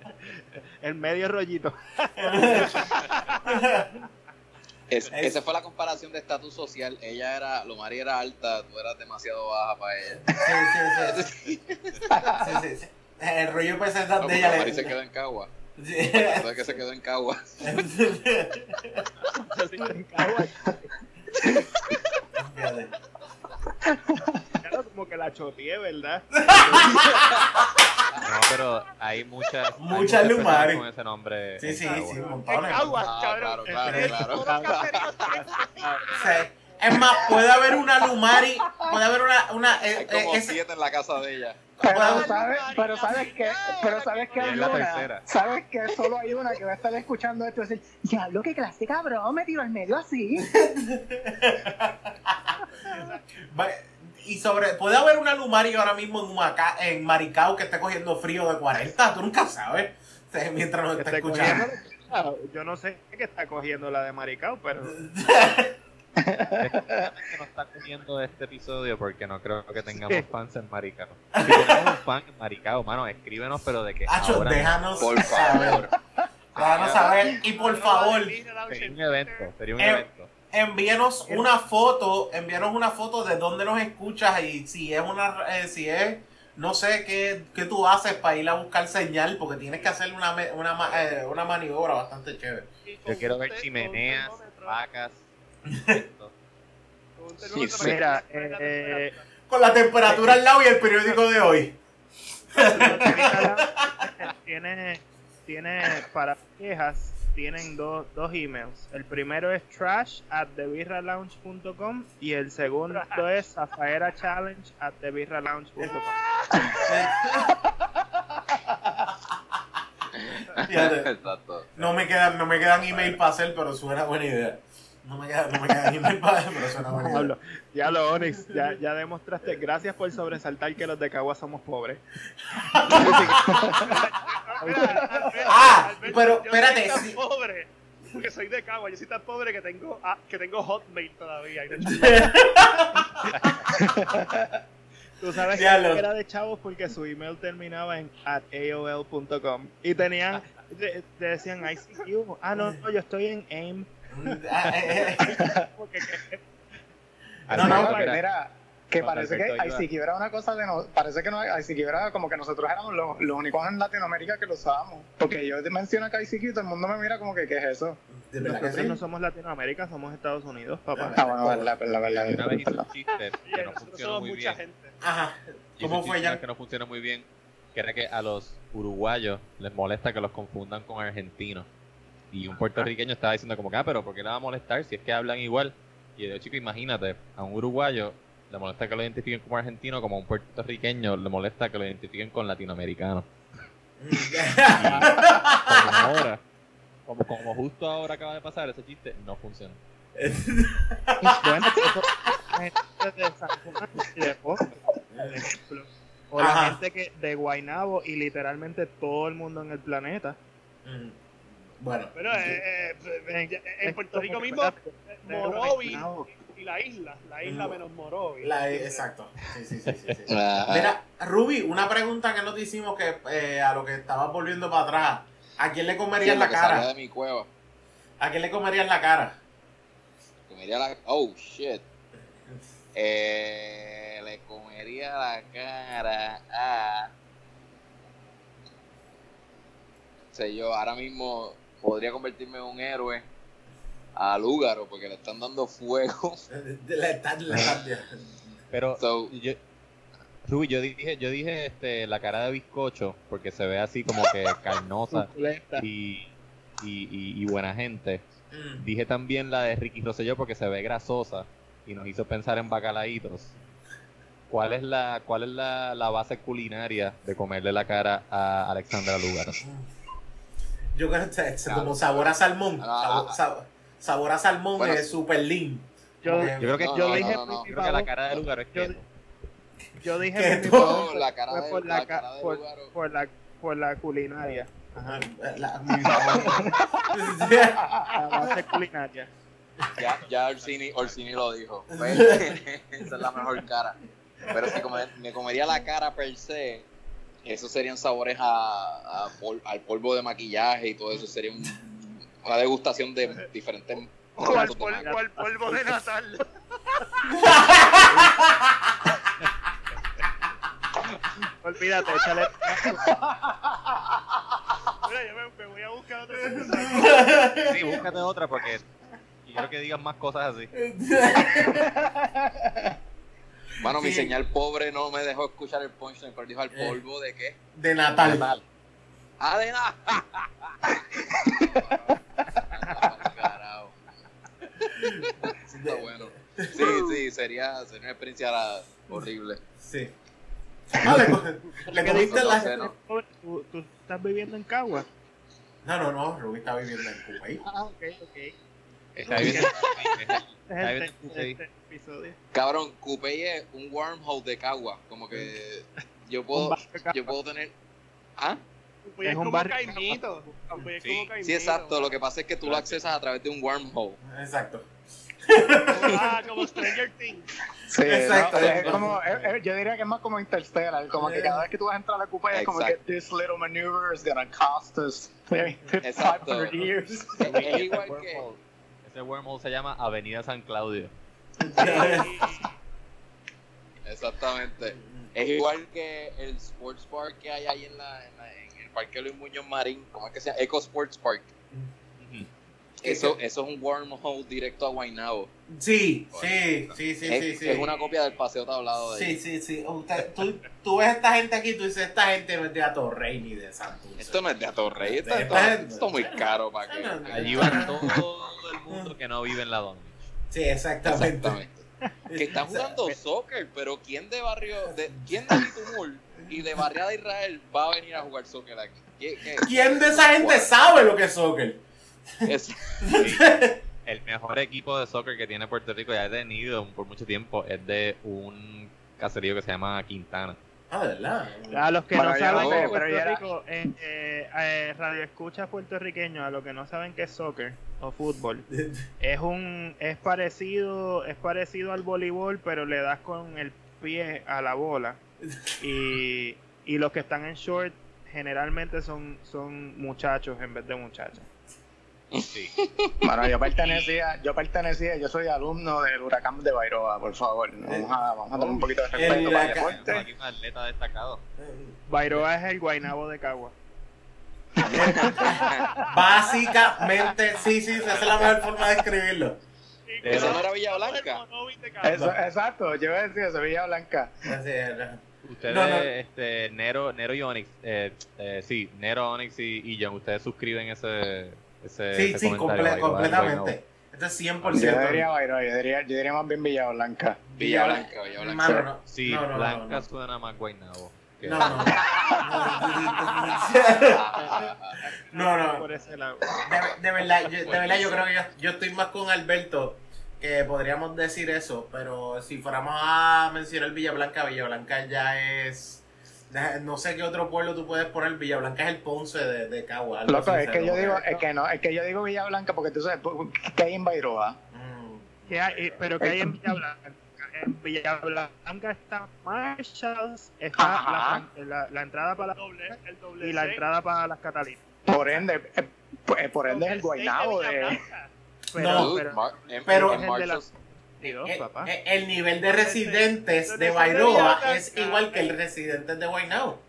El medio rollito. Es- Es- Esa fue la comparación de estatus social. Ella era, Lomari era alta, tú eras demasiado baja para ella. Sí, sí, sí. *laughs* Sí, sí, sí. El rollo de pesetas No, de ella Lomari le... se quedó en Cagua. Sí. ¿Sabes que se quedó en Cagua? Claro, como que la choteé, ¿verdad? *laughs* *laughs* No, pero hay muchas, Muchas Lumari. con ese nombre. Sí, en sí, Cagua. sí, En montones. Caguas, Ah, cabrón. claro, claro, En claro. *laughs* Es más, puede haber una Lumari, puede haber una, una eh, Hay eh, como siete en la casa de ella. Pero Bueno, sabes, pero sabes que, pero sabes que hay una, tercera. sabes que solo hay una que va a estar escuchando esto y decir, diablo, qué clase cabrón, me tiró al medio así. *laughs* Y sobre, puede haber una Lumari ahora mismo en, Humaca- en Maricao que esté cogiendo frío de 40, tú nunca sabes. O *laughs* sea, Mientras nos está esté escuchando. cogiendo- Yo no sé qué está cogiendo la de Maricao, pero que no está cogiendo este episodio porque no creo que tengamos fans en Maricao. Si tenemos un fan en Maricao, mano, escríbenos, pero de que Acho, ahora déjanos Por favor. Déjanos saber. Y por favor, sería un evento, sería un Eh, evento. Envíenos una foto, envíanos una foto de dónde nos escuchas y si es una, eh, si es, no sé qué, qué tú haces para ir a buscar señal, porque tienes que hacer una, una, ma- eh, una maniobra bastante chévere. Yo quiero ver chimeneas, vacas, esto. mira, eh, Con la temperatura al lado y el periódico de hoy. tiene, tiene para quejas tienen dos, dos emails. El primero es trash at thebirralounge.com y el segundo es zafaerachallenge at thebirralounge.com. Fíjate. Exacto. No me quedan, no me quedan email para hacer, pero suena buena idea. No me quedan, no me quedan email para hacer, pero suena buena idea. Ya lo Onyx, ya, ya demostraste. Gracias por sobresaltar que los de Cagua somos pobres. Ah, pero yo espérate, Soy tan sí. pobre. Porque soy de Cagua, yo soy tan pobre que tengo, ah, que tengo Hotmail todavía. y no- Tú sabes que Diablo. era de chavos porque su email terminaba en at aol.com y tenían, te, te decían ICQ. Ah, no, no, yo estoy en AIM. *laughs* Ah, eh, eh, Porque, que- No, no, que mira, mira, que parece que. ICQ era una cosa de no, parece que no, ICQ era como que nosotros éramos los, los únicos en Latinoamérica que lo usábamos. Porque yo te menciono que ICQ, todo el mundo me mira como que, ¿qué es eso? de verdad que nosotros sí. no somos Latinoamérica, somos Estados Unidos, papá. Ah, bueno, verdad, verdad, verdad, Una vez verdad. un chiste que no funcionó muy bien. gente. Ajá. ¿Cómo fue ya? que no funcionó muy bien, que era que a los uruguayos les molesta que los confundan con argentinos. Y un puertorriqueño estaba diciendo como que, ah, pero ¿por qué le va a molestar si es que hablan igual? Y yo, chico, imagínate, a un uruguayo le molesta que lo identifiquen como argentino, como a un puertorriqueño le molesta que lo identifiquen con latinoamericano. Como ahora, como, como justo ahora acaba de pasar, ese chiste no funciona. Bueno, eso- gente de San Juan y de Ponce, por ejemplo. O la Ajá. gente que de Guaynabo y literalmente todo el mundo en el planeta. Mm. Bueno. Pero eh, eh, en, en Puerto Rico mismo, eh, Morovi y la isla, la isla menos Morovi. La, exacto. Sí, sí, sí, sí, sí. Ajá. *laughs* Mira, Ruby, una pregunta que no te hicimos que eh, a lo que estabas volviendo para atrás. ¿A quién le Sí, comerías lo la cara? de mi cueva. ¿A quién le comerías la cara? Comería la... Oh, shit. Eh, le comería la cara a... sé yo, ahora mismo podría convertirme en un héroe a Lúgaro porque le están dando fuego. *laughs* Le están- Pero So- yo, Ruby, yo dije, yo dije este, la cara de bizcocho porque se ve así como que *laughs* carnosa y, y, y- y buena gente. Mm. Dije también la de Ricky Rosselló porque se ve grasosa y nos hizo pensar en bacalaitos. ¿Cuál es la, cuál es la, la base culinaria de comerle la cara a Alexandra Lugaro? Yo creo que es como sabor a salmón. Ah, sabor, ah, sabor- a salmón Bueno. es super lean. Yo, Yo creo que No, yo no, dije no, creo que la cara de Lugaro es Yo- yo dije *laughs* No, la cara fue de, por la la, ca- cara de por, por la por la culinaria. Ajá, la- *laughs* mi- La base culinaria. Ya, ya Orsini, Orsini lo dijo. *laughs* Pues, esa es la mejor cara. Pero si come- me comería la cara per se, esos serían sabores a, a pol- al polvo de maquillaje y todo eso. Sería un- una degustación de diferentes O al, pol- o al polvo de Natal. *laughs* Olvídate, échale. Mira, yo me, me voy a buscar otra. Sí, búscate otra porque quiero que digas más cosas así. *laughs* Mano, mi señal pobre no me dejó escuchar el punchline, pero dijo al Eh. polvo de qué? de Natal. ¡Ah, de! Carajo. *laughs* Está bueno. Sí, sí, sería, sería una experiencia horrible. Sí. *laughs* Ah, le, No la. sé, ¿no? ¿Tú, tú estás viviendo en Cagua? No, no, no. Rubí está viviendo en Kuwait. Ah, ok, ok. Está bien. Es Ahí el viene tema Cupey. de este episodio. Cabrón, Coupey es un wormhole de Cagua. Como que yo puedo, yo puedo tener. ¿Ah? Es es un como barrio- Caimito. Es Sí. como Caimito. Sí, exacto. Lo que pasa es que tú lo accesas a través de un wormhole. Exacto. Ah, *laughs* como Stranger Things. Sí, Exacto. no, es como, yo diría que es más como Interstellar, como que cada vez que tú vas a entrar a la coupe es como que this little maneuver is gonna cost us maybe Exacto. 500 years. Es, es igual que. Ese wormhole se llama Avenida San Claudio. Exactamente. Es igual que el Sports Park que hay ahí en, la, en, la- en el Parque Luis Muñoz Marín. ¿Cómo es que se llama? Eco Sports Park. Eso, eso es un wormhole directo a Guaynabo. Sí, sí, sí, sí, es, sí, sí. es una copia del paseo tablado de Sí, ahí. sí, sí. Usted- tú, tú ves esta gente aquí, tú dices, esta gente no es de Atorrey ni de Santurce. Esto no es de Atorrey, esto, esto, esto es muy caro para que. Allí va todo el mundo que no vive en la Don Beach. Sí, exactamente. Exactamente. Que están *laughs* jugando soccer, pero ¿quién de barrio, de, *laughs* quién de Bitumul y de Barriada Israel va a venir a jugar soccer aquí? ¿Qué- qué- ¿Quién de esa gente sabe lo que es soccer? Es- *laughs* Sí. El mejor equipo de soccer que tiene Puerto Rico ya ha tenido por mucho tiempo es de un caserío que se llama Quintana. Ah, verdad. A los que Bueno, no saben no que Puerto era- Rico, eh, eh, eh, radio escucha puertorriqueños, a los que no saben qué es soccer o fútbol, *laughs* es un es parecido es parecido al voleibol, pero le das con el pie a la bola y, y los que están en short generalmente son son muchachos en vez de muchachas. Sí. *laughs* Bueno, yo pertenecía, yo pertenecía, yo soy alumno del huracán de Bairoa, por favor. Vamos a, vamos a tener un poquito de El respeto para el deporte. aquí un atleta destacado. Bairoa es el Guainabo de Cagua. *laughs* Básicamente, sí, sí, esa es la mejor forma de escribirlo. ¿Eso no era Villa Blanca? Eso, exacto, yo iba a decir Sevilla Blanca. Así es. Ustedes, No, no. este, Nero, Nero y Onyx, eh, eh, sí, Nero, Onyx y, y John, ustedes suscriben ese, ese, Sí, ese sí, comple- completamente. Esto es Yo 100%. diría Bairoa, yo diría, yo diría más bien Villa Blanca. Villa Blanca, Villa Blanca. Mano, no. Sí, no, no, no, Blanca no. suena más Guaynabo. No, no. No, no. De, de verdad, yo, de verdad yo creo que yo, yo estoy más con Alberto que podríamos decir eso, pero si fuéramos a mencionar Villa Blanca, Villa Blanca ya es No sé qué otro pueblo tú puedes poner. Villablanca es el Ponce de, de Cagua. Loco, es que yo digo, es que no, es que yo digo Villa Blanca porque tú sabes que hay en Bairoa. Mm. ¿Qué hay? Eh, Pero que hay en Villablanca. En Villablanca está Marshalls, está la, la- la entrada para la Doble, el doble y la entrada para las Catalinas. Por ende, eh, eh, por ende es el Guaynabo de. Villablanca. Pero, No, pero, en- pero- en Es el de la- Marshalls- Dios, Eh, papá. eh, el nivel de residentes ¿Dónde de Bairoa es igual que el residente de Guaynabo.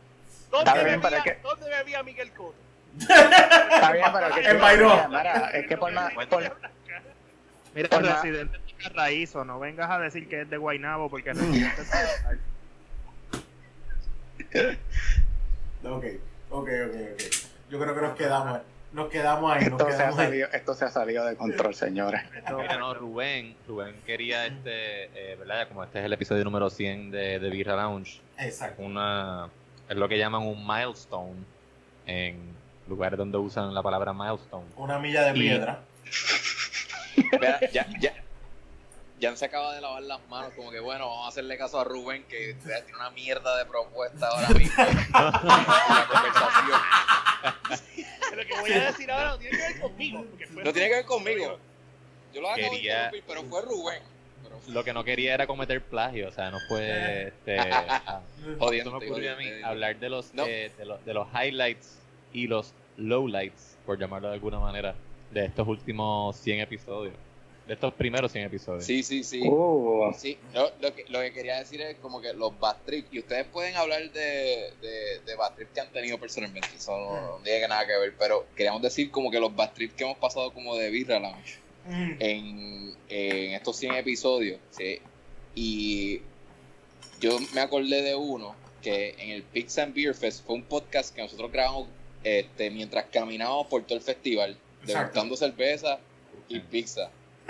¿Dónde, bebía, es que- ¿Dónde bebía Miguel Cotto? Está bien, pero que En Bairoa. Mira, es que por más... por- Mira, por la- Residente de Carraízo, no vengas a decir que es de Guaynabo porque Residente es Ok, ok, ok, ok. Yo creo que nos quedamos, nos quedamos ahí, nos esto, se ha ahí. salido, esto se ha salido de control, señores. Mira, no, Rubén, Rubén quería este, eh, ¿verdad? Como este es el episodio número 100 de, de Birra Lounge, Exacto. una, es lo que llaman un milestone en lugares donde usan la palabra milestone. Una milla de Y- piedra. Vea, ya, ya, Jan se acaba de lavar las manos, como que bueno, vamos a hacerle caso a Rubén, que tiene una mierda de propuesta ahora mismo *laughs* conversación. Lo que voy a decir ahora no tiene que ver conmigo. No tiene que ver conmigo. Yo lo de Quería- pero fue Rubén. Pero Lo que no quería era cometer plagio, o sea, no fue este, *laughs* ah, jodiendo, Esto me ocurrió a mí jodiendo. hablar de los, No. eh, de, los, de los highlights y los lowlights, por llamarlo de alguna manera, de estos últimos 100 episodios. De estos primeros 100 episodios. Sí, sí, sí. Uh, Sí, no, lo, que, lo que quería decir es como que los bad trips, y ustedes pueden hablar de, de, de bad trips que han tenido personalmente, eso no, no tiene nada que ver, pero queríamos decir como que los bad trips que hemos pasado como de Birra Lounge Mm. en, en estos 100 episodios, sí, y yo me acordé de uno que en el Pizza and Beer Fest fue un podcast que nosotros grabamos este, mientras caminábamos por todo el festival, degustando cerveza y pizza.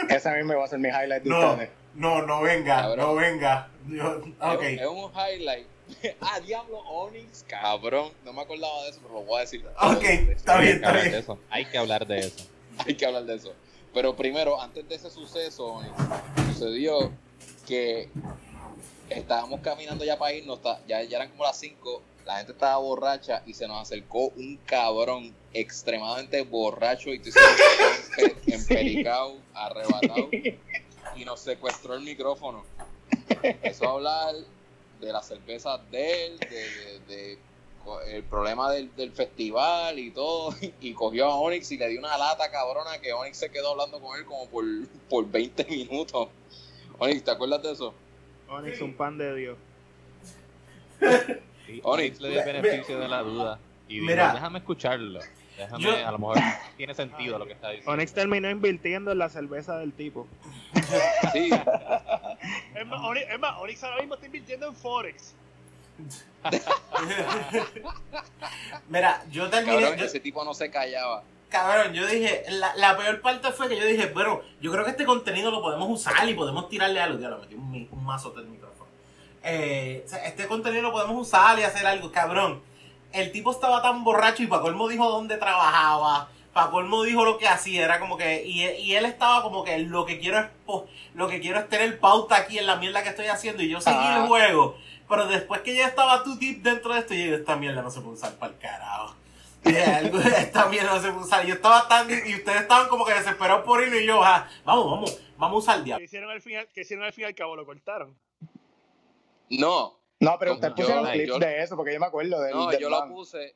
Ese a mí me va a ser mi highlight de No, ustedes. no, no venga, Cabrón. no venga. Yo- ok. Es, es un highlight. *laughs* ah, Diablo Onyx, cabrón. No me acordaba de eso, pero lo voy a decir. Ok, está bien, está bien. eso. Hay que hablar de eso. *laughs* Hay que hablar de eso. Pero primero, antes de ese suceso, Onyx, sucedió que estábamos caminando ya para irnos, ya, ya eran como las 5, la gente estaba borracha y se nos acercó un cabrón extremadamente borracho y tú sabes, *laughs* empericado, arrebatado *laughs* y nos secuestró el micrófono. Empezó a hablar de las cervezas de él, de, de- de co- el problema del, del festival y todo, y cogió a Onyx y le dio una lata cabrona que Onyx se quedó hablando con él como por, por 20 minutos. Onyx, ¿te acuerdas de eso? Onyx, un pan de Dios. *laughs* Onyx le dio el mira- beneficio de la duda. Y dijo, Mira. déjame escucharlo. Déjame, Yo- a lo mejor tiene sentido lo que está diciendo. Onyx terminó invirtiendo en la cerveza del tipo. *laughs* Sí, Es más, Onyx, es más, Onyx ahora mismo está invirtiendo en Forex. *laughs* Mira, yo terminé. cabrón, yo- ese tipo no se callaba. Cabrón, yo dije, la, la peor parte fue que yo dije, bueno, yo creo que este contenido lo podemos usar y podemos tirarle algo. Ya lo metí un, un del micrófono. Eh, o sea, este contenido lo podemos usar y hacer algo, cabrón. El tipo estaba tan borracho y para colmo dijo dónde trabajaba. Para colmo dijo lo que hacía, era como que. Y, y él estaba como que lo que quiero es lo que quiero es tener pauta aquí en la mierda que estoy haciendo. Y yo seguí Ah. el juego. Pero después que ya estaba too deep dentro de esto, yo digo, esta mierda no se puede usar para el carajo. *laughs* Esta mierda no se puede usar. Yo estaba tan. Y ustedes estaban como que desesperados por irnos y yo, ah, vamos, vamos, vamos a usar el diablo. hicieron al final, que hicieron al fin y al cabo, lo cortaron. No, No, pero Yo- ustedes yo- pusieron yo- clips de eso porque yo me acuerdo del, no, del yo man. lo puse,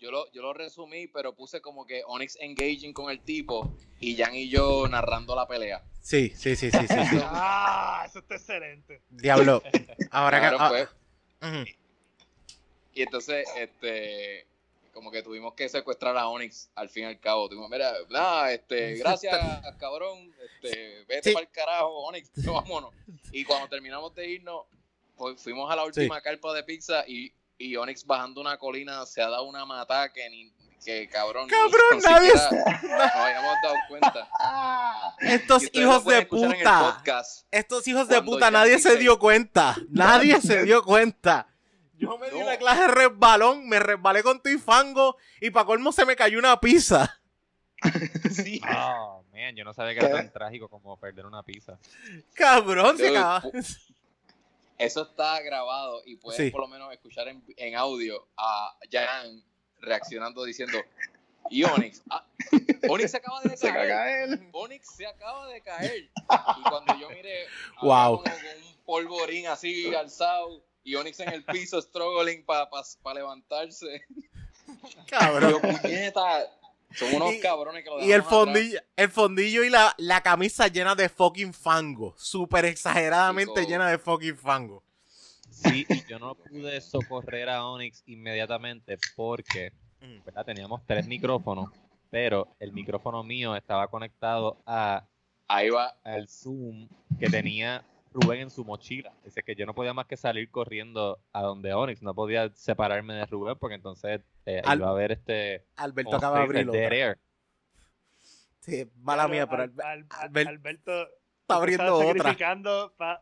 yo lo, yo lo resumí, pero puse como que Onyx engaging con el tipo y Jan y yo narrando la pelea. Sí, sí, sí, sí, sí. *laughs* Ah, eso está excelente. Diablo. *laughs* Ahora que. pues, ah, ujú. Y entonces, este, como que tuvimos que secuestrar a Onyx al fin y al cabo. Tuvimos, mira, nada, este, *laughs* gracias, cabrón, este, vete Sí. para el carajo, Onyx, vámonos. Y cuando terminamos de irnos, pues fuimos a la última carpa de pizza y, y Onyx bajando una colina se ha dado una mata que ni, que cabrón, Cabrón, ni nadie siquiera nos habíamos dado cuenta. *laughs* Estos hijos de puta. podcast. Estos hijos de puta, nadie se dio cuenta. Nadie se dio cuenta. Yo me di una clase de resbalón, me resbalé con tu y fango y para colmo se me cayó una pizza. *laughs* Sí. Oh, man, yo no sabía que era tan trágico como perder una pizza. Cabrón, se acaba. Eso está grabado y puedes Sí. por lo menos escuchar en, en audio a Jan reaccionando diciendo, y Onyx, ah, Onyx se acaba de *laughs* Se caer. Onyx se acaba de caer. Y cuando yo miré, Wow. como con un polvorín así alzado y Onyx en el piso struggling para levantarse. Cabrón. Yo, puñeta, son unos Y- cabrones que lo Y el atrás. fondillo, el fondillo y la, la camisa llena de fucking fango. Súper exageradamente llena de fucking fango. Sí, y yo no pude socorrer a Onyx inmediatamente porque Mm. ¿verdad? teníamos tres micrófonos, pero el micrófono mío estaba conectado a Ahí va. al Zoom que tenía Rubén en su mochila. Dice que yo no podía más que salir corriendo a donde Onyx, no podía separarme de Rubén porque entonces eh, Al- iba a haber este Alberto acaba de abrirlo. dead air. Sí, mala mía, pero Al- al- Albert- Alberto está abriendo estás otra. sacrificando para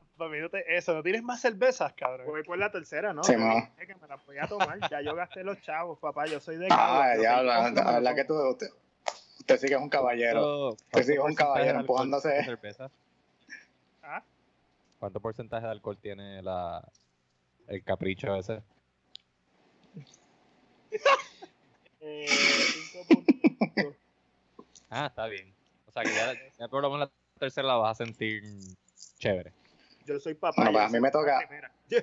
eso. ¿No tienes más cervezas, cabrón? Voy por la tercera, ¿no? Sí, Yo no. dije que me la podía tomar. Ya yo gasté los chavos, papá. Yo soy de Ah, ya, que la, la que tú, usted, usted sí que es un caballero. ¿Cuánto Usted sí es un caballero empujándose. tiene cerveza? ¿Ah? ¿Cuánto porcentaje de alcohol tiene la el capricho ese? *laughs* Eh, cinco puntos. Ah, está bien. O sea que ya, *laughs* ya por lo menos la tercera la vas a sentir chévere. Yo soy papá. No, yo pues, a mí me toca- *laughs* ya,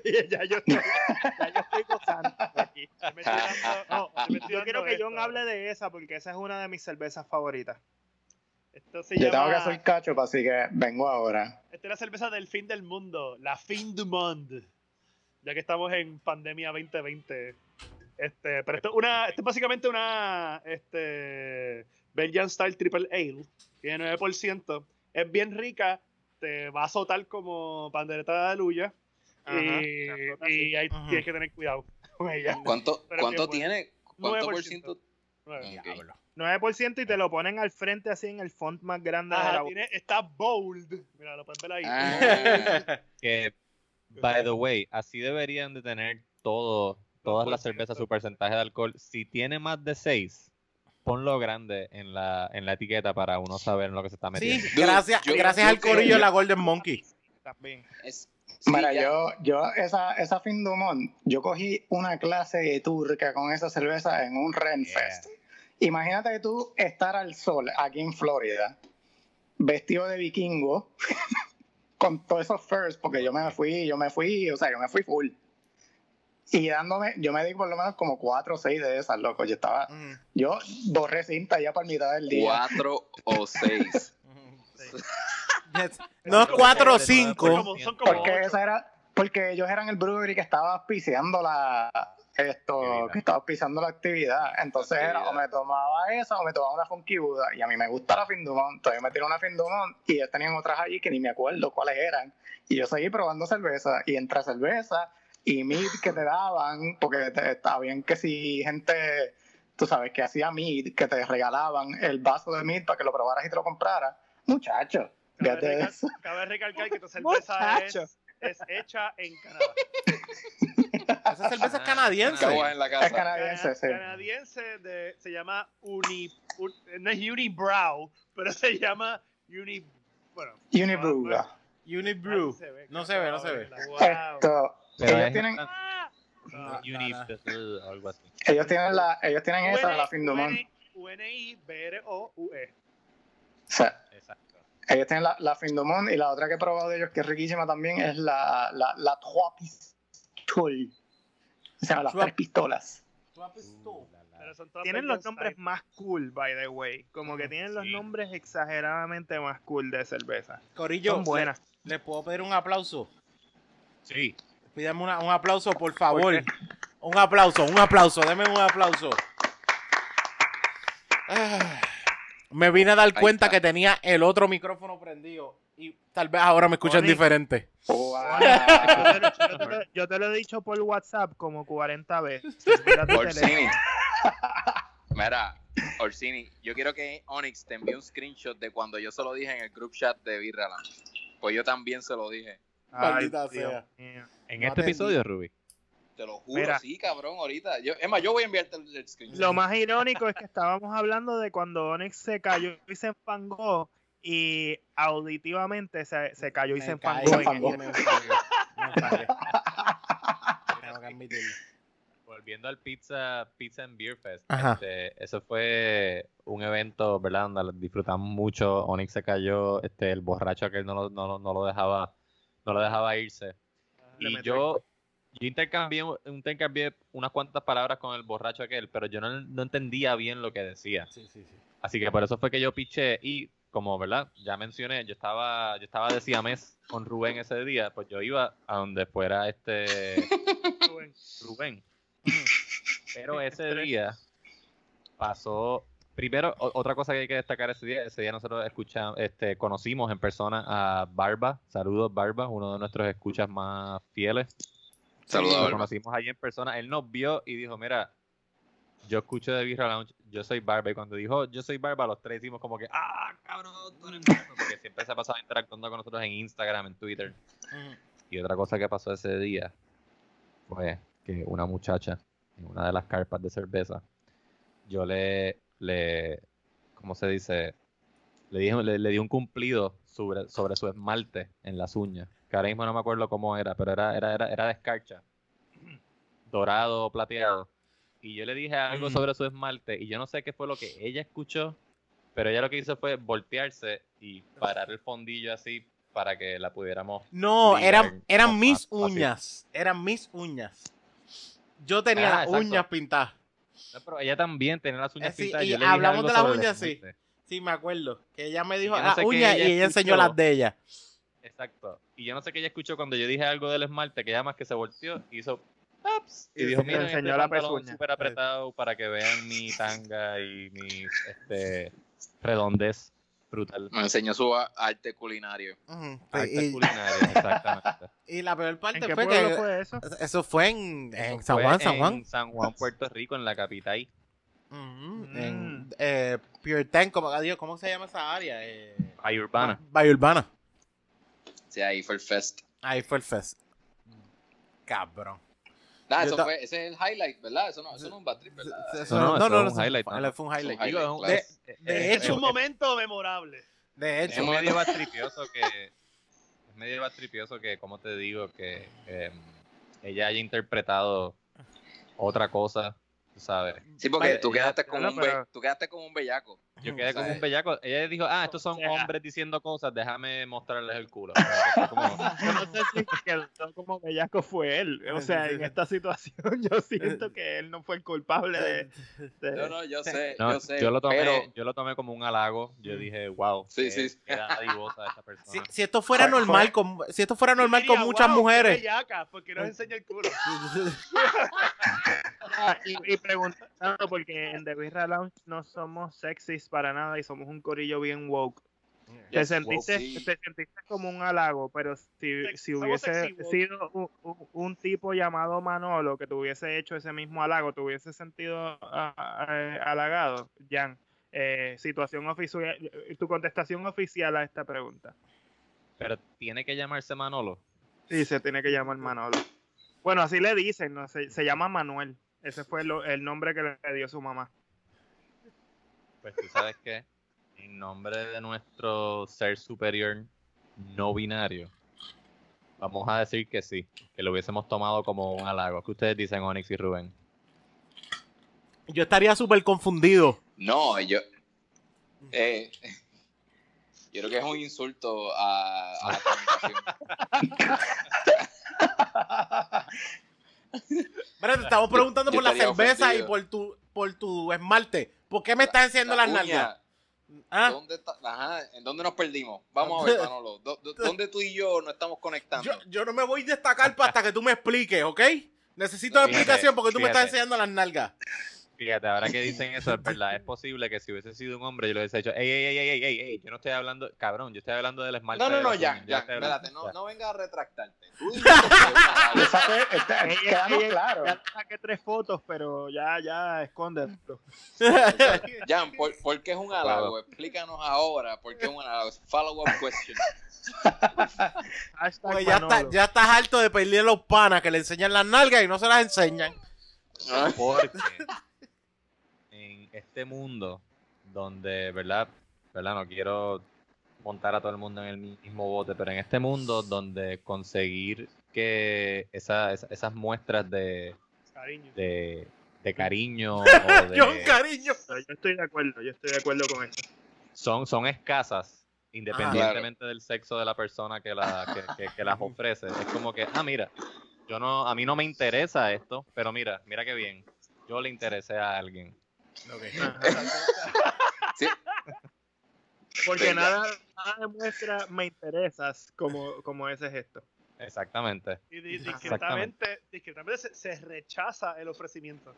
yo estoy, ya yo estoy gozando aquí. Yo me estoy dando- no, yo me estoy Yo dando quiero que John esto. hable de esa porque esa es una de mis cervezas favoritas. Esto se Yo tengo que hacer cacho, así que vengo ahora. Esta es la cerveza del fin del mundo, la fin du monde. Ya que estamos en pandemia 2020. Este, pero esto es una, esto es básicamente una este Belgian Style Triple Ale. Tiene 9%. Es bien rica. Te va a azotar como pandereta de aluya. Ajá, y y ahí tienes que tener cuidado *laughs* con ella. ¿Cuánto, cuánto tiene? ¿Cuánto por 9%. ciento? Nueve. Ok. 9% y te lo ponen al frente así en el font más grande de la tiene, está bold. Mira, lo puedes ver ahí. Ah, *laughs* Que, by the way, así deberían de tener todo, todas las cervezas su porcentaje de alcohol. Si tiene más de 6, ponlo grande en la, en la etiqueta para uno saber en lo que se está Sí, metiendo. Dude, gracias, yo- gracias yo al corillo de la Golden Monkey. también. es- sí, Mira, ya- yo, yo esa, esa fin de yo cogí una clase de turca con esa cerveza en un Renfest. Imagínate que tú estar al sol aquí en Florida, vestido de vikingo, *laughs* con todos esos furs, porque yo me fui, yo me fui, o sea, yo me fui full. Y dándome, yo me di por lo menos como cuatro o seis de esas, loco. Yo estaba, Ujú, yo borré cinta ya para mitad del día. Cuatro o seis. *laughs* Yes. *laughs* No 4 o Son 5. como, son como Porque esa era, porque ellos eran el brewery que estaba auspiciando la esto, que estaba auspiciando la actividad. Entonces era o me tomaba esa o me tomaba una Funky Buddha. Y a mí me gusta la Findumont. Entonces me tiré una Findumont y ellos tenían otras allí que ni me acuerdo cuáles eran. Y yo seguí probando cerveza. Y entre cerveza y meat que te daban, porque te- estaba bien que si gente, tú sabes, que hacía meat, que te regalaban el vaso de meat para que lo probaras y te lo compraras. Muchacho, Cabe, recal- cabe recalcar que tu cerveza Muchacho. es hecha en Canadá. *laughs* Esa cerveza es canadiense. En la Es casa. canadiense, sí. Canadiense de, se llama Uni, un- no es Unibrow, pero se llama Uni, bueno. Unibrew. Ah, se ve, No se ve, no se ve. Wow. Esto, Pero ellos es tienen, Ah, No, Uni- no, algo así. ellos tienen la, ellos tienen esa, la Findumont. U-N-I-B-R-O-U-E. O sea, Exacto. Ellos tienen la, la Findumont y la otra que he probado de ellos que es riquísima también es la, la, la Trois Pistoles. Se llama las Trois- tres pistolas. Pero son todas Tienen los nombres style. más cool, by the way. Como que tienen los nombres exageradamente más cool de cerveza. Corillo, Son buenas. ¿le, le puedo pedir un aplauso? Sí. Pídame una- un aplauso, por favor. Un aplauso, un aplauso, deme un aplauso. Ah, me vine a dar cuenta está. que tenía el otro micrófono prendido. Y tal vez ahora me escuchan diferente. Wow. Yo te, lo- yo te lo- yo te lo he dicho por WhatsApp como 40 veces. *laughs* Mira tu teléfono. Orsini. Mira, Orsini, yo quiero que Onyx te envíe un screenshot de cuando yo se lo dije en el group chat de Birraland. Pues yo también se lo dije. Ay, sea. En No este atendí. episodio, Ruby. Te lo juro, Mira. sí, cabrón, ahorita. Yo, es más, yo voy a enviarte el, el screenshot. Lo más irónico es que estábamos hablando de cuando Onyx se cayó y se enfangó y auditivamente se, se cayó y se Me enfangó. Se enfangó. en- me enfangó, me. *laughs* Tengo que admitirlo. Volviendo al Pizza, Pizza and Beer Fest, este, eso fue un evento, ¿verdad? Donde disfrutamos mucho. Onyx se cayó, este, el borracho aquel no lo, no, lo- no lo dejaba, no lo dejaba irse. Y yo, yo intercambié, intercambié unas cuantas palabras con el borracho aquel, pero yo no, no entendía bien lo que decía. Sí, sí, sí. Así que por eso fue que yo piché y como, ¿verdad? Ya mencioné, yo estaba, yo estaba de siamés con Rubén ese día, pues yo iba a donde fuera este *laughs* Rubén. Rubén. Pero ese día pasó. Primero, otra cosa que hay que destacar ese día, ese día nosotros escuchamos, este, conocimos en persona a Barba, saludos Barba, uno de nuestros escuchas más fieles. Saludos, Lo conocimos allí en persona, él nos vio y dijo, mira, yo escucho de Birra Lounge, yo soy Barba, y cuando dijo yo soy Barba, los tres hicimos como que, ah, cabrón, tú eres Barba", porque siempre se ha pasado interactuando con nosotros en Instagram, en Twitter. Y otra cosa que pasó ese día fue que una muchacha en una de las carpas de cerveza, yo le, le ¿cómo se dice? Le dije, le, le di un cumplido sobre, sobre su esmalte en las uñas. Que ahora mismo no me acuerdo cómo era, pero era, era, era, era de escarcha. *clears throat* Dorado o plateado. Y yo le dije algo Ujú. sobre su esmalte y yo no sé qué fue lo que ella escuchó, pero ella lo que hizo fue voltearse y parar el fondillo así para que la pudiéramos No, eran, eran mis fácil. uñas. Eran mis uñas. Yo tenía Ah, las exacto. uñas pintadas. No, pero ella también tenía las uñas Eh, sí, pintadas. y Yo le dije hablamos algo de las uñas, sí. Sí, me acuerdo. Que ella me dijo no las sé qué uñas y ella enseñó las de ella. Exacto. Y yo no sé qué ella escuchó cuando yo dije algo del esmalte, que ella más que se volteó, hizo ups, y Y dijo, mira, enseñó este la pezuña". súper apretado para que vean mi tanga y mi este, redondez brutal. Me enseñó su arte culinario. Ujú, Arte y, culinario, *laughs* exactamente. y la peor ¿En parte qué fue pueblo que fue eso? eso fue en, en Eso San fue Juan, San en Juan. San Juan, Puerto Rico, en la capital. Ujú, Mm. En eh, Puritan, como adiós, ¿cómo se llama esa área? Eh, Ahí urbana. Valle Urbana. Sí, ahí fue el fest. Ahí fue el fest. Cabrón. Nah, Yo eso ta- fue, ese es el highlight, ¿verdad? Eso no, eso no es un bad trip, ¿verdad? Eso- No, no, es fue- no. fue un highlight. Es un es highlight, es- de- es- de es- hecho- un momento memorable. De Es hecho, medio *laughs* bastripioso que. Es medio bastripioso que, como te digo, que eh, ella haya interpretado otra cosa, tú sabes. Sí, porque tú quedaste, como un tú quedaste como un bellaco. Yo quedé como un bellaco. Ella dijo, ah, estos son O sea- hombres diciendo cosas, déjame mostrarles el culo. *laughs* Como Yo no sé si quedó como bellaco fue él. O sea, en esta situación *laughs* yo siento que él no fue el culpable de... de- No, no, yo sé, No, yo sé. yo lo tomé, pero, yo lo tomé como un halago. Yo dije, wow, Sí, qué, sí. *laughs* qué dadivosa esta si, persona. si esto fuera normal con si esto fuera normal Diría, con muchas "Wow, qué mujeres. bellaca, porque nos enseña el culo. Ah, y, y preguntando, porque en The Birra Lounge no somos sexys para nada y somos un corillo bien woke. Te, sentiste, woke, te sentiste como un halago, pero si, Sex- si hubiese sido un, un- un tipo llamado Manolo que te hubiese hecho ese mismo halago, te hubiese sentido ah, ah, halagado, Jan. Eh, situación oficial, tu contestación oficial a esta pregunta. Pero tiene que llamarse Manolo. Sí, se tiene que llamar Manolo. Bueno, así le dicen, ¿no? se, se llama Manuel. Ese fue lo- el nombre que le dio su mamá. Pues tú sabes que, en nombre de nuestro ser superior no binario, vamos a decir que sí, que lo hubiésemos tomado como un halago. ¿Qué ustedes dicen, Onyx y Rubén? Yo estaría súper confundido. no, yo. Eh, yo creo que es un insulto a, a la comunicación. *laughs* Mira, te estamos preguntando yo por la cerveza y por tu por tu esmalte. ¿Por qué me estás enseñando La las nalgas? ¿Ah? ¿dónde está? Ajá, ¿en dónde nos perdimos? Vamos a ver, *laughs* Manolo. ¿dó- dó- ¿Dónde tú y yo nos estamos conectando? Yo, yo no me voy a destacar hasta que tú me expliques, ¿ok? Necesito Fíjate, explicación porque tú me estás enseñando las nalgas. Fíjate, ahora que dicen eso, es *laughs* verdad, es posible que si hubiese sido un hombre, yo le hubiese dicho, ey, ey, ey, ey, ey, ey, yo no estoy hablando, cabrón, yo estoy hablando del esmalte. No, no, no, ya, ya, espérate, no, no venga a retractarte. Tú *laughs* quedamos. Ya te saqué tres fotos, pero ya, ya, escóndelo. *laughs* Jan, ¿por, por qué es un halago? Explícanos ahora por qué es un halago. Follow-up question. Pues ya, está, ya estás harto de pedirle a los panas que le enseñan las nalgas y no se las enseñan. Porque en este mundo donde, ¿verdad? ¿verdad? No quiero montar a todo el mundo en el mismo bote, pero en este mundo donde conseguir que esa- esa- esas muestras de, Cariño. de, de cariño *laughs* o de- John Cariño. Yo estoy de acuerdo, yo estoy de acuerdo con esto. son, son escasas independientemente del sexo de la persona que, la, que, que- que las ofrece. Es como que, ah, mira, yo no, a mí no me interesa esto, pero mira, mira qué bien, yo le interesé a alguien. *laughs* Sí, Porque Venga. nada, nada demuestra me interesas como, como ese gesto. Exactamente, Y di- discretamente, discretamente se, se rechaza el ofrecimiento.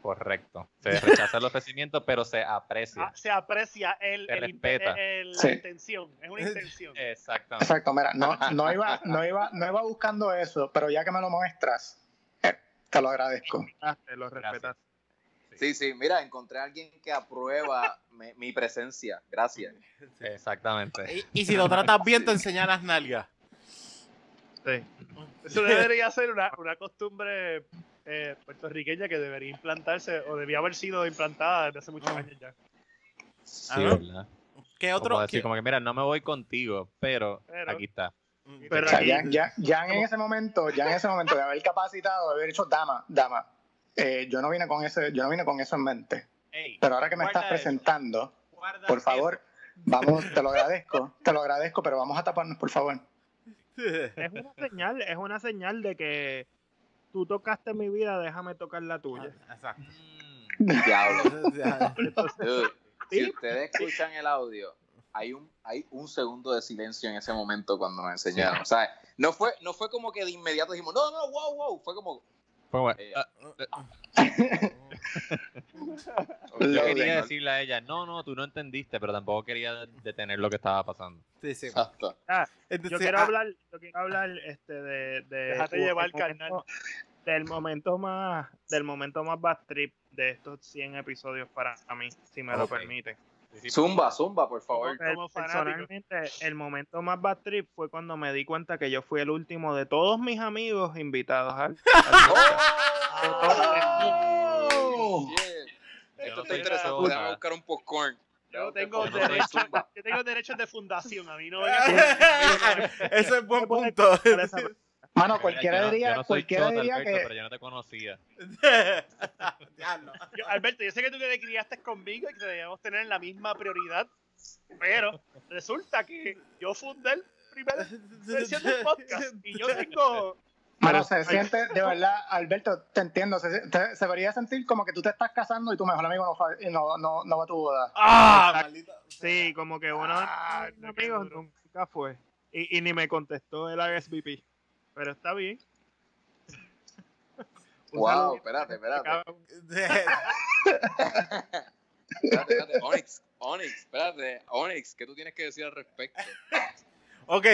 correcto. Se rechaza el ofrecimiento, pero se aprecia. Ah, se aprecia el, Se el- respeta. el- la Sí. intención. Es una intención. *laughs* Exactamente. Exacto, mira, no, no, iba, no, iba, no iba buscando eso, pero ya que me lo muestras, eh, te lo agradezco. Ah, te lo respetas. Sí, sí, mira, encontré a alguien que aprueba mi, mi presencia. Gracias. Exactamente. Y, y si lo tratas bien, te enseñan las nalgas. Sí. Eso debería ser una, una costumbre eh, puertorriqueña que debería implantarse o debía haber sido implantada desde hace muchos Ah. años ya. Sí. ¿verdad? ¿Qué Como otro? decir, qué- como que mira, no me voy contigo, pero, Pero- aquí está. Pero O sea, aquí- ya, ya, ya en ese momento, ya en ese momento de haber capacitado, de haber dicho, dama, dama, eh, yo no vine con ese, yo no vine con eso en mente. Ey, Pero ahora que me estás eso, presentando, guarda por favor, vamos, te lo agradezco, te lo agradezco, pero vamos a taparnos, por favor. eso. Es una señal, es una señal de que tú tocaste mi vida, déjame tocar la tuya. Exacto. Diablo. *laughs* Dude, *laughs* si Sí. ustedes escuchan el audio, hay un, hay un segundo de silencio en ese momento cuando nos enseñaron. O sea, no fue, no fue como que de inmediato dijimos, no, no, wow, wow. Fue como, Eh, ah, ok, *laughs* yo quería de- decirle a ella, no, no, tú no entendiste, pero tampoco quería detener lo que estaba pasando. Sí, sí. Exacto. Ah, Entonces, yo quiero ah, hablar, yo quiero hablar este de, de Déjate del llevar, momento- carnal. del momento más del momento más bad trip de estos 100 episodios para mí, si me lo permiten. Zumba, zumba, por favor. Como. Personalmente, el momento más bad trip fue cuando me di cuenta que yo fui el último de todos mis amigos invitados al, *laughs* Oh, yeah. Yo Esto está interesante. nada. Déjame buscar un popcorn. Yo tengo, derecho, yo tengo derechos de fundación. A mí no *laughs* Eso es buen punto. Mano, cualquiera Yo diría, yo no soy cualquiera chota, diría Alberto, que, pero yo no te conocía. *laughs* Yo- Alberto, yo sé que tú te criaste conmigo y que debemos tener la misma prioridad, pero resulta que yo fundé el primer versión del podcast y yo tengo... mano, se siente, de verdad, Alberto, te entiendo, se, te- se debería sentir como que tú te estás casando y tu mejor amigo no, no, no, no va a tu boda. ¡Ah! Maldito. Sí, como que uno Ah, de mis amigos nunca fue. Y, y ni me contestó el RSVP. Pero está bien. *laughs* Wow, espérate, espérate. Espérate, espérate. Onyx, Onyx, espérate. Onyx, ¿qué tú tienes que decir al respecto? *laughs* ok.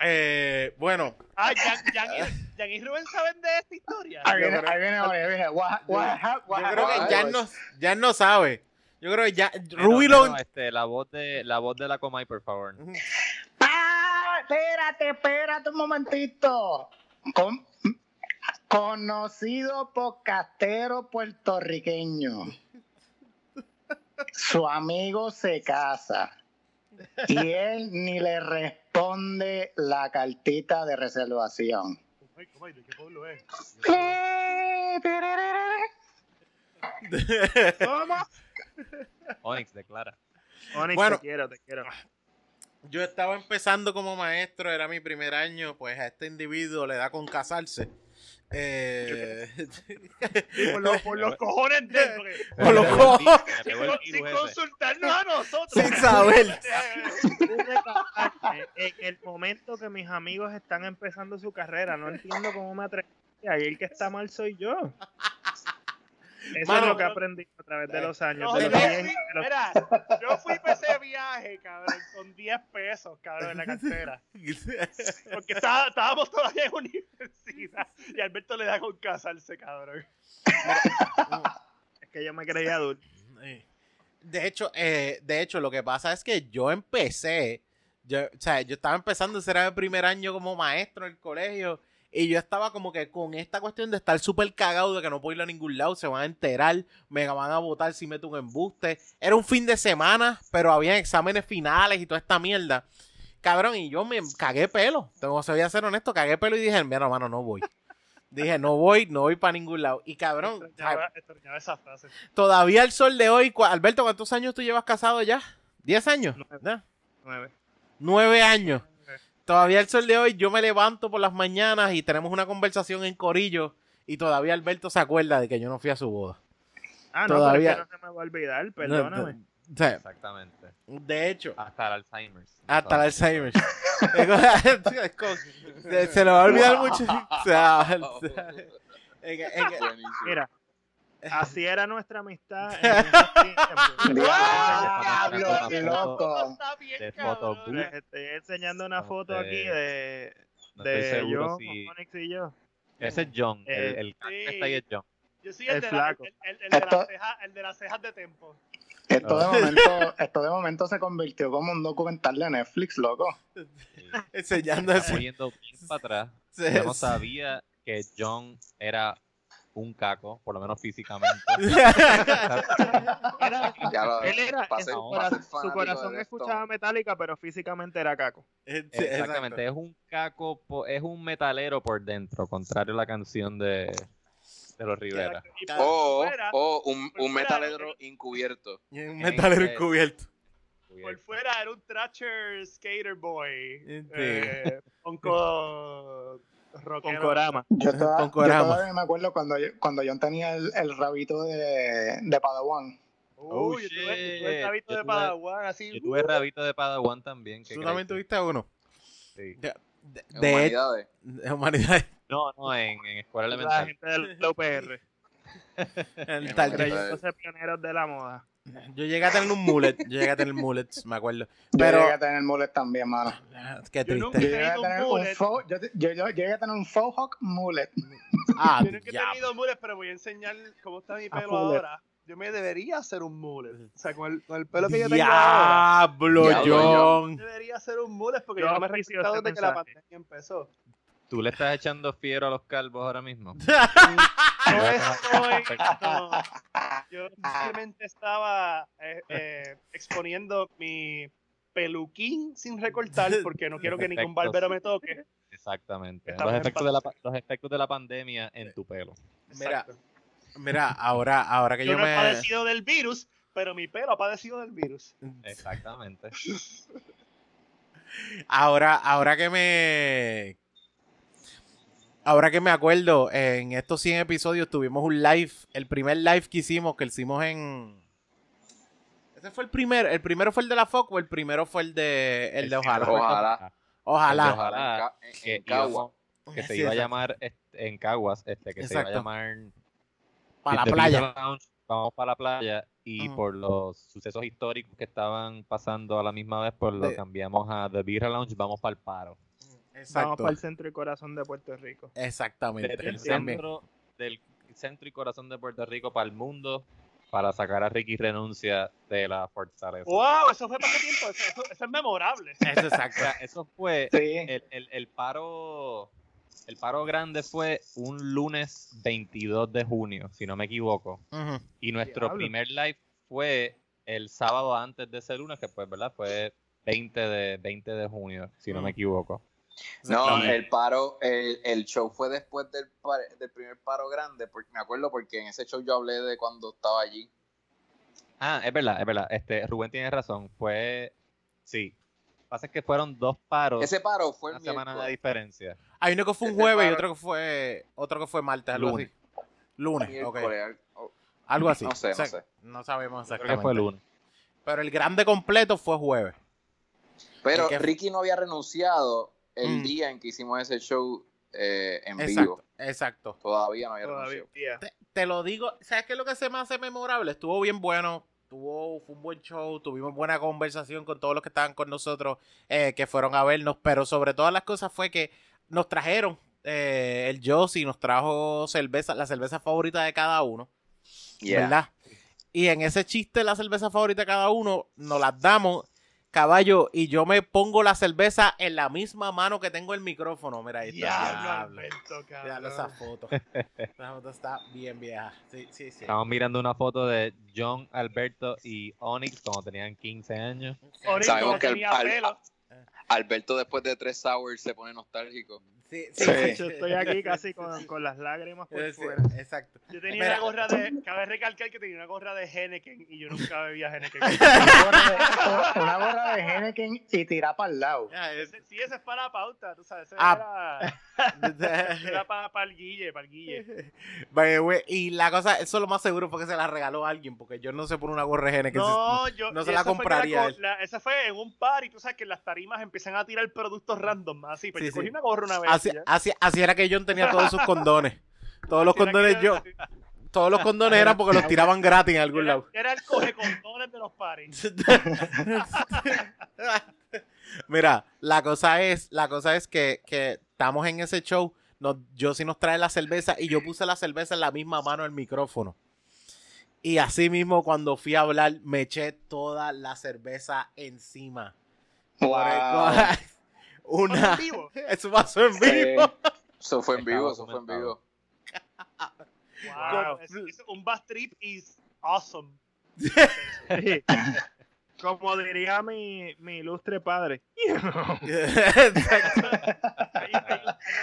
Eh, bueno. Ah, Jan, Jan, y- Jan y Rubén saben de esta historia. Ahí viene, Yo creo- ahí viene, ahí viene. What, what, hap- what Yo creo que was- no, ya no sabe. Yo creo que ya. Ruby lo. este, la voz de la voz de la Comay, por favor. ¡Ah! Espérate, espérate un momentito. Con- conocido podcastero puertorriqueño. Su amigo se casa. Y él ni le responde la cartita de reservación. ¿De qué pueblo es? ¿Cómo? Onyx, declara. Onyx, Bueno. te quiero, te quiero. Yo estaba empezando como maestro, era mi primer año, pues a este individuo le da con casarse. Eh, por, los- por los cojones de *laughs* Por los cojones. sin consultarnos a nosotros. sin saber. *laughs* En el momento que mis amigos están empezando su carrera. No entiendo cómo me atreví. Ahí el que está mal soy yo. Eso Mano, es lo que aprendí a través de los años. No, de yo, los fui, 10 y de los- mira, yo fui para ese viaje, cabrón, con 10 pesos, cabrón, en la cartera. *laughs* Porque estábamos todavía en universidad y Alberto le da con casarse, cabrón. Es que yo me creía adulto. De hecho, eh, de hecho, lo que pasa es que yo empecé, yo, o sea, yo estaba empezando, ese era el primer año como maestro en el colegio, y yo estaba como que con esta cuestión de estar súper cagado de que no puedo ir a ningún lado, se van a enterar, me van a votar si meto un embuste. Era un fin de semana, pero había exámenes finales y toda esta mierda. Cabrón, y yo me cagué pelo. Tengo que a ser honesto, cagué pelo y dije, mira, hermano, no voy. Dije, no voy, no voy para ningún lado. Y cabrón, Extrañaba, extrañaba esa frase. todavía el sol de hoy, Alberto, ¿cuántos años tú llevas casado ya? ¿Diez años? Nueve. ¿Ya? Nueve. Nueve años. Todavía el sol de hoy, yo me levanto por las mañanas y tenemos una conversación en Corillo y todavía Alberto se acuerda de que yo no fui a su boda. Ah, no, Todavía- pero es que no se me va a olvidar, perdóname. No, o sea, Exactamente. de hecho, Hasta el Alzheimer's. hasta el Alzheimer. *laughs* *laughs* Se, se lo va a olvidar mucho. O sea, o *laughs* sea, en- en- Buenísimo. Mira, así era nuestra amistad. *laughs* ¡Diablo, qué loco! Estoy enseñando una foto aquí de, de yo. Onyx y yo. Ese es John. Eh, el el sí. que está ahí es John. Yo soy el, El de, la, el, el- el de las cejas, el de las cejas de tempo. Esto de momento, esto de momento se convirtió como un documental de Netflix, loco. *laughs* enseñando eso. Bien para atrás. Sí, Yo no sabía que John era un caco, por lo menos físicamente. *laughs* Era- *laughs* Ya lo- él era, su, corazón escuchaba metálica, pero físicamente era caco. Sí, Exactamente, es un caco, es un metalero por dentro, contrario a la canción de, de los Rivera. O, o un, metalero encubierto. Un metalero encubierto. por fuera era un Thrasher Skater Boy. Sí. Eh, onco. *laughs* Con Corama. Yo, toda- Con yo Corama. todavía me acuerdo cuando yo, cuando John tenía el, el rabito de, de Padawan. Oh, Uy, yo tuve, yo tuve el chavito Yo de tuve- Padawan, así. Yo tuve rabito de Padawan también. ¿qué ¿Tú también tuviste uno? Sí. De, de, de- humanidades. de humanidad. No, no, en, en escuela La elemental. gente del UPR. *laughs* El tal- humanidad. Creyéndose pioneros de la moda. Yo llegué a tener un mullet. Yo llegué a tener mullets, me acuerdo. Yo Pero. llegué a tener mullet también, mano. Qué Yo nunca- Yo triste. llegué a un tener un mullet. faux, yo, yo, yo llegué a tener un faux hawk mullet. Ah, Yo nunca he tenido mules, pero voy a enseñar cómo está mi pelo mullet. ahora. Yo me debería hacer un mullet. O sea, con el, con el pelo que yo tengo ahora. Diablo, John. Debería hacer un mullet porque Yo yo no me he registrado ese desde que la pandemia empezó. ¿Tú le estás echando fiero a los calvos ahora mismo? No *laughs* estoy. No. Yo *laughs* *laughs* simplemente estaba eh, eh, exponiendo mi peluquín sin recortar porque no quiero que ningún barbero me toque. Exactamente. Estamos Los efectos, de la, pa- pandemia. los efectos de la pandemia en tu pelo. Mira, Exacto. mira, ahora, ahora que yo yo, no he me. padecido del virus, pero mi pelo ha padecido del virus. Exactamente. Ahora, ahora que me. Ahora que me acuerdo, en estos 100 episodios tuvimos un live. El primer live que hicimos, que lo hicimos en. Ese fue el primero. ¿El primero fue el de la FOC o el primero fue el de, el de Ojalá? Ojalá. Ojalá. Ojalá. En, que, en Cagua. íbamos- que se Sí, iba a llamar este, en Caguas, este, que se iba a llamar Para la playa. Vamos para la playa y Ujú. por los sucesos históricos que estaban pasando a la misma vez, pues lo De- cambiamos a The Beer Lounge, vamos para el paro. Vamos Exacto. para el centro y corazón de Puerto Rico. Exactamente. Desde el centro, del centro y corazón de Puerto Rico para el mundo para sacar a Ricky Renuncia de la fortaleza. ¡Wow! Eso fue para qué tiempo. Eso, eso- eso es memorable. *laughs* Eso, O exacto. sea, eso fue Sí. el, el- el paro el paro grande fue un lunes 22 de junio, si no me equivoco. Y nuestro primer live fue el sábado antes de ese lunes, que pues, ¿verdad? Fue 20 de, 20 de junio, si no me equivoco. No, el paro, el, el show fue después del, par- del primer paro grande, porque me acuerdo porque en ese show yo hablé de cuando estaba allí. Ah, es verdad, es verdad. Este, Rubén tiene razón. Fue. Sí. Lo que pasa es que fueron dos paros. Ese paro fue el una semana de miércoles. diferencia. Hay uno que fue un Ese jueves y otro que fue otro que fue martes, algo Lunes. así. Lunes, ok. Miércoles, oh, Algo así. No sé, no O sea, sé. No sabemos Creo exactamente. que fue el lunes. Pero el grande completo fue jueves. Pero que- Ricky no había renunciado el Mm. día en que hicimos ese show eh, en Exacto, vivo. exacto. Todavía no había Todavía. Te, te lo digo, ¿sabes qué es lo que se me hace memorable? Estuvo bien bueno, tuvo, fue un buen show, tuvimos buena conversación con todos los que estaban con nosotros, eh, que fueron a vernos, pero sobre todas las cosas fue que nos trajeron, eh, el Josie nos trajo cerveza, la cerveza favorita de cada uno, Yeah. ¿verdad? Y en ese chiste, la cerveza favorita de cada uno, nos las damos, caballo, y yo me pongo la cerveza en la misma mano que tengo el micrófono. Mira, ahí está. Diablo, esa foto. *laughs* Esa foto está bien vieja. Sí, sí, sí. Estamos mirando una foto de John, Alberto y Onyx cuando tenían 15 años. Sabemos que el- al-. Alberto después de tres sours se pone nostálgico. *laughs* Sí, Sí. Yo estoy aquí casi con, con las lágrimas por sí, fuera. Exacto. Yo tenía Mira. una gorra de. Cabe recalcar que tenía una gorra de Henneken y yo nunca bebía Henneken. *laughs* Una gorra de, Henneken y tirar para el lado. Ah, es- Ese- sí, ese es para la pauta, tú sabes. Ese Ah. era, era para, el Guille, para el Guille. *laughs* Y la cosa, eso lo más seguro fue que se la regaló a alguien, porque yo no sé por una gorra de que No, yo. no se la esa compraría la- esa fue en un par y tú sabes que en las tarimas empiezan a tirar productos random así. Pero Sí, yo cogí sí. una gorra una vez. Así, era que John tenía todos sus condones. Todos los condones yo, todos los condones eran porque los tiraban gratis en algún Era, lado. era el coge condones de los paris. *laughs* Mira, la cosa es, la cosa es que, que estamos en ese show. Nos, yo sí nos trae la cerveza y yo puse la cerveza en la misma mano del micrófono. Y así mismo cuando fui a hablar me eché toda la cerveza encima. Wow. Una, ¿En vivo? *laughs* eso pasó en Eh, vivo. eso fue en vivo, eso fue en vivo. Wow. es- es un bus trip is awesome. *laughs* Sí. *laughs* Como diría mi, mi ilustre padre. Exacto. Hay, hay- hay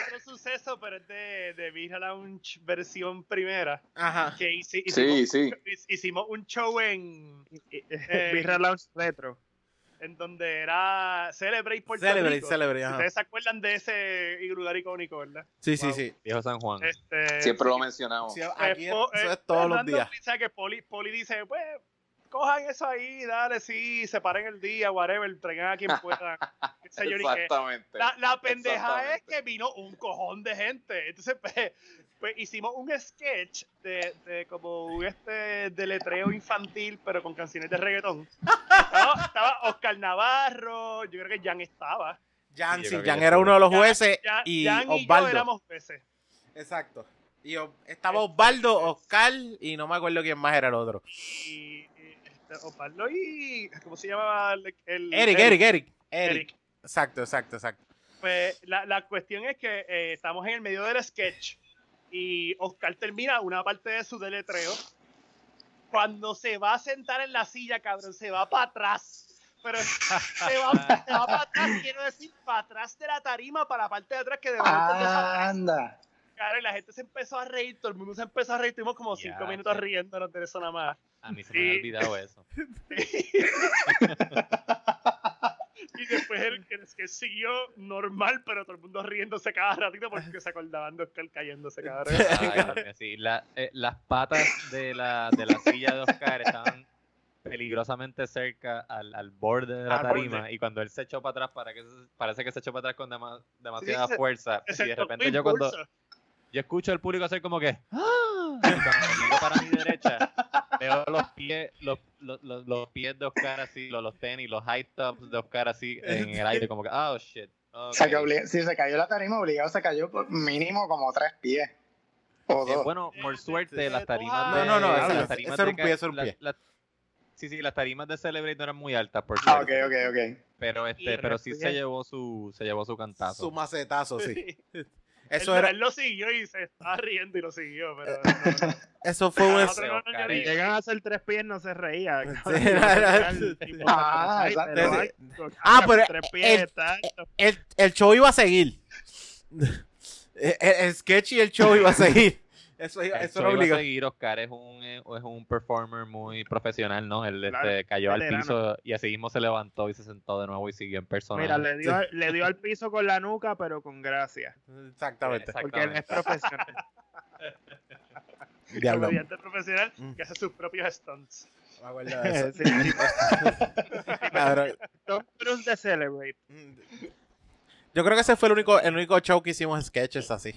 otro suceso, pero es de, de Beer Lounge versión primera. Ajá. Que hici- Sí, hicimos, sí. hicimos un show en, Birra Lounge Retro. En donde era Celebrate Puerto Celebrate, Rico. celebrate, ajá. Ustedes se acuerdan de ese lugar icónico, ¿verdad? Sí, sí, Wow. sí. Viejo San Juan. Este, Siempre lo mencionamos. Sí, eh, aquí po- eso eh, es todos los días. o sea, que Poli, Poli dice, pues, cojan eso ahí, dale, sí, separen el día, whatever, traigan a quien *laughs* pueda. qué sé yo, ni qué. Exactamente. La, la pendeja es que vino un cojón de gente. Entonces, pues, pues, hicimos un sketch de, de como un este deletreo infantil, pero con canciones de reggaetón. *laughs* Estaba, estaba Oscar Navarro, yo creo que Jan estaba. Jan, Sí, Jan era uno de los jueces Jan- y Jan y yo Osvaldo. éramos jueces. Exacto. Y o- estaba Osvaldo, Oscar y no me acuerdo quién más era el otro. Y, y, este, Osvaldo y. ¿Cómo se llamaba el. el- Eric, el- Eric, Eric. Eric. Eric. Exacto, exacto, exacto. Pues la, la cuestión es que eh, estamos en el medio del sketch y Oscar termina una parte de su deletreo. Cuando se va a sentar en la silla, cabrón, se va para atrás. Pero *laughs* se va, se va para atrás, quiero decir, para atrás de la tarima, para la parte de atrás que de momento empieza a Anda. tocar, y la gente se empezó a reír, todo el mundo se empezó a reír, tuvimos como Ya, cinco minutos sí. riéndonos de eso nada más. A mí se me había Sí. olvidado eso. *laughs* *laughs* *laughs* y después el que, que siguió normal, pero todo el mundo riéndose cada ratito porque se acordaban de Oscar cayéndose. Ay, sí. La- eh, las patas de la, de la silla de Oscar estaban peligrosamente cerca al, al borde de la Al tarima borde. y cuando él se echó para atrás para que se- parece que se echó para atrás con dema- demasiada fuerza Ese y de repente yo cuando yo escucho al público hacer como que ¡Ah! y cuando para mi derecha veo los pies los, los, los, los pies de Oscar así los, los tenis los high tops de Oscar así en el aire como que oh shit ok". Se cayó, obli- si se cayó la tarima, obligado se cayó por mínimo como tres pies. O Eh, dos. bueno, por suerte, las tarimas No, de. no, no, ese- las ese tarimas un pie, era un pie. sí, sí, las tarimas de Celebrate no eran muy altas, por Ah, ok, suerte. ok, ok. Pero, Y este, pero sí se llevó su, se llevó su cantazo. Su macetazo, sí. *laughs* *laughs* Eso él, era, él lo siguió y se estaba riendo y lo siguió, pero no, no. *laughs* eso fue un, no. Llegan a hacer tres pies, no se reía. Sí, *laughs* era- *laughs* Tipo, Ah, pero, Ah, pero tres pies, el- el, el show iba a seguir. El, el sketch y el show iba a seguir. Eso, eso show era iba a seguir, Oscar es un, eh, es un performer muy profesional, ¿no? Él Claro, este, cayó al piso y así mismo se levantó y se sentó de nuevo y siguió en persona. Mira, le dio, le dio al piso con la nuca, pero con gracia. Exactamente. Exacto. Porque él es profesional. Diablo. comediante profesional Mm. que hace sus propios stunts. Me acuerdo de eso. *laughs* Sí, sí. Cabrón. Tom Cruise de Celebrate. Yo creo que ese fue el único, el único show que hicimos sketches así.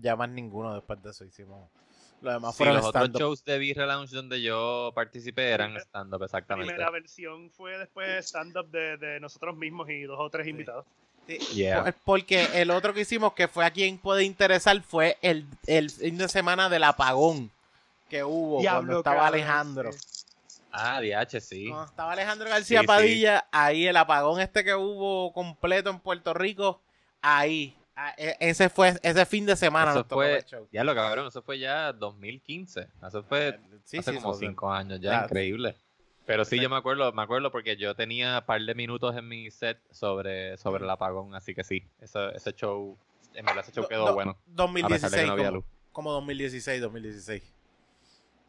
Ya más ninguno después de eso hicimos. Lo demás Sí, fueron los otros shows de Beer Lounge donde yo participé eran stand-up, La exactamente. primera versión fue después stand-up de, de nosotros mismos y dos o tres invitados. Sí, Yeah. Porque el otro que hicimos, que fue a quien puede interesar, fue el, el fin de semana del apagón que hubo cuando estaba Alejandro. sí. Ah, DH, sí. Cuando estaba Alejandro García Sí, sí. Padilla, ahí el apagón este que hubo completo en Puerto Rico, ahí. Ah, e- Ese fue ese fin de semana Eso fue, el show. ya lo cabrón, eso fue ya 2015. Eso fue Sí, hace como eso- cinco años ya, increíble. Pero sí, yo me acuerdo, me acuerdo porque yo tenía un par de minutos en mi set sobre, sobre el apagón, así que sí, ese, ese show, en verdad ese show quedó Do- bueno. 2016, A pesar de que no como, como 2016, 2016.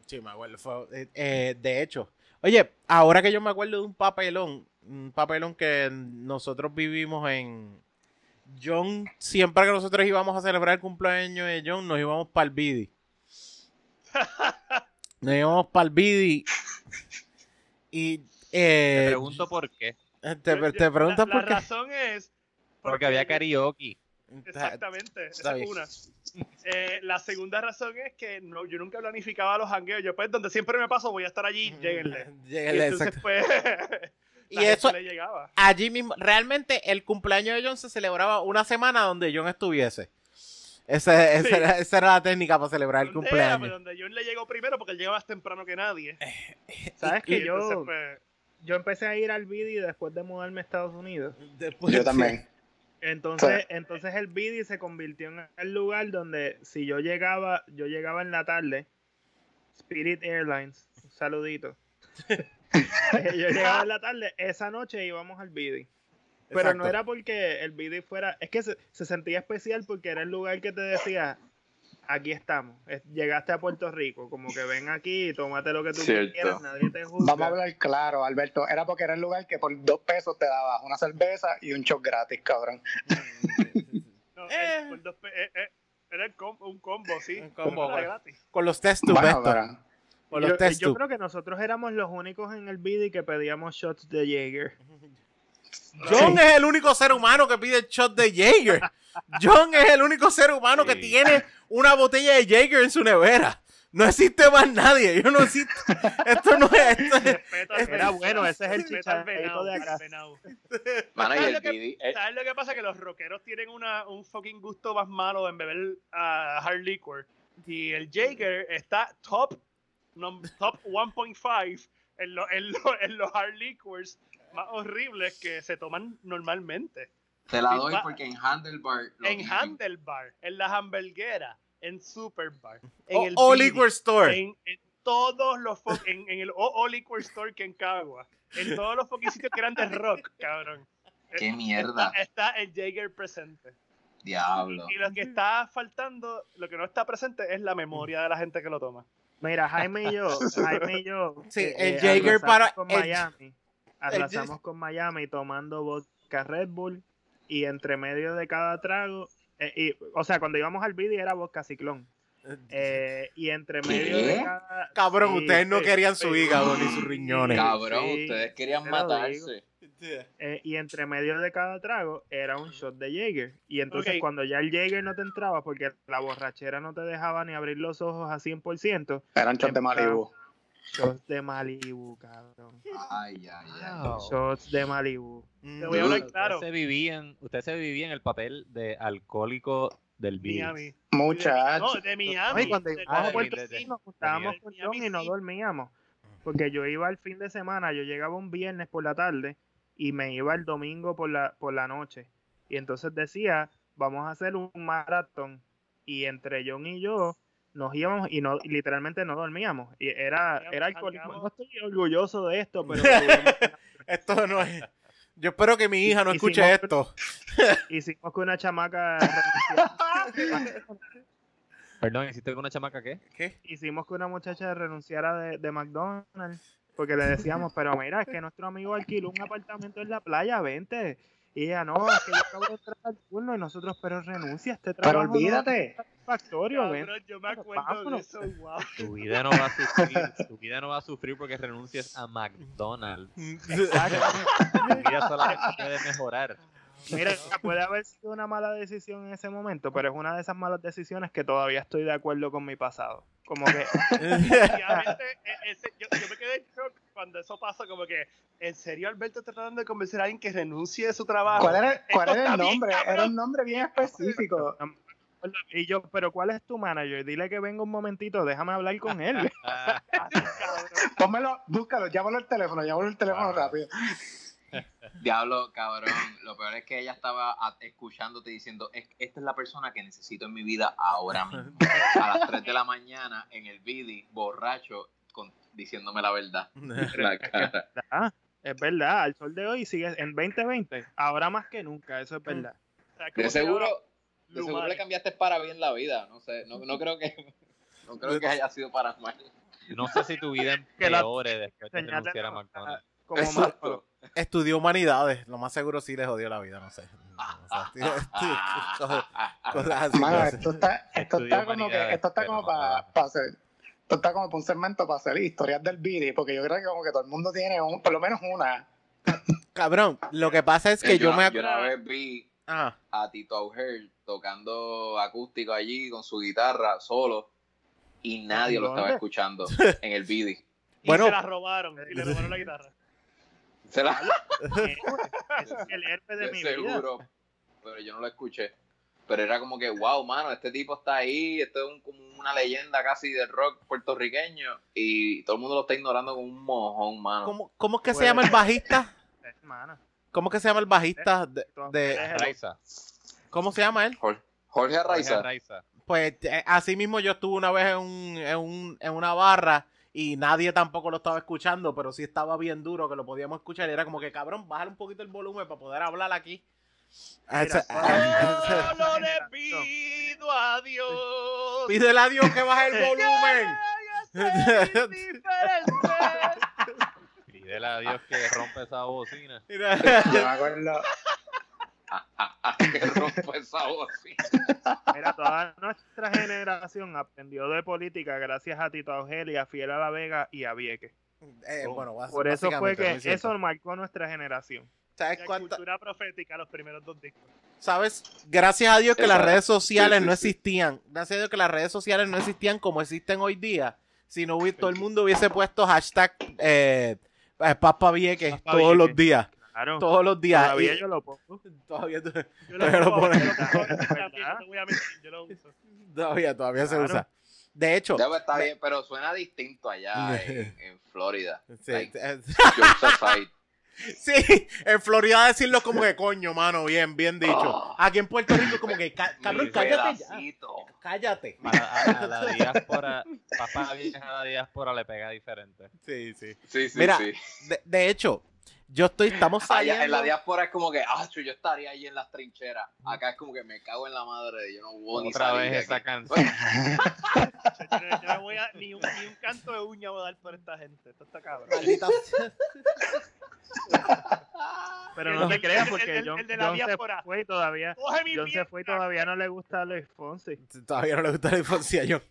Sí, me acuerdo. fue- eh, eh, de hecho, oye, ahora que yo me acuerdo de un papelón, un papelón que nosotros vivimos en. John, siempre que nosotros íbamos a celebrar el cumpleaños de John, nos íbamos para el Bidi. *laughs* Nos íbamos para el Bidi. Y. Te Eh, pregunto por qué. te, te preguntas la, por La qué. razón es. Porque había karaoke. Exactamente, esa es una. Eh, la segunda razón es que no, yo nunca planificaba los hangueos. Yo, pues, donde siempre me paso, voy a estar allí, lléguenle. *laughs* Y Lléguenle, entonces, exacto. pues, *laughs* Y eso- le llegaba. allí mismo, realmente el cumpleaños de John se celebraba una semana donde John estuviese. Ese- esa, Sí. era, esa era la técnica para celebrar el era, cumpleaños. pero donde John le llegó primero porque él llegaba más temprano que nadie. ¿Sabes Y que yo, entonces, pues, yo empecé a ir al BIDI después de mudarme a Estados Unidos? Después- Yo también. Entonces, entonces el BIDI se convirtió en el lugar donde si yo llegaba, yo llegaba en la tarde, Spirit Airlines, un saludito. *laughs* yo llegaba en la tarde, esa noche íbamos al BIDI. Pero Exacto. no era porque el BIDI fuera, es que se, se sentía especial porque era el lugar que te decía, aquí estamos, es- llegaste a Puerto Rico, como que ven aquí y tómate lo que tú Cierto. quieras, nadie te juzga. Vamos a hablar claro, Alberto. Era porque era el lugar que por dos pesos te daba una cerveza y un shot gratis, cabrón. *laughs* no, Eh. el- por dos eh, eh, era el com- un combo, sí. Un combo, Era bueno. gratis. Con los test tubes Bueno, Yo, yo creo que nosotros éramos los únicos en el BIDI que pedíamos shots de Jaeger. *laughs* John es el único ser humano que pide el shot de Jaeger. John es el único ser humano que tiene una botella de Jaeger en su nevera. No existe más nadie. Yo no existe. Esto no es. Esto es- Respeto al Era bueno, ese es el chicharito de acá. Mano, y ¿Sabes el lo que- eh, ¿Sabes lo que pasa? Que los rockeros tienen una, un fucking gusto más malo en beber ah, hard liquor. Y el Jaeger está top, top 1.5 en, lo- en, lo- en los hard liquors más horribles que se toman normalmente. te la doy porque en Handlebar. lo En tienen. Handlebar, en las hamburgueras, en Superbar, en O, el o Bidi, liquor store. en, en todos los en, en el O, O Liquor Store que en Cagua, en todos los fucking sitios que eran de rock, cabrón. Qué mierda. Está, está el Jaeger presente. Diablo. Y lo que está faltando, lo que no está presente es la memoria de la gente que lo toma. Mira, Jaime y yo, *laughs* Jaime y yo, Sí, eh, el eh, Jaeger para- con el- Miami, arrasamos con Miami tomando vodka Red Bull y entre medio de cada trago, eh, y, o sea, cuando íbamos al BIDI era vodka Ciclón. Eh, y entre ¿Qué? medio de cada... Cabrón, sí, ustedes no sí, querían su sí. hígado ni sus riñones. Cabrón, Sí, ustedes querían matarse. Eh, y entre medio de cada trago era un shot de Jaeger. Y entonces cuando ya el Jaeger no te entraba, porque la borrachera no te dejaba ni abrir los ojos a 100%, Eran shots de Malibu. Shots de Malibu, cabrón. Ay, ay, ay. Shots de Malibu. Mm, Te voy a hablar claro. Usted se vivía en, usted se vivía en el papel de alcohólico del. Miami. Muchachos. No, de Miami. Ay, cuando íbamos a Puerto Rico, nos juntábamos con Miami John y no dormíamos. Porque yo iba el fin de semana, yo llegaba un viernes por la tarde y me iba el domingo por la, por la noche. Y entonces decía, vamos a hacer un maratón. Y entre John y yo nos íbamos y no literalmente no dormíamos. Y era, era alcoholismo. No estoy orgulloso de esto, pero *laughs* Esto no es. Yo espero que mi hija no Hicimos- escuche esto. hicimos que una chamaca renunciara. *laughs* Perdón, ¿hiciste alguna chamaca qué? ¿Qué? hicimos que una muchacha renunciara de, de McDonald's porque le decíamos, pero mira, es que nuestro amigo alquiló un apartamento en la playa, vente. Y ella, no, es que yo acabo de entrar al turno y nosotros, pero renuncia a este Pero trabajo. olvídate. No satisfactorio, ven. Cabrón, yo me acuerdo de Vámonos. eso, wow. Tu vida no va a sufrir, tu vida no va a sufrir porque renuncies a McDonald's. Tu vida solamente puede mejorar. Mira, puede haber sido una mala decisión en ese momento, pero es una de esas malas decisiones que todavía estoy de acuerdo con mi pasado. Como que, *laughs* e- ese- yo, yo me quedé en shock cuando eso pasó, como que, ¿en serio Alberto está tratando de convencer a alguien que renuncie de su trabajo? ¿Cuál era, cuál era el bien, nombre? Era un nombre bien específico. *laughs* y yo, pero ¿cuál es tu manager? Dile que venga un momentito, déjame hablar con él. *laughs* Pónmelo, búscalo, llámalo el teléfono, llámalo el teléfono Wow. rápido. *laughs* Diablo, cabrón. Lo peor es que ella estaba escuchándote diciendo, "Es- esta es la persona que necesito en mi vida ahora mismo. A las 3 de la mañana en el BD, borracho, con diciéndome la verdad. en *laughs* la cara. Es verdad, al sol de hoy sigue en 2020, ahora más que nunca, eso es verdad. O sea, De seguro, de seguro le cambiaste para bien la vida. No sé, no, no creo que *laughs* no creo que haya sido para mal. No sé si tu vida *laughs* Que la- empeore después de la- McDonald's. Como Exacto. Estudió humanidades, lo más seguro sí le jodió la vida, no sé. Esto está, como que, para trabaja. hacer, esto está como para un segmento para hacer historias del Bidi, porque yo creo que como que todo el mundo tiene un, por lo menos una. Cabrón, lo que pasa es que yo me... yo una vez vi Ah, a Tito Auger tocando acústico allí con su guitarra solo y nadie lo estaba escuchando *laughs* en el video. Y Bueno. se la robaron. Y le robaron la guitarra. Se la es el herpes de de mi vida. seguro, pero yo no lo escuché. Pero era como que, wow, mano, este tipo está ahí, esto es un- como una leyenda casi del rock puertorriqueño y todo el mundo lo está ignorando como un mojón, mano. ¿cómo, cómo es que se Puede llama el bajista? *laughs* Hermana. ¿Cómo es que se llama el bajista de... de- Raiza. ¿Cómo se llama él? Jorge. Jorge Raiza. Pues eh, así mismo yo estuve una vez en, un, en, un- en una barra y nadie tampoco lo estaba escuchando, pero sí estaba bien duro que lo podíamos escuchar y era como que cabrón, bájale un poquito el volumen para poder hablar aquí. Ah, ah, Solo le pido a Dios. Pídele a Dios que baje el volumen. *laughs* Pídele a Dios que rompa esa bocina. Mira. Yo me acuerdo, *laughs* que rompe esa voz. sí. Mira, toda nuestra generación aprendió de política gracias a Tito Augel y a Fiel a la Vega y a Vieque. Eh, bueno, bas- Por eso fue que eso marcó nuestra generación. ¿Sabes cuánta- cultura profética, los primeros dos discos. ¿Sabes? Gracias a Dios que las Esa- redes sociales sí, sí, no sí. existían. Gracias a Dios que las redes sociales no existían como existen hoy día. Si no hubiera, todo el mundo hubiese puesto hashtag eh, eh, Papa Vieques Papa todos Vieques. los días. Claro. Todos los días. Todavía Y- yo lo pongo. todavía, Yo *laughs* Pero lo pone- yo lo pongo lo uso. todavía, todavía se Claro. usa. De hecho, Ya, pues, está bien, pero suena distinto allá *laughs* en, en Florida. sí, Like. *laughs* *laughs* sí, en Florida decirlo como que coño, mano, bien, bien dicho. Oh. Aquí en Puerto Rico como que, ca- cabrón, cállate ya. Cállate. A, a- a la *laughs* diáspora, papá a la diáspora le pega diferente. Sí, sí. Sí, sí, Mira, sí. De, de hecho, yo estoy, estamos Allá en la saliendo. diáspora es como que, ah, yo estaría ahí en las trincheras. Acá es como que me cago en la madre, yo no voy ni Otra salir vez esa aquí. canción. Yo, *laughs* yo- yo no voy a, ni, un, ni un canto de uña voy a dar por esta gente. Esto está cabrón. Maldita- *laughs* Pero no te creas porque el- John, el de la John se fue y todavía, John se fue y todavía no le gusta a Luis Fonsi. Todavía no le gusta la infancia a John.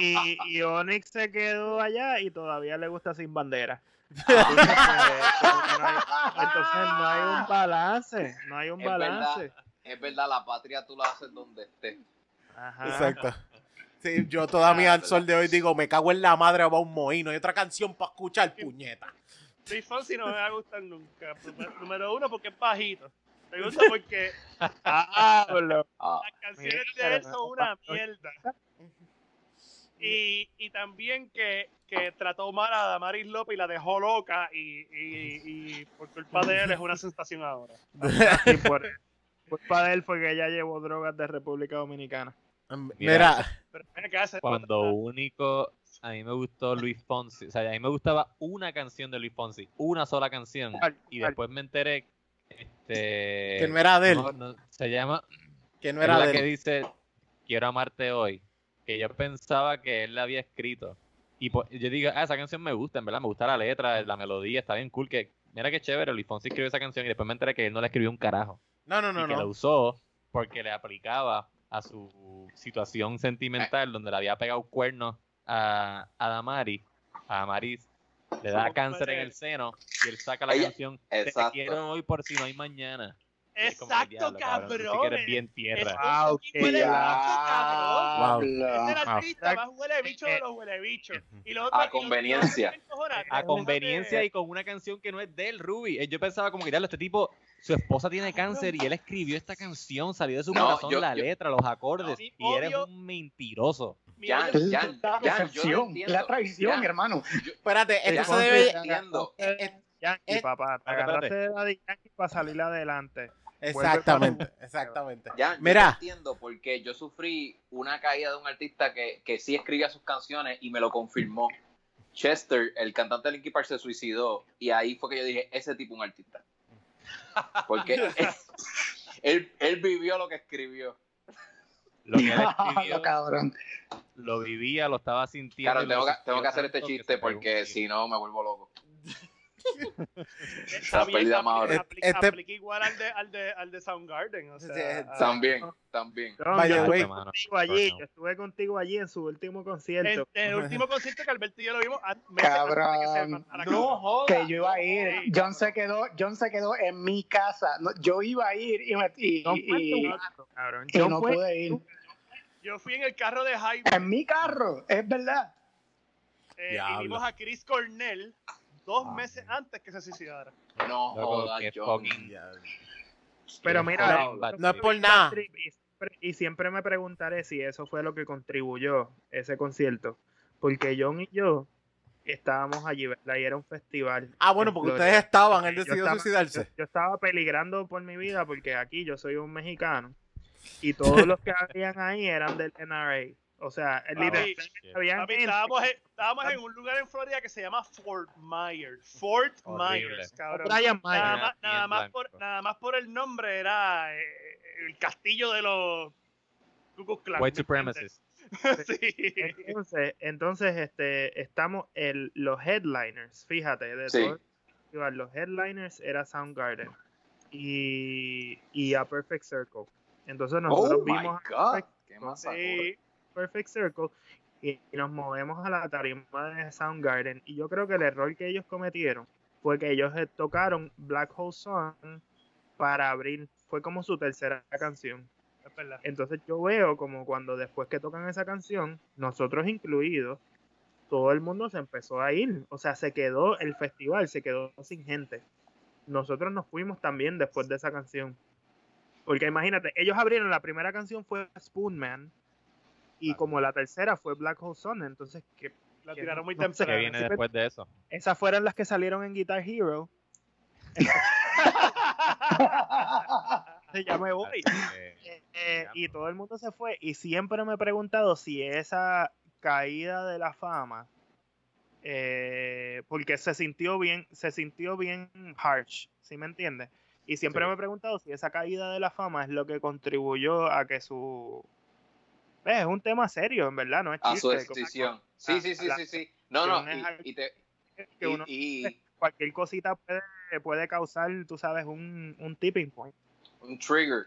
Y, y Onyx se quedó allá y todavía le gusta sin bandera. Entonces, no hay- entonces no hay un balance, no hay un Es verdad. balance. Es verdad, la patria tú la haces donde estés. Ajá. Exacto. Sí, yo todavía al sol de hoy digo, me cago en la madre va un mohino. Hay otra canción para escuchar, puñeta. Luis Fonsi no me va a gustar nunca. Número- *laughs* uno, porque es bajito. Me gusta *laughs* porque Pablo. Ah, las canciones Mira, de él son una mierda. Y, y también que, que trató mal a Damaris López y la dejó loca y, y, y por culpa de él es una sensación ahora. *laughs* Y por culpa de él fue que ella llevó drogas de República Dominicana. Mira, Cuando único a mí me gustó Luis Fonsi, o sea, a mí me gustaba una canción de Luis Fonsi, una sola canción, y después me enteré, este, que no era de él. no, no, se llama, Que no es era la de que él. dice Quiero amarte hoy, que yo pensaba que él la había escrito, y pues, yo digo, ah, esa canción me gusta, en verdad, me gusta la letra, la melodía, está bien cool, que mira qué chévere, Luis Fonsi escribió esa canción y después me enteré que él no la escribió un carajo. No, no, no, y que la no. usó porque le aplicaba a su situación sentimental donde le había pegado cuernos a, a Damari, a Damaris, le da cáncer en el seno y él saca la Ella- canción Te quiero hoy por si no hay mañana. Es Exacto, "Diablo, cabrón, cabrón. eres bien tierra. Wow, Y qué huele ya. bicho, cabrón. Wow. Este era el Wow. artista más huele bicho de los huele bichos. Y los A conveniencia. A conveniencia y con una canción que no es de él, Ruby. Eh, Yo pensaba como que, este tipo, su esposa tiene cáncer y él escribió esta canción, salió de su No, corazón yo- la yo- letra, los acordes, No, y eres un mentiroso. Jan, odio- Jan, la la traición, hermano. Espérate, esto se debe. eh, eh, Yankee, Eh, papá, te agarraste de Daddy Yankee para salir adelante. Exactamente, exactamente. Ya, yo Mira. no entiendo porque yo sufrí una caída de un artista que, que sí escribía sus canciones y me lo confirmó. Chester, el cantante de Linkin Park, se suicidó. Y ahí fue que yo dije, ese tipo es un artista. Porque *laughs* él, él, él vivió lo que escribió. Lo que él *laughs* escribió, *laughs* cabrón. lo vivía, lo estaba sintiendo. Claro, tengo que, tengo que hacer este chiste porque si no me vuelvo loco. *laughs* Bien, pérdida más aplica, ahora. aplica- Este- aplica igual al de, al de, al de Soundgarden. O sea, Sí, a- También, también. Yo estuve contigo allí, yo estuve contigo allí en su último concierto. en el último concierto que Alberto y yo lo vimos a- meses antes de que se Cabrón. mandara No cabrón. Que yo iba a ir. John se quedó, John se quedó en mi casa. No, yo iba a ir y, me- y- y- cabrón. y no fue- pude ir. Yo fui en el carro de Jaime En mi carro, es verdad. eh, y vimos a Chris Cornell dos Ah, meses antes que se suicidara. No fucking- Pero mira, no es por nada. Y siempre, y siempre me preguntaré si eso fue lo que contribuyó ese concierto. Porque John y yo estábamos allí, ¿verdad? Y era un festival. Ah, bueno, en porque Florida. ustedes estaban, él Yo decidió estaba- suicidarse. Yo, yo estaba peligrando por mi vida porque aquí yo soy un mexicano y todos los que habían ahí eran del NRA. O sea, literalmente gente- estábamos, en, estábamos en un lugar en Florida que se llama Fort Myers. Fort Horrible. Myers, cabrón. Brian Nada Myers. más, nada, más por, nada más por el nombre era eh, el castillo de los Klux Klan, White supremacists. *laughs* sí. Entonces, entonces este, estamos el, los headliners, fíjate, de Sí. todo el los headliners era Soundgarden y, y a Perfect Circle. Entonces nosotros Oh my vimos a god. Perfect, Qué más Sí. Perfect Circle y, y nos movemos a la tarima de Soundgarden y yo creo que el error que ellos cometieron fue que ellos eh, tocaron Black Hole Sun para abrir, fue como su tercera canción. Entonces yo veo como cuando después que tocan esa canción, nosotros incluidos, todo el mundo se empezó a ir. O sea, se quedó el festival, se quedó sin gente. Nosotros nos fuimos también después de esa canción. Porque imagínate, ellos abrieron, la primera canción fue Spoonman y como la tercera fue Black Hole Sun. Entonces, que La tiraron muy no sé, ¿Qué temprano. viene Sí, después de eso? esas fueron las que salieron en Guitar Hero. *laughs* Ya me voy. Eh, Eh, eh, y todo el mundo se fue. Y siempre me he preguntado si esa caída de la fama, eh, porque se sintió bien, se sintió bien harsh, ¿sí me entiendes? Y siempre Sí. me he preguntado si esa caída de la fama es lo que contribuyó a que su... Eh, es un tema serio, en verdad, no es A su chiste. extinción. Sí, sí, sí, la- sí, sí. No, no, y, y te, que uno- y- y cualquier cosita puede, puede causar, tú sabes, un, un tipping point. un trigger.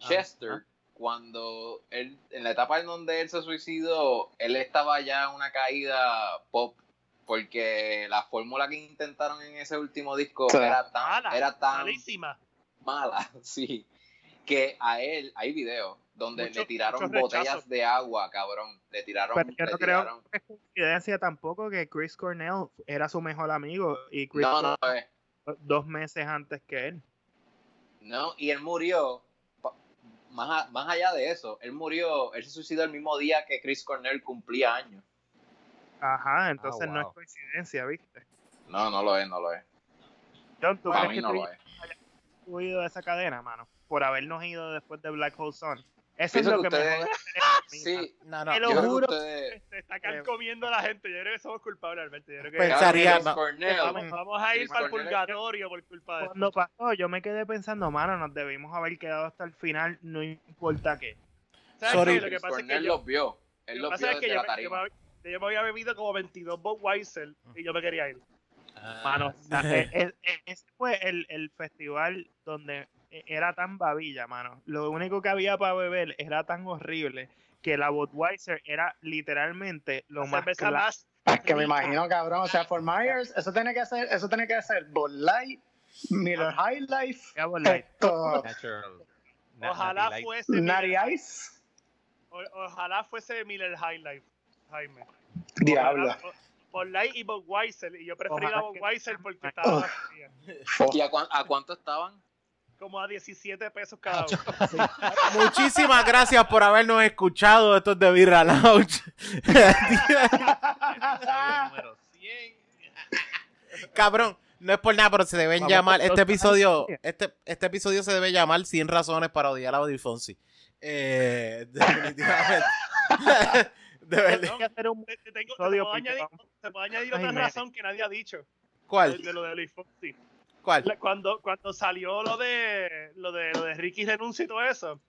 Ah, Chester, ah. cuando él, en la etapa en donde él se suicidó, él estaba ya en una caída pop, porque la fórmula que intentaron en ese último disco era tan, Mala, era tan malísima. mala, *laughs* sí, que a él hay videos donde Mucho- le tiraron botellas de agua, cabrón. Le tiraron, Pero yo le no creo tiraron- que es coincidencia tampoco que Chris Cornell era su mejor amigo y Chris No, no, Cornell eh, dos meses antes que él. no, y él murió. Más, a- más allá de eso, él murió, él se suicidó el mismo día que Chris Cornell cumplía años. Ajá, entonces no es coincidencia, ¿viste? No, no lo es, no lo es. John, ¿tú Para crees mí que no tú lo es. ido de esa cadena, mano? Por habernos ido después de Black Hole Sun. Eso es lo que que me jode. Sí, No, no. Te lo creo que juro. ustedes- Se está carcomiendo a la gente. Yo creo que somos culpables, Alberto. Yo creo que Pensaría, no. Vamos, vamos a ir Chris para el purgatorio por culpa de. Cuando pasó, yo me quedé pensando, mano, nos debimos haber quedado hasta el final, no importa qué. ¿Sabes Sorry. qué? Lo que pasa es que yo, los vio. Él lo los que pasa vio es que desde yo, la me- yo tarima. me, yo me había bebido como 22 Budweiser y yo me quería ir. Mano, o sea, *laughs* e- e- e- ese fue el, el festival donde era tan babilla, mano. Lo único que había para beber era tan horrible que la Budweiser era literalmente lo La más más Es que me imagino, cabrón. O sea, for Myers, eso tiene que ser, eso tiene que ser Bud Light, Miller High Life, esto, Natural. Ojalá fuese Natty Ice. o- ojalá fuese Miller High Life, Jaime. Diablo. Por Light y Budweiser. Y yo preferí la Ojalá que- Budweiser porque estaba. ¿Y a, a cuánto estaban? Como a 17 pesos cada uno. Muchísimas gracias por habernos escuchado. Esto es de Birra Lounge. Número *laughs* 100. Cabrón, no es por nada, pero se deben Vamos llamar. Este episodio, este, este episodio se debe llamar 100 razones para odiar a Odil Fonsi. Eh, *laughs* definitivamente. *laughs* De verdad. Hay que hacer un Te, te tengo, te puedo añadir, vamos- te puedo añadir Ay, otra razón que nadie ha dicho. ¿Cuál? De, de lo de Luis Fonsi. ¿Cuál? Cuando, cuando salió lo de, lo de lo de Ricky renuncia y todo eso,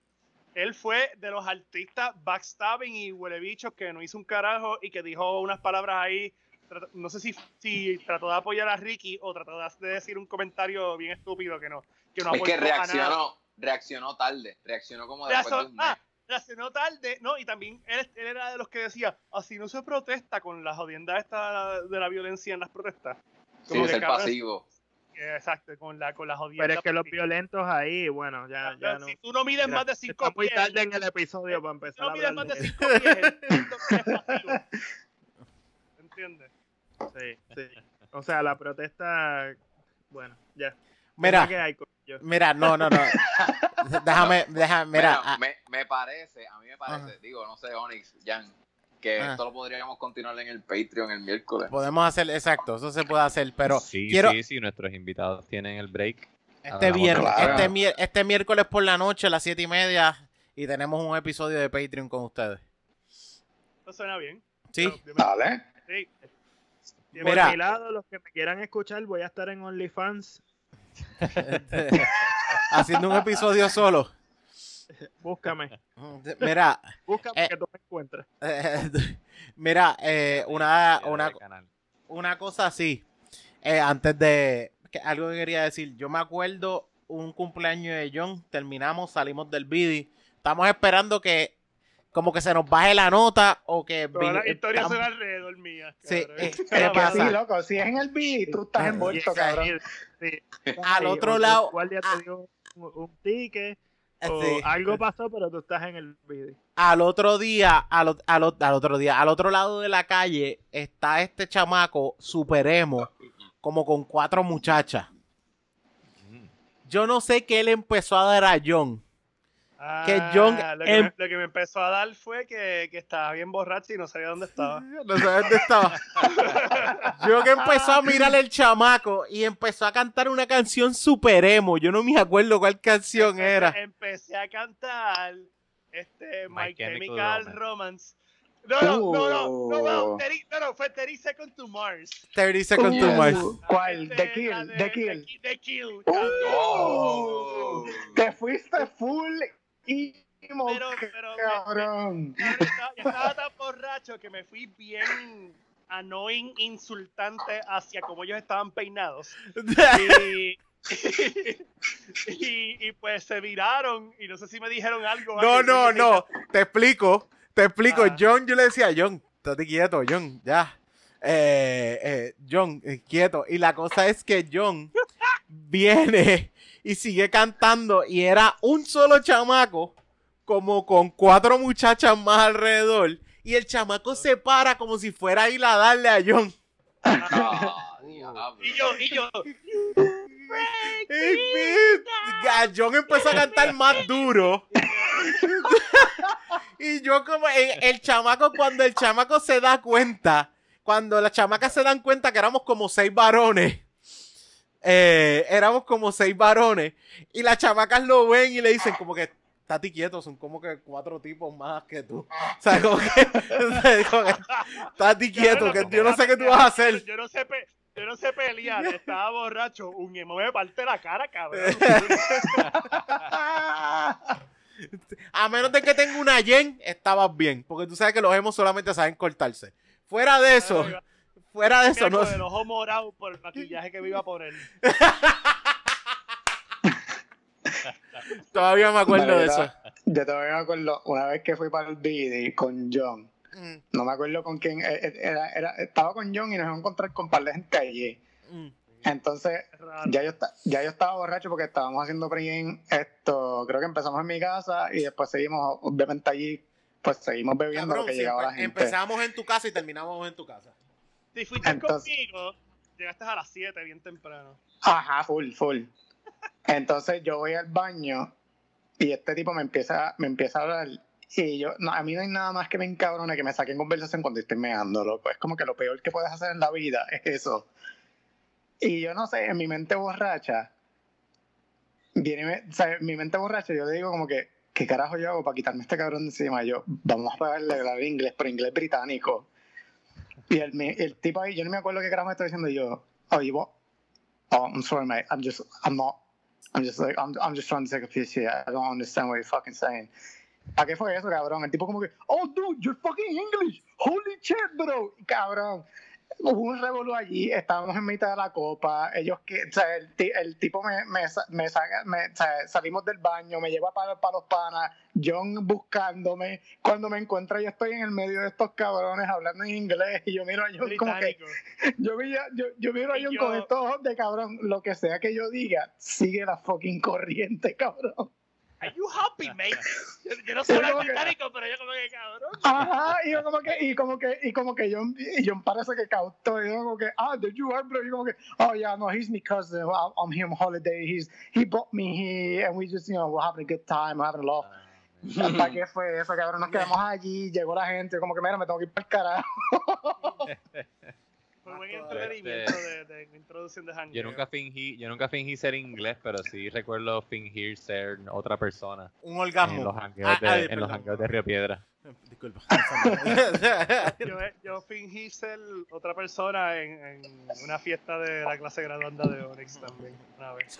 él fue de los artistas backstabbing y huele bichos que no hizo un carajo y que dijo unas palabras ahí. No sé si, si trató de apoyar a Ricky o trató de decir un comentario bien estúpido que no, que no Es que reaccionó, reaccionó tarde, reaccionó como después de un mes. ah, reaccionó tarde, ¿no? Y también él, él era de los que decía, así no se protesta con la jodienda esta de la violencia en las protestas. Sí, como es que el cabrón, pasivo. Exacto, con la, con la jodienda. Pero es que los violentos ahí, bueno, ya, ya no. Si tú no mides Mira, más de Está 5 muy pies, tarde en el episodio para si empezar tú no a mides hablar más de de 5 pies, entiendo que es pasivo. ¿Entiendes? Sí, sí. O sea, la protesta, bueno, ya. Mira, ¿Qué hay con ellos? mira, no, no, no. *laughs* Déjame, déjame, mira. Bueno, ah, me, me parece, a mí me parece, Ajá. digo, no sé, Onyx, Jan, que Ajá. esto lo podríamos continuar en el Patreon el miércoles. podemos hacer, exacto, eso se puede hacer, pero sí, quiero sí, sí, nuestros invitados tienen el break. este, viernes, claro. este, este miércoles por la noche a las siete y media y tenemos un episodio de Patreon con ustedes. Eso suena bien. ¿Sí? Dale. sí. Por Mira. mi lado, los que me quieran escuchar, voy a estar en OnlyFans. *laughs* Este, *laughs* haciendo un episodio solo. *laughs* Búscame, Mira, búscame Eh. que tú me encuentres. eh, *laughs* mira, eh, una, una, una cosa así, eh, antes de que algo que quería decir, yo me acuerdo un cumpleaños de John, terminamos, salimos del bidi, estamos esperando que como que se nos baje la nota o que Todas las vi- historias tam- son alrededor mía. Sí, cabrón. eh, *laughs* ¿qué Es que pasa? sí, loco, si es en el beat, tú estás Ah, envuelto, cabrón. Sí. Al otro lado- guardia ah. te dio un, un ticket, *laughs* o Sí. algo pasó, pero tú estás en el video. al otro día, al, al otro día, al otro lado de la calle está este chamaco super emo, como con cuatro muchachas. Mm. Yo no sé qué él empezó a dar a John. Que Ah, John lo, que em- me, lo que me empezó a dar fue que, que estaba bien borracho y no sabía dónde estaba. No sé dónde estaba. *laughs* Yo que empezó a mirar el chamaco y empezó a cantar una canción super emo. Yo no me acuerdo cuál canción Empecé- era. Empecé a cantar este My, My Chemical Chemical Romance. No, no, no, no, no, no, Uh. 30 no, no, fue 30 Seconds to Mars. 30 Seconds to Mars. ¿Cuál? Este, The Kill, The Kill. Ki- The Kill, Uh. Oh. Te fuiste full emo, Pero, pero, cabrón. Yo estaba, yo estaba tan borracho que me fui bien annoying, insultante hacia cómo ellos estaban peinados. *laughs* *laughs* Y, y, y, pues se viraron y no sé si me dijeron algo. No, no, no. Te explico. Te explico. Ah. John, yo le decía, John, estate quieto, John, ya. Eh, eh, John, eh, quieto. Y la cosa es que John *laughs* viene y sigue cantando y era un solo chamaco como con cuatro muchachas más alrededor y el chamaco se para como si fuera a ir a darle a John. *laughs* Y yo, y yo, Eh. John empezó a cantar más duro. *laughs* y yo como el, el chamaco, cuando el chamaco se da cuenta, cuando las chamacas se dan cuenta que éramos como seis varones, eh, éramos como seis varones, y las chamacas lo ven y le dicen como que, estate quieto, son como que cuatro tipos más que tú. O sea, como que, *laughs* como que, estate quieto, que yo no sé qué tú vas a hacer. Yo no sé, pe- yo no sé pelear, *laughs* estaba borracho, un emo me parte la cara, cabrón. *laughs* A menos de que tenga una yen, estabas bien. Porque tú sabes que los emos solamente saben cortarse. Fuera de eso, fuera de eso, no. el ojo morado por el maquillaje que me iba a poner. *laughs* Todavía me acuerdo de eso. Yo todavía me acuerdo una vez que fui para el BD con John. Mm, No me acuerdo con quién. eh, eh, Era, era- estaba con John y nos íbamos a encontrar con un par de gente allí. mm. Entonces, ya yo, ya yo estaba borracho porque estábamos haciendo pregame. Esto, creo que empezamos en mi casa y después seguimos, obviamente allí, pues seguimos bebiendo Cabrón, lo que llegaba la gente. empezamos en tu casa y terminamos en tu casa. Si fuiste Entonces- conmigo, llegaste a las 7 bien temprano. Ajá, full, full. Entonces yo voy al baño y este tipo me empieza, me empieza a hablar. Y yo, no, a mí no hay nada más que me encabrone que me saquen conversación cuando estoy meando, loco. Es como que lo peor que puedes hacer en la vida es eso. Y yo no sé, en mi mente borracha, viene, o sea, en mi mente borracha, yo le digo como que, ¿qué carajo yo hago para quitarme este cabrón de encima? Yo, vamos a pagarle el inglés, pero inglés británico. Y el, el tipo ahí, yo no me acuerdo qué carajo me está diciendo yo, oh, you what? Oh, I'm sorry, mate. I'm just, I'm not, I'm just like, I'm, I'm just trying to take a piss here. I don't understand what you're fucking saying. ¿A qué fue eso, cabrón? El tipo como que, oh, dude, you're fucking English. Holy shit, bro. Cabrón. Hubo un revolú allí, estábamos en mitad de la copa, ellos que, o sea, el, el tipo me, me, me saca, me- o sea, salimos del baño, me lleva para, para los panas, John buscándome, cuando me encuentra yo estoy en el medio de estos cabrones hablando en inglés y yo miro a John como que, Británico. yo, yo, yo miro a John yo- con estos ojos de cabrón, lo que sea que yo diga, sigue la fucking corriente, cabrón. Are you happy, mate? *laughs* Yo, yo no como que- británico, pero yo como que cabrón. Ajá, y yo como que, y como que, y como que John, y John parece que cautó, y yo como que, ah, there you are, bro, y yo como que, oh yeah, no, he's my cousin, I'm, I'm here on holiday, he's, he brought me here, and we just, you know, we're having a good time, we're having a laugh. ¿Para qué fue eso, cabrón? Nos quedamos allí, llegó la gente, como que, mira, me tengo que ir para el carajo. *laughs* Fue buen Este- entretenimiento de, de introducción de. Yo nunca fingí, yo nunca fingí ser inglés, pero sí recuerdo fingir ser otra persona Un en orgasmo. los Ah, hangueos de, ay, en los hangueos de Río Piedra. Disculpa. *laughs* Yo, yo fingí ser otra persona en, en una fiesta de la clase graduanda de Onyx también, una vez.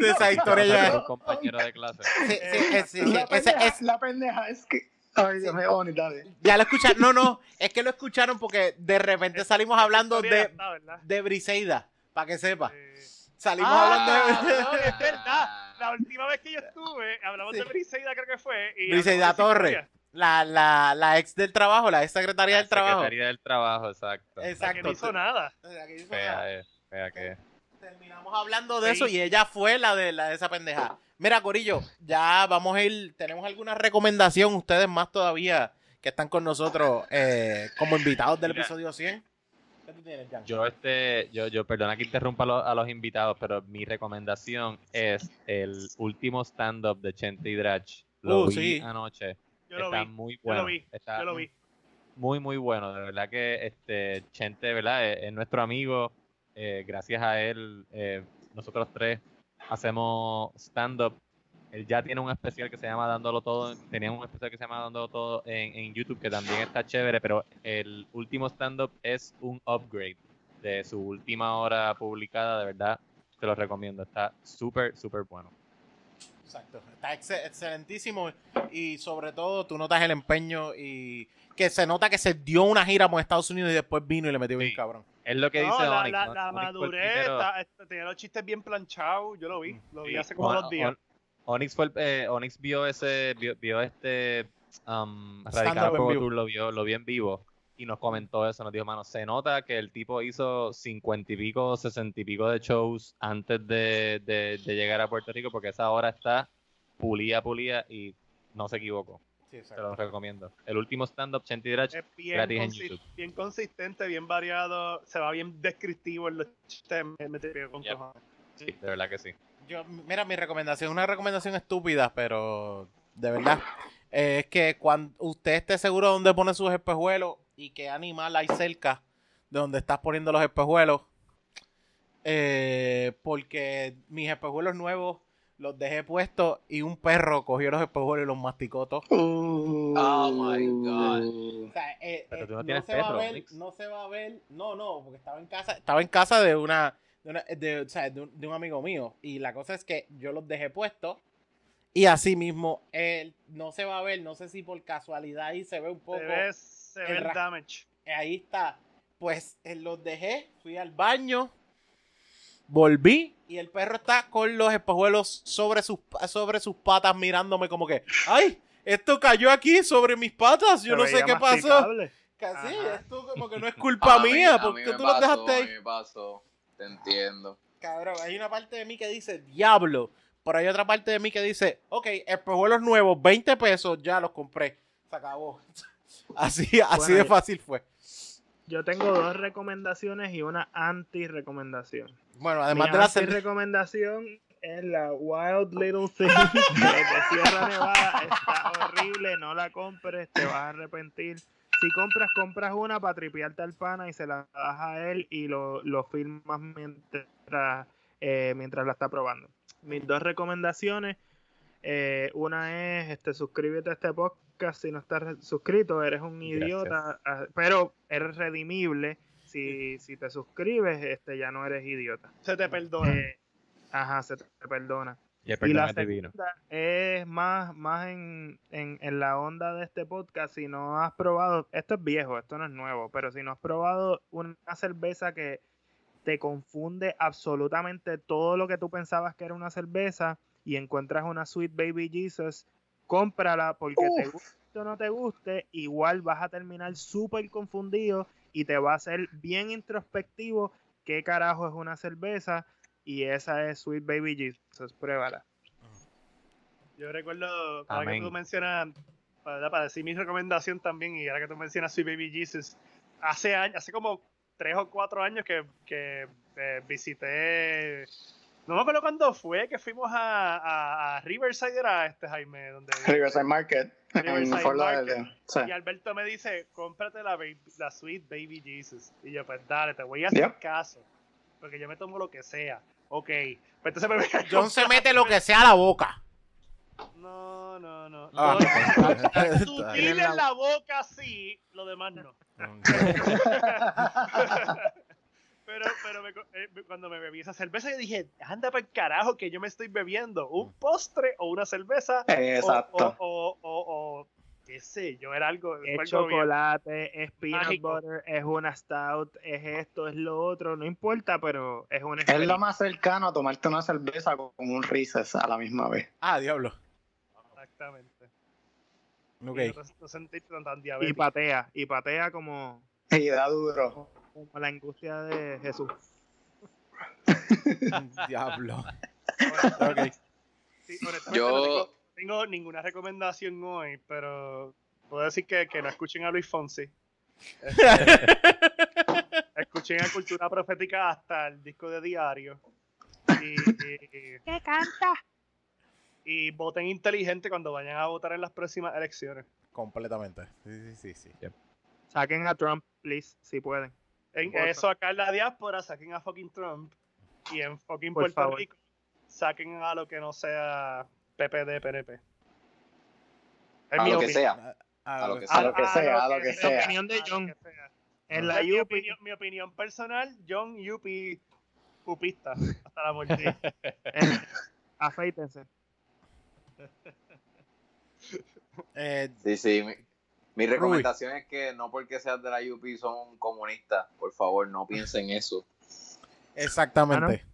Esa historia ya. un compañero de clase. Sí, sí, es- sí, sí, la, ese- pendeja, es- la pendeja es que, ay, Dios mío, Oni, dale. ya lo escucharon. No, no. Es que lo escucharon porque de repente salimos hablando de, está, ¿verdad? de Briseida. Para que sepa. Eh, Salimos Ah, hablando de. no, es verdad. La última vez que yo estuve, hablamos de Briseida, creo que fue. y Briseida Torres. La, la, la ex del trabajo, la ex secretaria La del trabajo. Secretaría del trabajo, exacto. La que Exacto. no hizo nada. La que hizo nada. Fea, eh, fea que. Terminamos hablando de eso y ella fue la de, la de esa pendeja. Mira, Corillo, ya vamos a ir. ¿Tenemos alguna recomendación? Ustedes más todavía que están con nosotros eh, como invitados del Mira. episodio 100. ¿Qué tú tienes, Jan? Yo, este, yo, yo, perdona que interrumpa a los, a los invitados, pero mi recomendación es el último stand-up de Chente y Drach. Lo Uh, vi sí. anoche. Yo lo Está vi. muy Yo bueno. lo vi. Está Yo lo vi. muy, muy bueno. De verdad que este Chente, ¿verdad? Es, es nuestro amigo. Eh, gracias a él, eh, nosotros tres hacemos stand-up. Él ya tiene un especial que se llama Dándolo Todo. Tenía un especial que se llama Dándolo Todo en, en YouTube, que también está chévere, pero el último stand-up es un upgrade de su última hora publicada. De verdad, te lo recomiendo. Está súper, súper bueno. Exacto. Está ex- excelentísimo. Y sobre todo, tú notas el empeño y que se nota que se dio una gira por Estados Unidos y después vino y le metió bien Sí. cabrón. Es lo que No, dice la, Onyx, la, ¿no? la madurez, primero- está- tenía los chistes bien planchados, yo lo vi, lo vi Sí, hace como On- dos días. On- Onyx fue el- eh, Onyx vio ese vio, vio este um, Radical Pro. Tour lo vio lo vio en vivo y nos comentó eso nos dijo mano se nota que el tipo hizo cincuenta y pico sesenta y pico de shows antes de, de- de llegar a Puerto Rico porque esa hora está pulía pulía y no se equivocó Sí, te lo recomiendo el último stand up Chenti Drach Es bien, gratis en YouTube. bien consistente, bien variado, se va bien descriptivo en los chistes, me, te con Yep. cojones. sí, de verdad que sí Yo, mira, mi recomendación es una recomendación estúpida, pero de verdad. eh, es que cuando usted esté seguro de dónde pone sus espejuelos y qué animal hay cerca de donde estás poniendo los espejuelos. eh, porque mis espejuelos nuevos los dejé puestos y un perro cogió los espejuelos y los masticó todos. Oh my God. O sea, eh, Pero eh, tú no se va a ver, no se va a ver, no, no, porque estaba en casa, estaba en casa de una, de, una- de- o sea, de un, de un amigo mío y la cosa es que yo los dejé puestos y así mismo él no se va a ver, no sé si por casualidad ahí se ve un poco, Se ve, se ve el el ra- damage. eh, ahí está, pues eh, los dejé, fui al baño, volví y el perro está con los espejuelos sobre sus, sobre sus patas mirándome como que, ay, esto cayó aquí sobre mis patas, yo Se no sé qué pasó. Casi, esto como que no es *laughs* culpa mí- mía, a ¿por mí qué me tú los dejaste A ahí? mí me pasó, te entiendo. Cabrón, hay una parte de mí que dice, diablo, pero hay otra parte de mí que dice, ok, espejuelos nuevos, 20 pesos, ya los compré, se acabó. Así, de fácil fue. Yo tengo dos recomendaciones y una anti-recomendación. Bueno, Mi además de la cerveza. recomendación es la Wild Little Thing *laughs* de Sierra Nevada. Está horrible, no la compres, te vas a arrepentir. Si compras, compras una para tripearte al pana y se la das a él y lo, lo filmas mientras, eh, mientras la está probando. Mis dos recomendaciones. Eh, una es, este, suscríbete a este podcast si no estás suscrito, eres un Gracias. idiota, ah, pero eres redimible. Si, si te suscribes, este, ya no eres idiota. Se te perdona. Eh, ajá, se te perdona. Y el Y perdón la segunda es más, más en, en, en la onda de este podcast. Si no has probado, esto es viejo, esto no es nuevo, pero si no has probado una cerveza que te confunde absolutamente todo lo que tú pensabas que era una cerveza y encuentras una Sweet Baby Jesus, cómprala porque te guste o no te guste, igual vas a terminar súper confundido y te va a hacer bien introspectivo qué carajo es una cerveza y esa es Sweet Baby Jesus, pruébala. Yo recuerdo, ahora que tú mencionas, para, para decir mi recomendación también, y ahora que tú mencionas Sweet Baby Jesus, hace años, hace como tres o cuatro años que, que eh, visité, no me acuerdo cuándo fue, que fuimos a, a, a Riverside, era este Jaime, donde... Riverside Market. *laughs* Riverside Market. Sí. Y Alberto me dice, cómprate la, baby- la Sweet Baby Jesus. Y yo, pues dale, te voy a hacer Yep. caso. Porque yo me tomo lo que sea. Ok. Pues entonces me voy a John se mete lo que sea a la boca. No, no, no. Ah. *laughs* Sutil en la boca, sí. Lo demás no. *laughs* pero pero me eh, me- cuando me bebí esa cerveza, yo dije, anda para el carajo que yo me estoy bebiendo. ¿Un postre o una cerveza? o- Exacto. O, o, o, o- qué sé yo, era algo. Es bien- chocolate, es peanut mágico. butter, es una stout, es esto, es lo otro, no importa, pero es una Es lo más cercano a tomarte una cerveza con un Reese's a la misma vez. Ah, diablo. Exactamente. Ok. Y No, no sentirte tan, tan Y diabético. patea, y patea como, Y da duro. Como la angustia de Jesús. *laughs* diablo. Bueno, sí, Yo- no tengo, tengo ninguna recomendación hoy, pero puedo decir que, que no escuchen a Luis Fonsi. *laughs* Este, escuchen a Cultura Profética hasta el disco de Diario. Y, y- ¿Qué canta? y voten inteligente cuando vayan a votar en las próximas elecciones. Completamente. Sí, sí, sí. sí. Saquen a Trump, please, si pueden. En eso acá en la diáspora saquen a fucking Trump y en fucking Por Puerto favor. Rico saquen a lo que no sea PPD, PNP. A mi lo que sea. A lo que A lo que sea, a lo que sea. sea. opinión de John. En la mi, opinión, mi opinión personal, John Yupi Pupista, hasta la muerte. en- *laughs* afeítense. Eh, Sí, sí. Mi, recomendación es que no porque seas de la UP son comunistas. Por favor, no piensen eso. exactamente.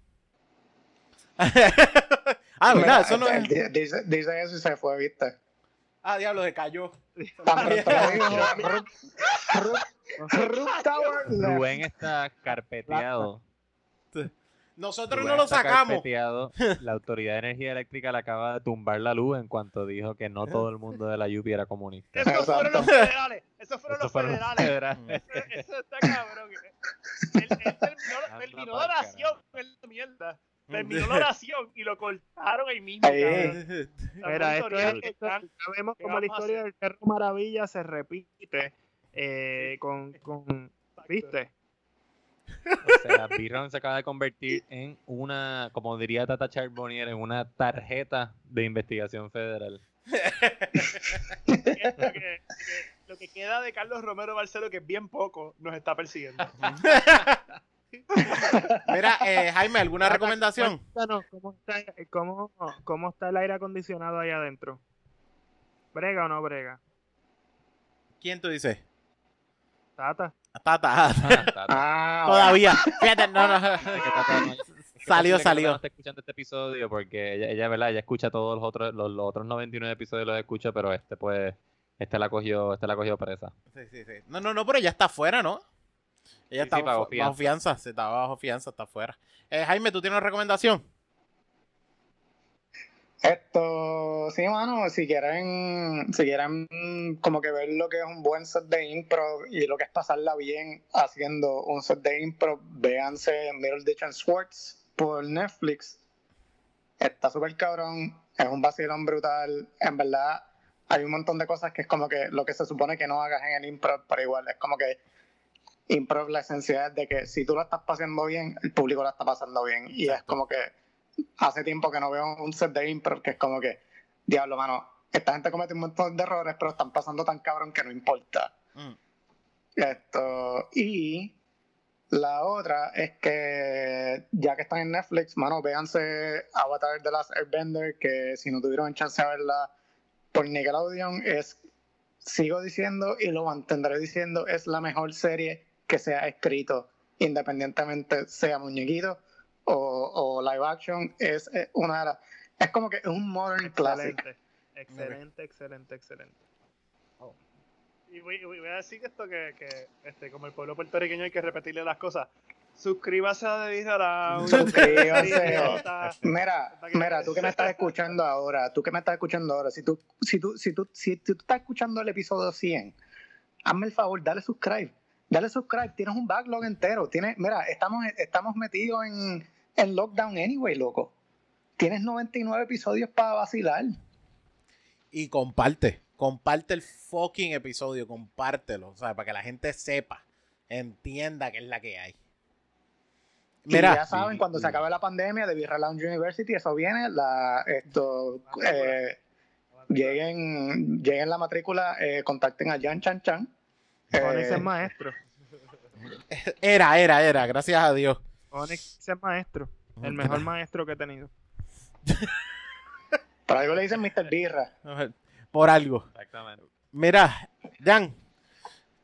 ah, *laughs* Mira, ¿verdad? Eso no es. di- dice, dice eso y se fue, ¿viste? Ah, diablo, se cayó. *laughs* Rubén está carpeteado. Nosotros no lo sacamos. *laughs* La Autoridad de Energía Eléctrica le acaba de tumbar la luz en cuanto dijo que no todo el mundo de la UPI era comunista. Esos fueron los federales. Esos fueron Esos los fueron los federales. Eso, eso está cabrón. Él, terminó, pa'l la oración. mierda. Terminó la oración y lo cortaron ahí mismo. *laughs* Mira, esto es, sabemos ¿qué como la historia del Cerro Maravilla se repite eh, con, con, ¿viste? O sea, B-Ron se acaba de convertir en una, como diría Tata Charbonnier, en una tarjeta de investigación federal. lo, que, lo que- lo que queda de Carlos Romero Barcelo, que es bien poco, nos está persiguiendo. Mira, eh, Jaime, ¿alguna recomendación? Cuéntanos, ¿cómo está, cómo, ¿cómo está el aire acondicionado ahí adentro? ¿Brega o no brega? ¿Quién tú dices? Tata. Tata. Ah, Tata. *laughs* Ah, Todavía. Fíjate, no, no. Salió, salió. No está escuchando este episodio porque ella, ella, ¿verdad? Ella escucha todos los otros, los, los otros 99 episodios los escucha, pero este pues, este la cogió, este la cogió presa. Sí, sí, sí. No, no, no, pero ella está afuera, ¿no? Ella Sí, está sí, bajo, bajo fianza. bajo fianza. Se está bajo fianza, está afuera. Eh, Jaime, ¿tú tienes una recomendación? Esto, sí, mano, si quieren, si quieren como que ver lo que es un buen set de impro y lo que es pasarla bien haciendo un set de impro, véanse Middle Ditch and Swords por Netflix. Está súper cabrón, es un vacilón brutal. En verdad, hay un montón de cosas que es como que lo que se supone que no hagas en el impro, pero igual es como que impro la esencia es de que si tú lo estás pasando bien, el público lo está pasando bien. Y es como que hace tiempo que no veo un set de impro que es como que diablo, mano, esta gente comete un montón de errores, pero están pasando tan cabrón que no importa. Mm. Esto, y la otra es que ya que están en Netflix, mano, véanse Avatar The Last Airbender, que si no tuvieron chance de verla por Nickelodeon, es, sigo diciendo y lo mantendré diciendo, es la mejor serie que se ha escrito, independientemente sea muñequito o, o live action, es eh, una de las... Es como que es un modern classic. Excelente, excelente, excelente, excelente. Y voy, voy- voy a decir esto que, que este, como el pueblo puertorriqueño hay que repetirle las cosas. Suscríbase a The Around. Suscríbanse. Mira, mira, tú que me estás escuchando ahora, tú que me estás escuchando ahora, si tú, si tú, si tú, si tú estás escuchando el episodio 100, hazme el favor, dale subscribe. Dale subscribe, tienes un backlog entero. Tienes, mira, estamos, estamos metidos en, en lockdown anyway, loco. Tienes 99 episodios para vacilar. Y comparte, comparte el fucking episodio, compártelo, o sea, para que la gente sepa, entienda qué es la que hay. y Mira, ya saben, cuando se acabe la pandemia de Birra Lounge University, eso viene, la, esto, eh, lleguen, lleguen la matrícula, eh, contacten a Jan Chan Chan. Onyx Eh, es maestro. *laughs* era, era, era, gracias a Dios. Onyx es maestro. El mejor maestro que he tenido. *laughs* Por algo le dicen Mr. Birra. Por algo. Exactamente. Mira, Jan,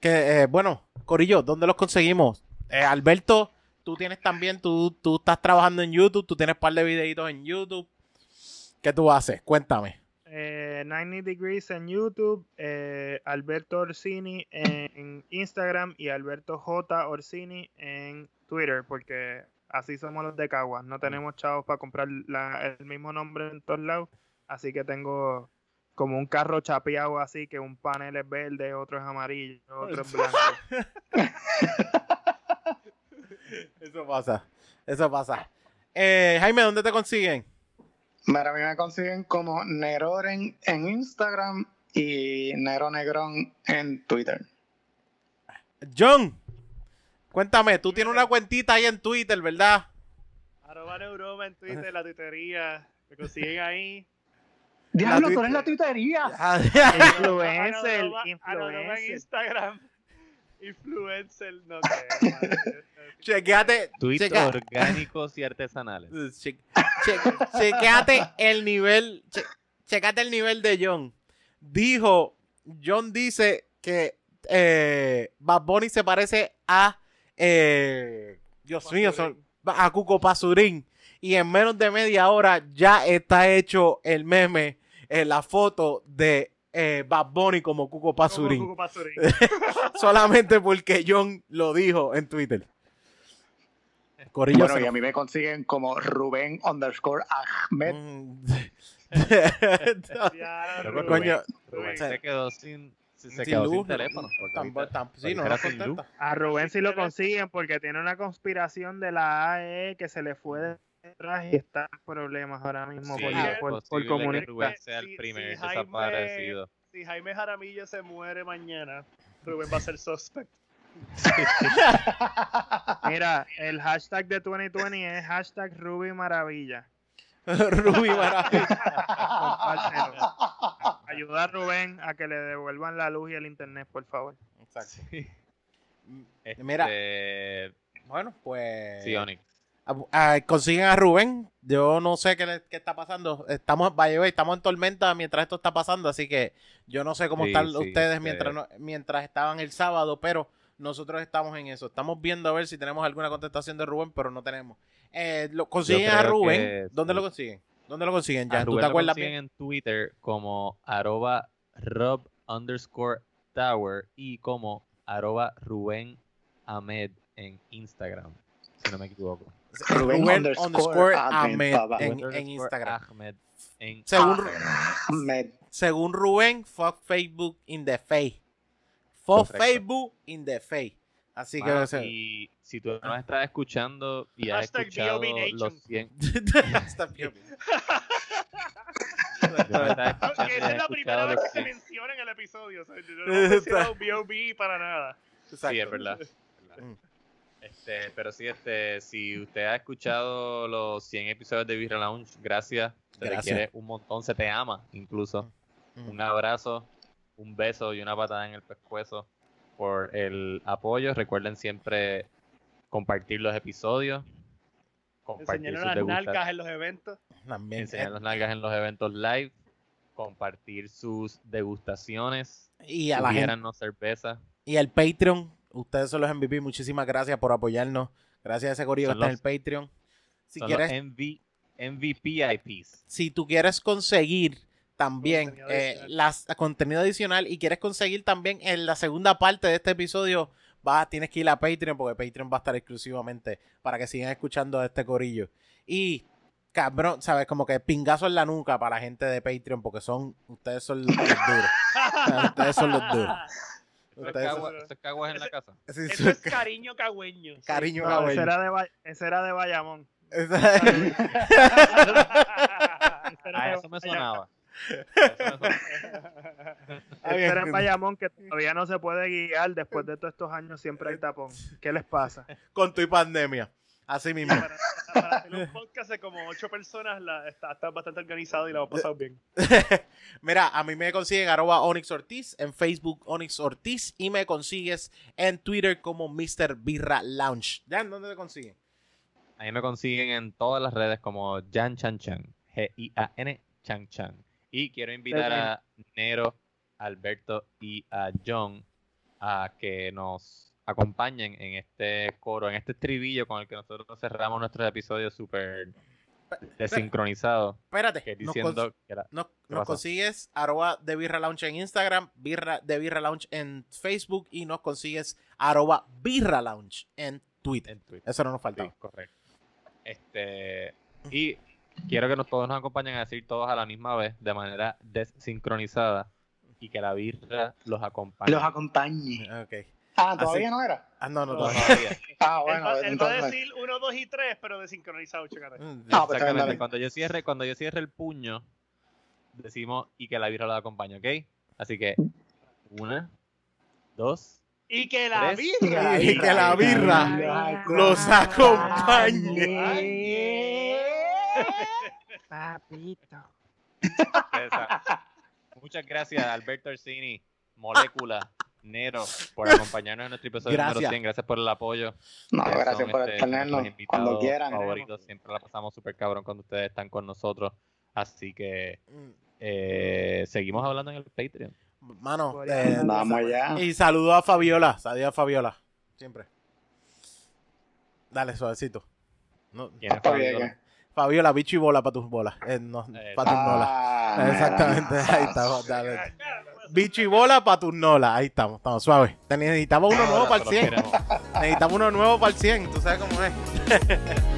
que eh, bueno, Corillo, ¿dónde los conseguimos? Eh, Alberto, tú tienes también, tú, tú estás trabajando en YouTube, tú tienes un par de videitos en YouTube. ¿Qué tú haces? Cuéntame. Eh, 90 Degrees en YouTube, eh, Alberto Orsini en Instagram y Alberto J. Orsini en Twitter, porque así somos los de Caguas. No tenemos chavos para comprar la- el mismo nombre en todos lados, así que tengo como un carro chapeado así, que un panel es verde, otro es amarillo, otro es blanco. *laughs* Eso pasa, eso pasa. Eh, Jaime, ¿dónde te consiguen? Mira, a mí me consiguen como Neroren en Instagram y Nero Negrón en Twitter. John, cuéntame, tú tienes una cuentita ahí en Twitter, ¿verdad? Arroba Neuroma en Twitter, la tuitería. Me consiguen ahí. *laughs* Diablo, tú eres la tuitería. *laughs* Influencer, Arroba- Arroba en influencer. Instagram. Influencer, no sé. Chequeate, Tweets checa- orgánicos y artesanales. *laughs* che- che- chequeate el nivel, che- checate el nivel de John. Dijo, John dice que eh, Bad Bunny se parece a, eh, Dios mío, son- a Cuco Pasurín. Y en menos de media hora ya está hecho el meme, eh, la foto de eh, Bad Bunny como Cuco Como Pasurín. Cuco Pasurín. *laughs* Solamente porque John lo dijo en Twitter. Corillo, Bueno, y a mí me consiguen como Rubén underscore Ahmed. Mm. *laughs* *laughs* Rubén. Coño, Rubén se quedó sin, se sin quedó luz, sin teléfono. Tampo- tampo- sí, no, contesta. A Rubén sí lo consiguen porque tiene una conspiración de la AE que se le fue detrás y está en problemas ahora mismo Sí, por, es por- por posible que comunista. Rubén sea el Si- primer si Jaime- desaparecido. Si Jaime Jaramillo se muere mañana, Rubén va a ser suspect. Mira, el hashtag de 2020 es hashtag Ruby Maravilla. *laughs* Rubí Maravilla. Ayuda a Rubén a que le devuelvan la luz y el internet, por favor. Exacto. Este, Mira. Bueno, pues. Sí, Onyx. Ah, ah, consiguen a Rubén. Yo no sé qué, le- qué está pasando. Estamos, way, estamos en tormenta mientras esto está pasando, así que yo no sé cómo Sí, están sí, ustedes mientras, no- mientras estaban el sábado, pero nosotros estamos en eso. Estamos viendo a ver si tenemos alguna contestación de Rubén, pero no tenemos. Eh, lo, consiguen a Rubén. que ¿Dónde sí. lo consiguen? ¿Dónde lo consiguen? Ya, ¿tú Rubén te lo acuerdas consiguen bien? en Twitter como arroba Rob underscore Tower y como arroba Rubén Ahmed en Instagram, si no me equivoco. *laughs* Rubén Rubén underscore underscore Ahmed, en, Instagram. Ahmed en Según, Ahmed. según Rubén, fuck Facebook in the face. Fuck. Facebook in the face. Así que ese- y si tú nos estás escuchando y has Hashtag escuchado los 100 Está bien. si tú nos estás escuchando Que y esa has es la primera vez que se 100 menciona en el episodio. o sea, yo no he mencionado B.O.B. para nada. Sí, es verdad. Mm. Este, pero sí, este, si usted ha escuchado los 100 episodios de Birra Lounge, gracias. Se le Gracias. quiere un montón, se te ama incluso. Mm. Un abrazo, un beso y una patada en el pescuezo por el apoyo. Recuerden siempre compartir los episodios, compartir Enseñaron sus las nalgas en los eventos. También. enseñar las nalgas en los eventos live, compartir sus degustaciones, y a la gente cerveza. y el Patreon, ustedes son los MVP, muchísimas gracias por apoyarnos. Gracias a ese corillo que está en el Patreon. Si Son quieres, los MV, MVPIPs. si tú quieres conseguir también Contenido eh, adicional. las, contenido adicional y quieres conseguir también en la segunda parte de este episodio, vas, tienes que ir a Patreon porque Patreon va a estar exclusivamente para que sigan escuchando a este corillo. Y cabrón, sabes, como que pingazo en la nuca para la gente de Patreon porque son, ustedes son los duros. *laughs* O sea, ustedes son los duros. ¿Eso es Ustedes son- caguas en la casa? Eso es cariño cagüeño. *laughs* cariño No, cabrón. ese, era de, Ba- ese era de Bayamón. *laughs* Ese era A de eso me Bayamón. sonaba. A eso me sonaba. Ese era en Bayamón que todavía no se puede guiar. Después de todos estos años siempre hay tapón. ¿Qué les pasa? con tu pandemia. Así mismo. Para, para hacer un podcast de como ocho personas, la, está, está bastante organizado y la hemos pasado bien. *laughs* Mira, a mí me consiguen arroba Onyx Ortiz, en Facebook Onyx Ortiz y me consigues en Twitter como Mr. Birra Lounge. ¿Ya dónde te consiguen? A mí me consiguen en todas las redes como Jan Chan Chan. G-I-A-N Chan Chan. Y quiero invitar a Nero, Alberto y a John a que nos acompañen en este coro, en este estribillo con el que nosotros cerramos nuestros episodios súper desincronizados. Espérate, Que nos, consigues arroba de Birra Lounge en Instagram, birra, de Birra Lounge en Facebook y nos consigues arroba Birra Lounge en Twitter. en Twitter. Eso no nos Sí, faltaba. correcto. Este, y quiero que nos, todos nos acompañen a decir todos a la misma vez, de manera desincronizada, y que la birra los acompañe. Los acompañe. Ok. Ah, todavía no era. Ah, no, no, todavía. Todavía. *laughs* Ah, bueno, va, él va a entonces. decir uno, dos y tres, pero desincronizado, chécate. Mm, Ah, pues Exactamente. dale. Cuando yo cierre, cuando yo cierre el puño, decimos y que la birra los acompañe, ¿ok? Así que una, dos, Y que la Tres. birra. Y que la birra los acompañe. Papito. Esa. Muchas gracias, Alberto Orsini, Molécula, Nero, por acompañarnos en nuestro episodio Gracias. número 100. Gracias por el apoyo. No, Ustedes gracias por este, tenernos cuando quieran. favoritos. Siempre la pasamos súper cabrón cuando ustedes están con nosotros. Así que eh, seguimos hablando en el Patreon. Mano, eh, Vamos allá. y saludo a Fabiola. Saludo a Fabiola. Siempre. Dale, suavecito. No, ¿Quién es Fabiola? Fabiola, bicho y bola para tus bolas. Eh, no, Eh, para tus nolas. Ah, Exactamente, ahí estamos. Dale. Bicho y bola para tus nolas. Ahí estamos, estamos suaves. Te Necesitamos uno nuevo para el se los 100. queremos. Necesitamos uno nuevo para el 100. Tú sabes cómo es. *laughs*